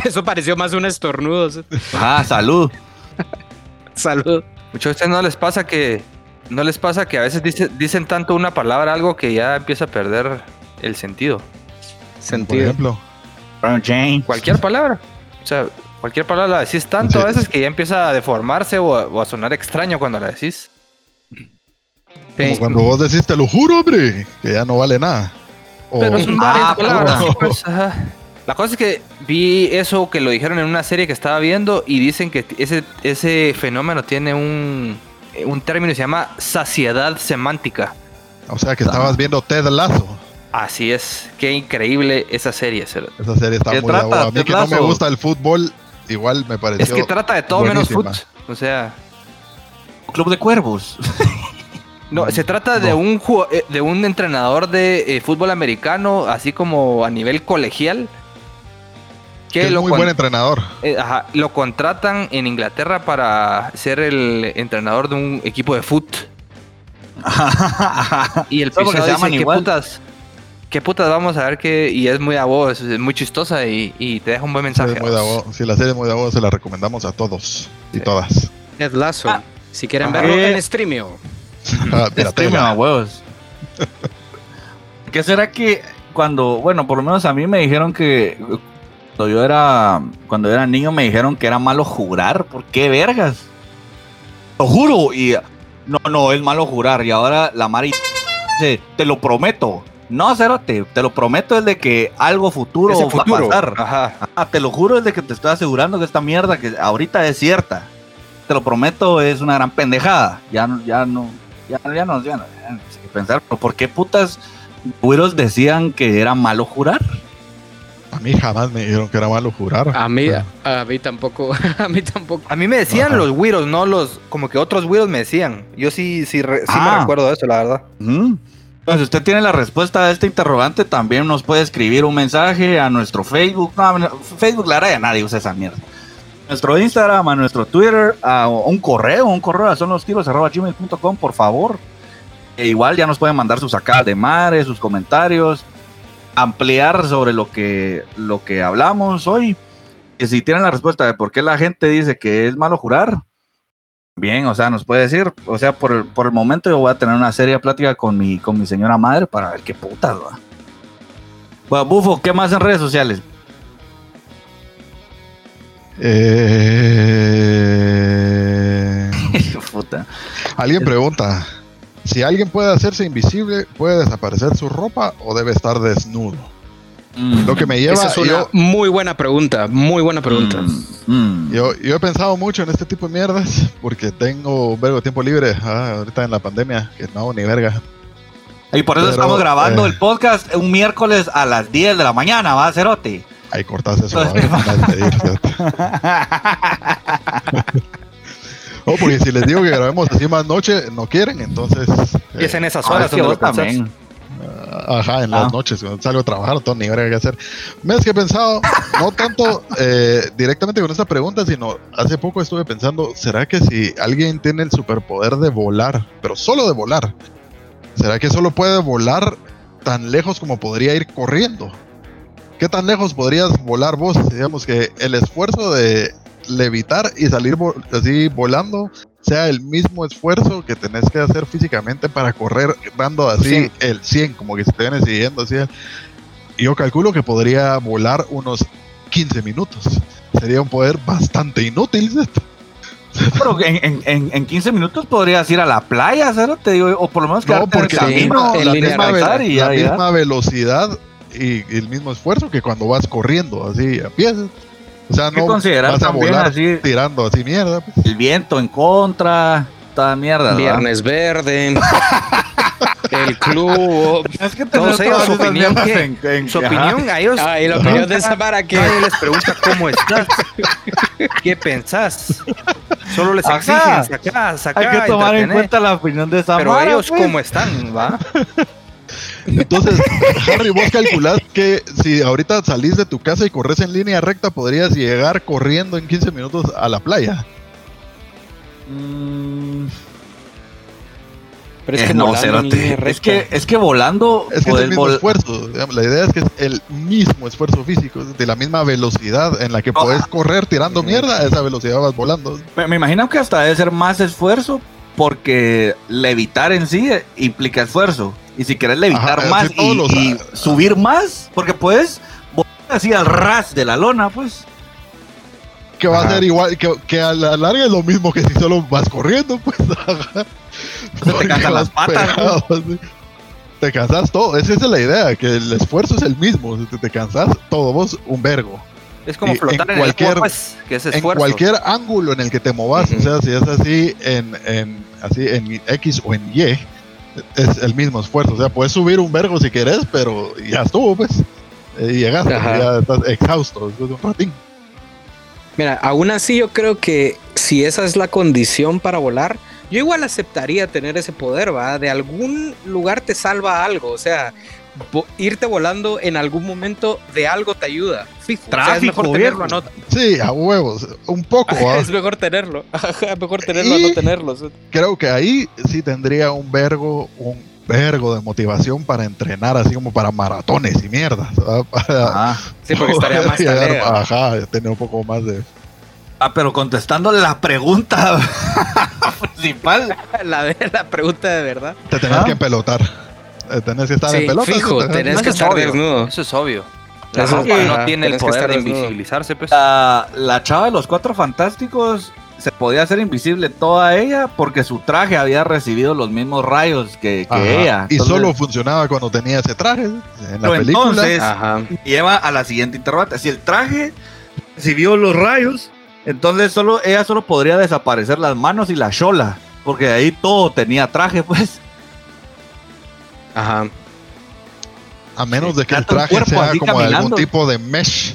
E: Eso, pareció más un estornudo.
J: Ah, salud.
E: Salud.
B: Muchos a ustedes no les pasa que no les pasa que a veces dice- dicen tanto una palabra algo que ya empieza a perder el sentido.
D: Por
E: Sentido.
D: ejemplo.
J: Brown Jane.
B: Cualquier palabra. O sea, cualquier palabra la decís tanto a veces que ya empieza a deformarse o a, o a sonar extraño cuando la decís.
D: Como cuando vos decís, te lo juro, hombre, que ya no vale nada. O,
B: Pero son
J: Ah,
B: varias palabras.
D: puta.
B: pues, ajá. La cosa es que vi eso que lo dijeron en una serie que estaba viendo y dicen que ese, ese fenómeno tiene un, un término que se llama saciedad semántica.
D: o sea, que estabas viendo Ted Lazo.
B: Así es, qué increíble esa serie.
D: Esa serie está
J: ¿Qué
D: muy
J: trata.
D: A mí que no me gusta el fútbol, igual me pareció.
B: Es que trata de todo menos foot. O sea,
J: Club de Cuervos.
B: no, se trata de un eh, de un entrenador de eh, fútbol americano, así como a nivel colegial.
D: Que es
B: lo
D: muy buen entrenador.
B: eh, ajá, lo contratan en Inglaterra para ser el entrenador de un equipo de fútbol. Y el
J: llaman
B: dice, ¿qué
J: igual.
B: putas? ¿Qué putas vamos a ver que Y es muy a vos, es muy chistosa y, y te deja un buen mensaje.
D: muy. Sí, la serie es muy de huevo, se la recomendamos a todos y todas.
E: Ted Lasso.
J: Ah.
E: Si quieren
J: Ajá.
E: verlo
J: Eh.
E: en Streamio.
D: Ah,
J: Stream
D: piratela.
J: a huevos. ¿Qué será que cuando, bueno, por lo menos a mí me dijeron que cuando yo era, cuando yo era niño me dijeron que era malo jurar? ¿Por qué vergas? Lo juro y no, no, es malo jurar y ahora la Mari dice, te lo prometo. No, Cerote, te lo prometo es de que algo futuro, va a pasar.
B: Ajá.
J: Ah, te lo juro es de que te estoy asegurando que esta mierda que ahorita es cierta. Te lo prometo, es una gran pendejada. Ya no, ya no, ya, ya no, ya no, ya no sé qué pensar. ¿por qué putas
C: Güeros decían que era malo jurar.
D: A mí jamás me dijeron que era malo jurar.
E: A mí,
D: Pero-
E: a mí tampoco, a mí tampoco.
B: A mí me decían
D: Ajá.
B: los güiros, no los, como que otros güiros me decían. Yo sí, sí, re- sí
C: Ah.
B: me recuerdo de eso, la verdad.
C: Ujú. Pues si usted tiene la respuesta a este interrogante, también nos puede escribir un mensaje a nuestro Facebook. No, Facebook, la verdad, ya nadie usa esa mierda. Nuestro Instagram, a nuestro Twitter, a un correo, un correo a son los tiros arroba gmail.com, por favor. E igual ya nos pueden mandar sus sacadas de madre, sus comentarios, ampliar sobre lo que, lo que hablamos hoy. Y si tienen la respuesta de por qué la gente dice que es malo jurar, bien, o sea, nos puede decir, o sea, por el, por el momento yo voy a tener una seria plática con mi, con mi señora madre para ver qué putas, va. Bueno, Bufo, ¿qué más en redes sociales?
D: Eh,
C: Puta.
D: alguien pregunta: si alguien puede hacerse invisible, ¿puede desaparecer su ropa o debe estar desnudo?
C: Mm,
D: Lo que me lleva.
E: Esa es una
D: yo,
E: muy buena pregunta, muy buena pregunta.
C: mm, mm.
D: yo, yo he pensado mucho en este tipo de mierdas porque tengo un vergo de tiempo libre ah, ahorita en la pandemia, que no hago ni verga.
C: Y por eso
D: Pero,
C: estamos grabando
D: eh,
C: el podcast un miércoles a las 10 de la mañana, ¿va, Cerote?
D: Ahí cortas eso. a fíjate. Oh, porque si les digo que grabemos así más noche, no quieren, entonces.
B: Y es
D: eh,
B: en esas
C: Ah,
B: horas
C: es que vos también.
D: Ajá, en
C: Ah.
D: las noches, cuando salgo a trabajar, no tengo ni verga que hacer. ¿Ves que he pensado? No tanto eh, directamente con esta pregunta, sino hace poco estuve pensando, ¿será que si alguien tiene el superpoder de volar, pero solo de volar, ¿será que solo puede volar tan lejos como podría ir corriendo? ¿Qué tan lejos podrías volar vos? Digamos que el esfuerzo de levitar y salir así volando sea el mismo esfuerzo que tenés que hacer físicamente para correr dando así
B: Cien.
D: el 100, como que se te viene siguiendo así. Yo calculo que podría volar unos 15 minutos. Sería un poder bastante inútil.
C: Pero en, en, en, en 15 minutos podrías ir a la playa, Cerote, digo, o por lo menos
D: No,
C: quedarte en el
D: porque la,
E: camino,
D: misma, la misma ve-
C: y
D: la misma velocidad y el mismo esfuerzo que cuando vas corriendo así a pies. O sea,
C: que
D: no
C: considerar
D: vas a
C: también
D: volar
C: así
D: tirando así mierda. pues.
C: el viento en contra, toda mierda. ¿verdad?
E: Viernes verde, el club.
C: Es que
B: ellos,
C: todas
B: su opinión, ¿qué?
C: en- en-
B: Su
C: ajá.
B: opinión, a ellos.
E: Ah, y la opinión de Samara que
B: Nadie les pregunta cómo estás. ¿Qué pensás? Solo les exigen sacar, sacar.
C: Hay que tomar en cuenta la opinión de esa
B: Pero
C: Mara,
B: ellos,
C: pues.
B: ¿cómo están? ¿Va?
D: Entonces, Harry, vos calculás que si ahorita salís de tu casa y corres en línea recta, podrías llegar corriendo en 15 minutos a la playa.
C: Mm,
E: Pero es
C: eh,
E: que
C: no, es que es que volando
D: Es que es el mismo
C: vol-
D: esfuerzo. La idea es que es el mismo esfuerzo físico, de la misma velocidad en la que
C: ah.
D: correr tirando mierda, a esa velocidad vas volando.
C: Me, me imagino que hasta debe ser más esfuerzo porque levitar en sí implica esfuerzo. Y si querés levitar
D: Ajá,
C: más y,
D: los-
C: y subir más, porque puedes así al ras de la lona, pues.
D: Que va
B: Ajá.
D: a ser igual, que, que a la larga es lo mismo que si solo vas corriendo, pues. ajá. Porque
C: cansan las patas,
D: pegado. Te cansas todo, esa es la idea, que el esfuerzo es el mismo, te, te cansas todo, vos un vergo.
B: Es como
D: Y
B: flotar
D: en
B: en,
D: cualquier-
B: el agua, pues, que es
D: en
B: esfuerzo.
D: cualquier ángulo en el que te movas, o sea, si es así en, en- así en X o en Y, es el mismo esfuerzo. O sea, puedes subir un vergo si querés, pero ya estuvo, pues. Eh, Y llegaste,
E: Ajá.
D: ya estás exhausto después de un ratín.
E: Mira, aún así yo creo que si esa es la condición para volar, yo igual aceptaría tener ese poder, ¿va? De algún lugar te salva algo, o sea, irte volando en algún momento de algo te ayuda. Fijo, o sea, es
C: Tráfico,
E: mejor tenerlo a
C: viejo.
E: no,
D: Sí, a huevos, un poco. ¿va?
E: es mejor tenerlo, Ajá, mejor tenerlo a
D: Y-
E: no tenerlo.
D: Creo que ahí sí tendría un vergo, un vergo de motivación para entrenar, así como para maratones y mierdas. Para
C: Ah,
E: Sí, porque estaría más
D: llegar-. Ajá, tener un poco más de.
C: Ah, pero contestando la pregunta principal.
E: La, de- la pregunta de verdad.
D: Te tenés
C: Ah.
D: que empelotar. Tenés que estar
E: Sí,
D: en pelota.
E: fijo, tenés
B: Eso
E: que
B: es
E: estar
B: obvio.
E: desnudo.
B: Eso es obvio. La
E: Eso-
B: ropa no tiene el poder de invisibilizarse, pues.
C: La, la chava de los cuatro fantásticos se podía hacer invisible toda ella porque su traje había recibido los mismos rayos que, ella.
D: Y solo funcionaba cuando tenía ese traje. En la película.
C: entonces-
E: Ajá.
C: lleva a la siguiente interrogante. Si el traje recibió los rayos, entonces solo ella solo podría desaparecer las manos y la chola, porque de ahí todo tenía traje, pues.
E: Ajá.
D: A menos de que el traje
C: cuerpo
D: sea como de algún tipo de mesh.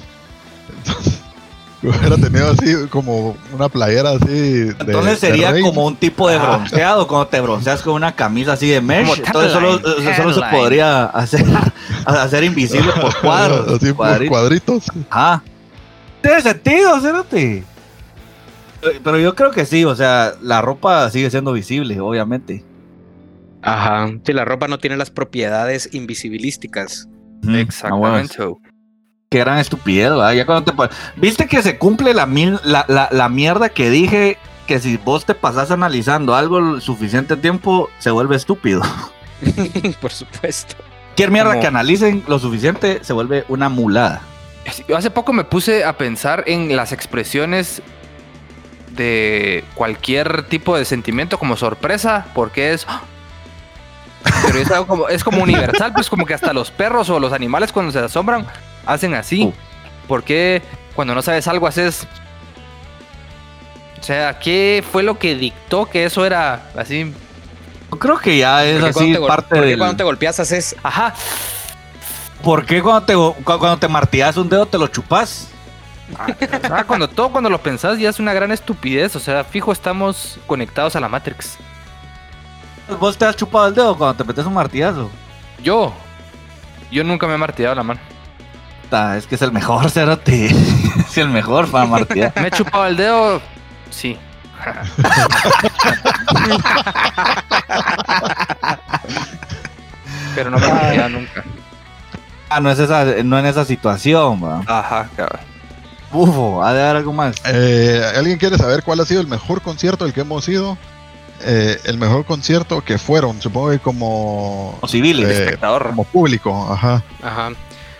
D: Entonces, hubiera tenido así como una playera así. de-
C: Entonces sería como un tipo de bronceado, cuando te bronceas con una camisa así de mesh.
B: Como
C: Entonces solo,
B: tan line,
C: solo se podría hacer, hacer invisible por cuadros.
D: Así por
C: cuadritos.
D: cuadritos.
C: Ajá. Tiene sentido, Cerote. Eh, Pero yo creo que sí, o sea, la ropa sigue siendo visible, obviamente.
E: Ajá. Si la ropa no tiene las propiedades invisibilísticas.
C: Mm,
B: Exactamente.
C: ah, Qué gran estupidez, ¿verdad? Ya cuando te Viste que se cumple la, mil- la, la, la mierda que dije que si vos te pasás analizando algo el suficiente tiempo, se vuelve estúpido.
E: Por supuesto.
C: Cualquier mierda
B: Como-
C: que analicen lo suficiente se vuelve una mulada.
B: Yo hace poco me puse a pensar en las expresiones de cualquier tipo de sentimiento como sorpresa, porque es... ¡ah! Pero es, algo como, es como universal, pues como que hasta los perros o los animales cuando se asombran hacen así.
C: Uh.
B: Porque cuando no sabes algo haces... O sea, ¿qué fue lo que dictó que eso era así?
C: Yo creo que ya es
E: Porque
C: así
E: te
C: parte
E: porque
C: del...
E: cuando te golpeas haces.
B: Ajá,
C: ¿Por qué cuando te, cu- cuando te martillas un dedo te lo chupas?
B: Ah, cuando todo cuando lo pensás ya es una gran estupidez. O sea, fijo, estamos conectados a la Matrix.
C: ¿Vos te has chupado el dedo cuando te metes un martillazo?
B: Yo, yo nunca me he martillado la mano.
C: Ta, Es que es el mejor, Cerote. es el mejor para martillar.
B: Me he chupado el dedo, sí. Pero no me he martillado nunca.
C: Ah, no es esa, no en esa situación, va.
B: Ajá, cabrón.
C: Bufo, ha de haber algo más.
D: Eh, ¿Alguien quiere saber cuál ha sido el mejor concierto al que hemos ido? Eh, el mejor concierto que fueron, supongo que como,
C: O civiles.
D: eh,
B: Espectador.
D: como público, ajá.
E: Ajá.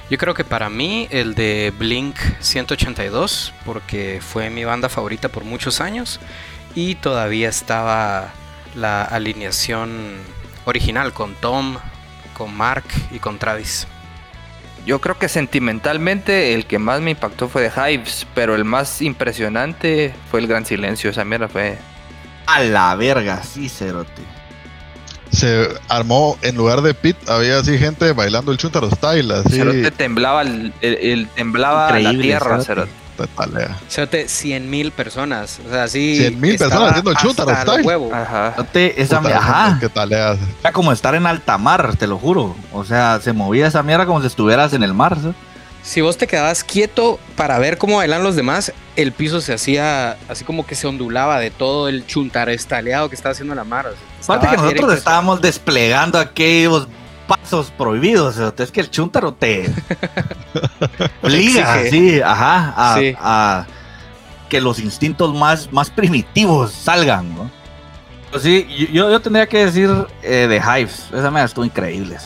E: Yo creo que para mí el de Blink 182, porque fue mi banda favorita por muchos años y todavía estaba la alineación original con Tom, con Mark y con Travis.
B: Yo creo que sentimentalmente el que más me impactó fue de Hives, pero el más impresionante fue el Gran Silencio. Esa mierda fue.
C: A la verga, sí, Cerote.
D: Se armó, en lugar de pit, había así gente bailando el chuntaro style, así.
B: Cerote temblaba, el, el- el- temblaba la tierra,
C: Cerote.
B: Cerote.
D: te talea.
E: Fíjate, 100 mil personas. O sea, así.
D: 100,000
E: estaba
D: personas haciendo el
E: los
D: style.
E: huevos.
B: Ajá.
C: Cerote, esa
D: Puta,
C: mierda, ajá.
D: ¿Qué talea?
C: Era como estar en alta mar, te lo juro. O sea, se movía esa mierda como si estuvieras en el mar. ¿sí?
E: Si vos te quedabas quieto para ver cómo bailan los demás, el piso se hacía así como que se ondulaba de todo el chuntarestaleado que estaba haciendo la mar. o sea,
C: que nosotros estábamos desplegando aquellos pasos prohibidos. Es que el chúntaro te obliga, sí, ajá, a,
E: Sí.
C: a que los instintos más, más primitivos salgan, ¿no? Pero sí, yo, yo tendría que decir eh, de Hives. Esa mierda estuvo increíble.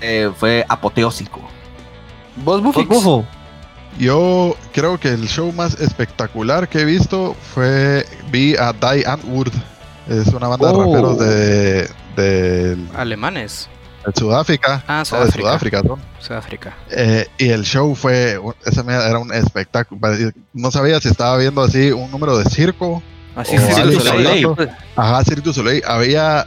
C: Eh, fue apoteósico.
B: ¿Vos.
C: Bufo?
D: Yo creo que el show más espectacular que he visto fue vi a Die Antwoord. Es una banda de
C: Oh.
D: raperos de, de,
E: Alemanes.
D: de Sudáfrica.
E: Ah,
D: No, de
E: Sudáfrica.
D: Sudáfrica son.
E: Sudáfrica.
D: Eh, y el show fue, esa mierda era un espectáculo. No sabía si estaba viendo así un número de circo.
B: Así
D: algo
C: Cirque. Soleil.
D: Ajá, Cirque du Soleil. Había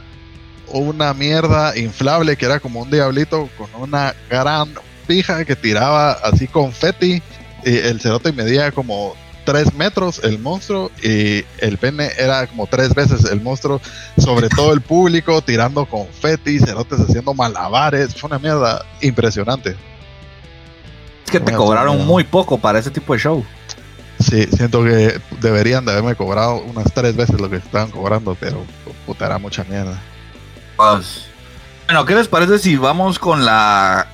D: una mierda inflable que era como un diablito con una gran pija que tiraba así confeti. Y el cerote medía como 3 metros el monstruo y el pene era como tres veces el monstruo sobre todo el público tirando confeti, cerotes haciendo malabares. Fue una mierda impresionante.
C: Es que te cobraron muy poco para ese tipo de show.
D: Sí, siento que deberían de haberme cobrado unas tres veces lo que estaban cobrando, pero puta, era mucha mierda.
C: Pues, Bueno, ¿qué les parece si vamos con la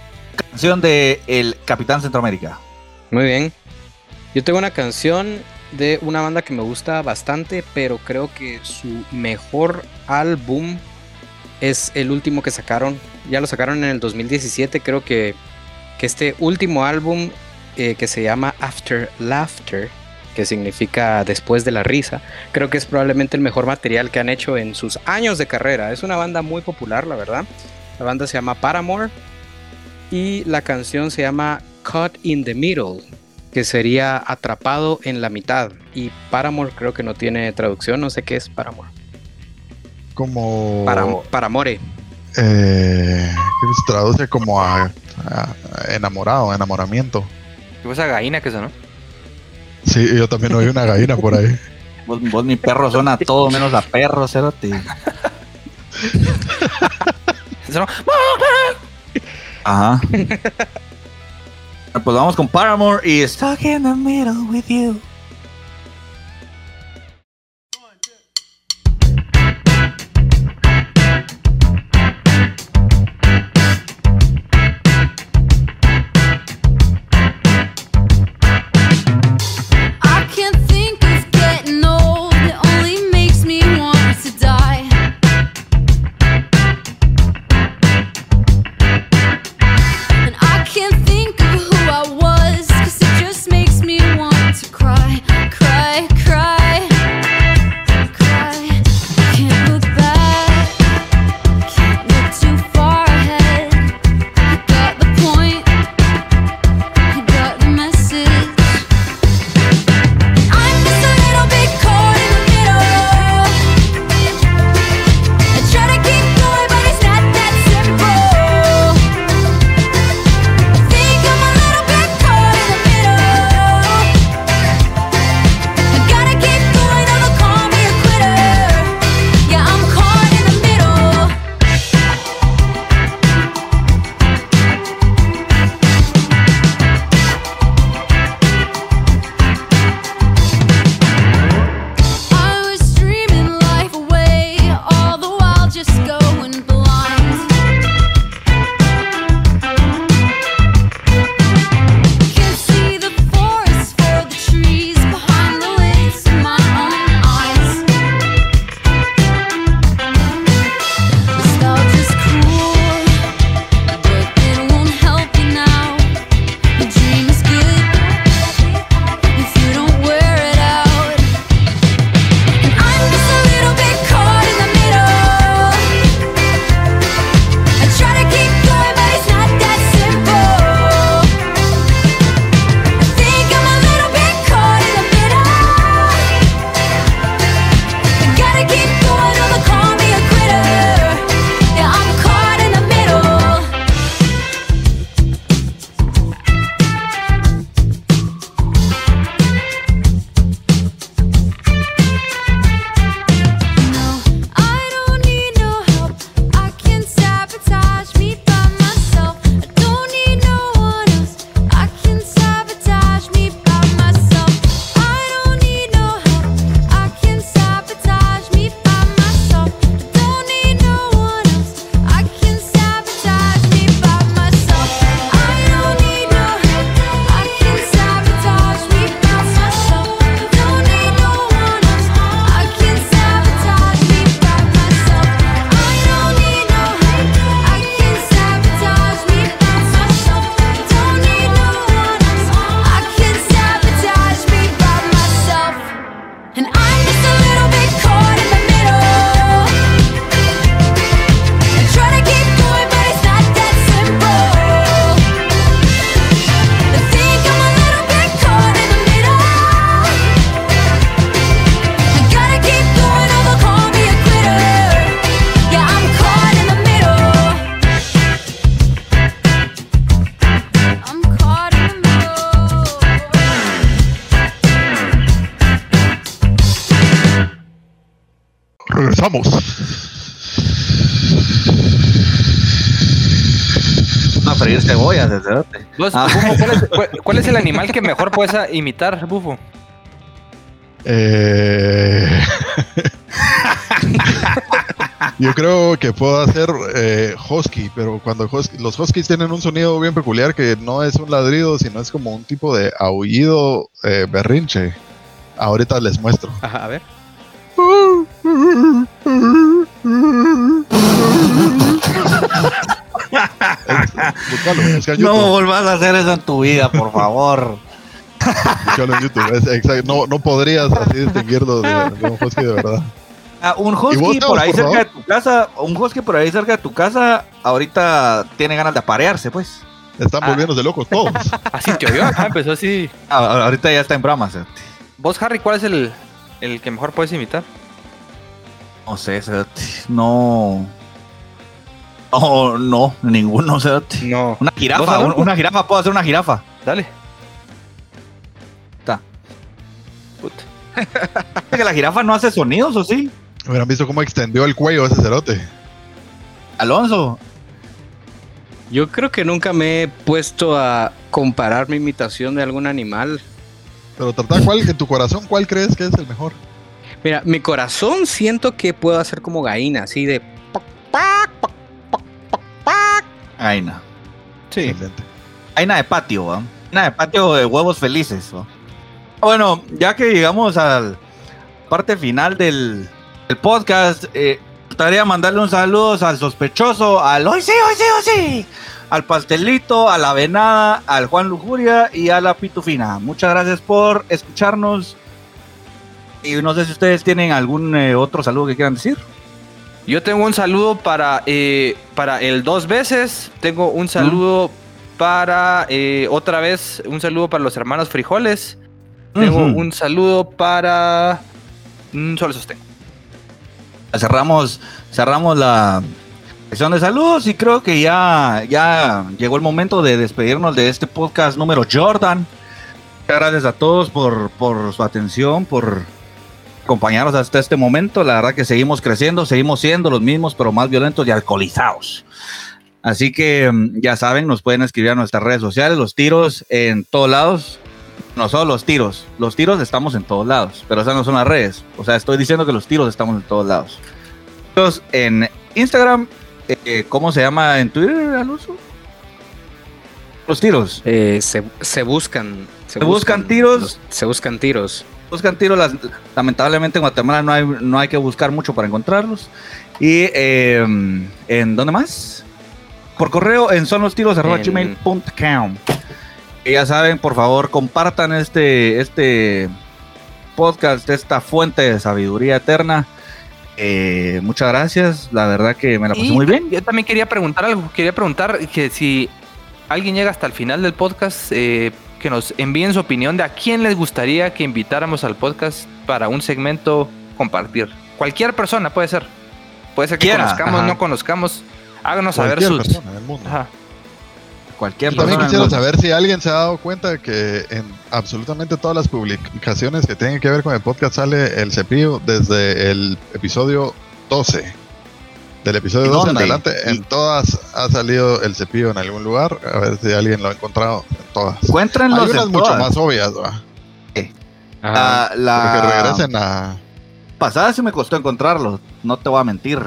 C: canción de El Capitán Centroamérica?
E: Muy bien. Yo tengo una canción de una banda que me gusta bastante, pero creo que su mejor álbum es el último que sacaron. Ya lo sacaron en el 2017. Creo que, que este último álbum eh, que se llama After Laughter, que significa después de la risa, creo que es probablemente el mejor material que han hecho en sus años de carrera. Es una banda muy popular, la verdad. La banda se llama Paramore y la canción se llama Caught in the Middle, que sería atrapado en la mitad. Y Paramore creo que no tiene traducción, no sé qué es Paramore.
D: Como
E: Para, Paramore.
D: Eh, se traduce como a, a enamorado, enamoramiento.
B: Que esa gallina que sonó.
D: Sí, yo también oí una gallina por ahí.
K: Vos, vos mi perro suena todo menos a perro, cerote. Ajá. pues vamos con Paramore y Stuck in the Middle with You.
B: Vos,
K: Ah.
B: Bufo, ¿cuál, es, cuál- cuál es el animal que mejor puedes a- imitar, Bufo?
D: Eh, Yo creo que puedo hacer eh, husky, pero cuando husky- los huskies tienen un sonido bien peculiar que no es un ladrido, sino es como un tipo de aullido eh, berrinche. Ahorita les muestro.
C: Ajá, a ver.
D: Búscalo, busca
K: No volvás a hacer eso en tu vida, por favor.
D: búscalo en YouTube. Es exacto, no, no podrías así distinguirlo de, de un husky de verdad.
K: Ah, un
D: ¿Y vos,
K: husky por ahí
D: por
K: cerca de tu casa, un husky por ahí cerca de tu casa, ahorita tiene ganas de aparearse, pues.
D: Están
B: Ah.
D: volviéndose locos todos.
B: Así te oyó, ajá, empezó así.
K: Ah, ahorita ya está en brama, cerote.
B: Vos, Harry, ¿cuál es el, el que mejor puedes imitar?
K: No sé, no.
C: Oh, no, ninguno, cerote.
B: No.
C: Una
B: ¿Dos
C: jirafa, una jirafa, puedo hacer una jirafa.
B: Dale.
C: Está. que la jirafa no hace sonidos, ¿o sí?
D: Hubieran visto cómo extendió el cuello ese cerote.
C: Alonso.
E: Yo creo que nunca me he puesto a comparar mi imitación de algún animal.
D: Pero trata cuál, en tu corazón, ¿cuál crees que es el mejor?
E: Mira, mi corazón siento que puedo hacer como gallina, así de...
C: Aina.
B: Sí.
D: Excelente.
C: Aina de patio, ¿va? Aina de patio de huevos felices, ¿va? Bueno, ya que llegamos a la parte final del, del podcast, eh, gustaría mandarle un saludo al sospechoso, al hoy sí, hoy sí, hoy sí, al pastelito, a la venada, al Juan Lujuria y a la pitufina. Muchas gracias por escucharnos. Y no sé si ustedes tienen algún eh, otro saludo que quieran decir.
B: Yo tengo un saludo para, eh, para el dos veces. Tengo un saludo para eh, otra vez. Un saludo para los hermanos frijoles. Tengo un saludo para. mm, solo esos tengo.
C: cerramos, cerramos la sección de saludos y creo que ya, ya llegó el momento de despedirnos de este podcast número Jordan. Muchas gracias a todos por, por su atención, por acompañarnos hasta este momento. La verdad que seguimos creciendo, seguimos siendo los mismos, pero más violentos y alcoholizados. Así que mm, ya saben, nos pueden escribir a nuestras redes sociales, los tiros en todos lados. No solo los tiros, los tiros estamos en todos lados, pero esas no son las redes. O sea, estoy diciendo que los tiros estamos en todos lados. Tiros en Instagram, eh, ¿cómo se llama en Twitter, Alonso? Los tiros.
E: eh, se, se buscan...
C: Se buscan tiros.
E: los- se buscan tiros.
C: Buscan tiros, las- lamentablemente en Guatemala no hay, no hay que buscar mucho para encontrarlos. Y eh, ¿en dónde más? Por correo en sonostiros.gmail.com. Y ya saben, por favor, compartan este, este podcast, esta fuente de sabiduría eterna. Eh, muchas gracias, la verdad que me la pasé
B: Y
C: muy bien.
B: Yo también quería preguntar algo. Quería preguntar que si alguien llega hasta el final del podcast, eh, que nos envíen su opinión de a quién les gustaría que invitáramos al podcast para un segmento compartir. Cualquier persona puede ser. Puede ser que
C: Quiera,
B: conozcamos,
C: ajá.
B: no conozcamos. Háganos saber
D: Cualquier
B: sus.
D: persona del mundo.
B: Ajá.
C: Cualquier
D: Yo también
C: persona
D: quisiera
C: del mundo.
D: saber si alguien se ha dado cuenta que en absolutamente todas las publicaciones que tienen que ver con el podcast sale el cepillo desde el episodio 12. Del episodio
C: ¿En
D: 12 en adelante,
C: ¿Y-
D: en todas ha salido el cepillo en algún lugar. A ver si alguien lo ha encontrado en todas. Hay
C: Encuéntrenlos
D: unas
C: en
D: mucho
C: todas.
D: más obvias, ¿va?
E: Ajá.
C: La,
D: que regresen a.
C: pasada sí me costó encontrarlos, no te voy a mentir.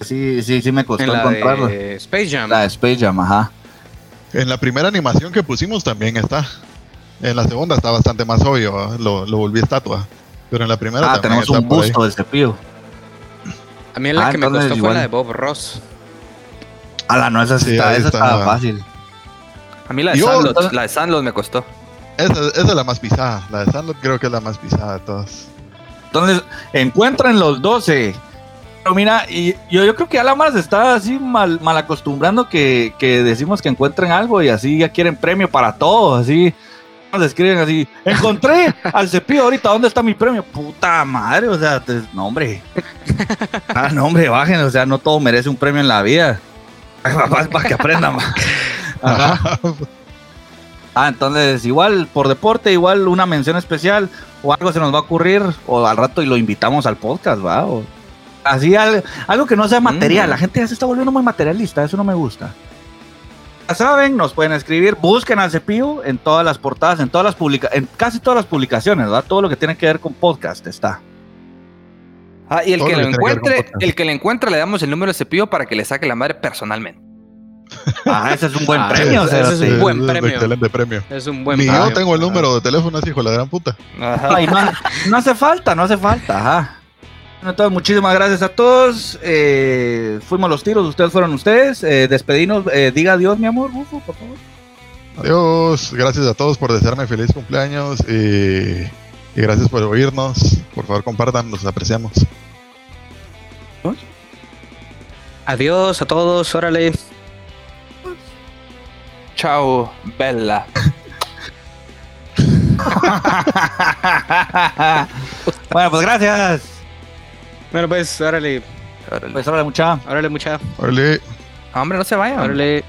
C: Sí, sí, sí me costó
E: en la
C: encontrarlos.
E: de Space Jam.
C: La de Space Jam, ajá.
D: En la primera animación que pusimos también está. En la segunda está bastante más obvio, ¿va? lo, lo volví estatua. Pero en la primera
C: Ah,
D: también
C: tenemos
D: está
C: un busto del cepillo.
E: A mí la
C: Ah,
E: que me costó fue la de Bob Ross.
C: A la no, esa sí está, esa
D: está.
C: estaba fácil.
B: A mí la de
D: Yo-
B: Sandlot, la de Sandlot me costó.
D: Esa, esa es la más pisada. La de Sandlot creo que es la más pisada de todas.
C: Entonces, encuentran los 12. Pero mira, y yo, yo creo que ya la más está así mal, mal acostumbrando que, que decimos que encuentren algo y así ya quieren premio para todo, así. Escriben así, encontré al cepillo ahorita, ¿dónde está mi premio? Puta madre, o sea, te- no hombre. Ah, no hombre, bajen, o sea, no todo merece un premio en la vida. Para, para que aprendan. Ajá. Ah, entonces igual por deporte, igual una mención especial o algo se nos va a ocurrir o al rato y lo invitamos al podcast, ¿va? O así al- algo que no sea material.
E: Mm.
C: La gente ya se está volviendo muy materialista, eso no me gusta. Ya saben, nos pueden escribir, busquen al cepillo en todas las portadas, en todas las publica en casi todas las publicaciones, ¿verdad? Todo lo que tiene que ver con podcast está.
B: Ah, y el
D: Todo
B: que
D: lo que que
B: encuentre, el que le encuentre le damos el número de cepillo para que le saque la madre personalmente.
C: Ah, ese es un buen
E: Ah,
C: premio.
E: ese- ese es un buen
D: Es
E: premio.
D: excelente premio.
E: Es un buen
D: Ni
E: premio.
D: yo tengo el número de teléfono así, hijo de la gran puta.
B: Ajá.
C: Ay, no, no hace falta, no hace falta. Ajá. Bueno, entonces, muchísimas gracias a todos. Eh, fuimos los tiros, ustedes fueron ustedes. Eh, despedimos, eh, diga adiós, mi amor, Bufo, por favor.
D: Adiós. Gracias a todos por desearme feliz cumpleaños y, y gracias por oírnos. Por favor, compartan, los apreciamos.
E: Adiós a todos, órale.
B: Chao, Bella.
C: bueno, pues gracias.
E: Bueno, pues, órale.
C: Pues ahora mucha.
E: Órale, mucha.
D: Órale.
B: Hombre, no se vayan.
E: Órale.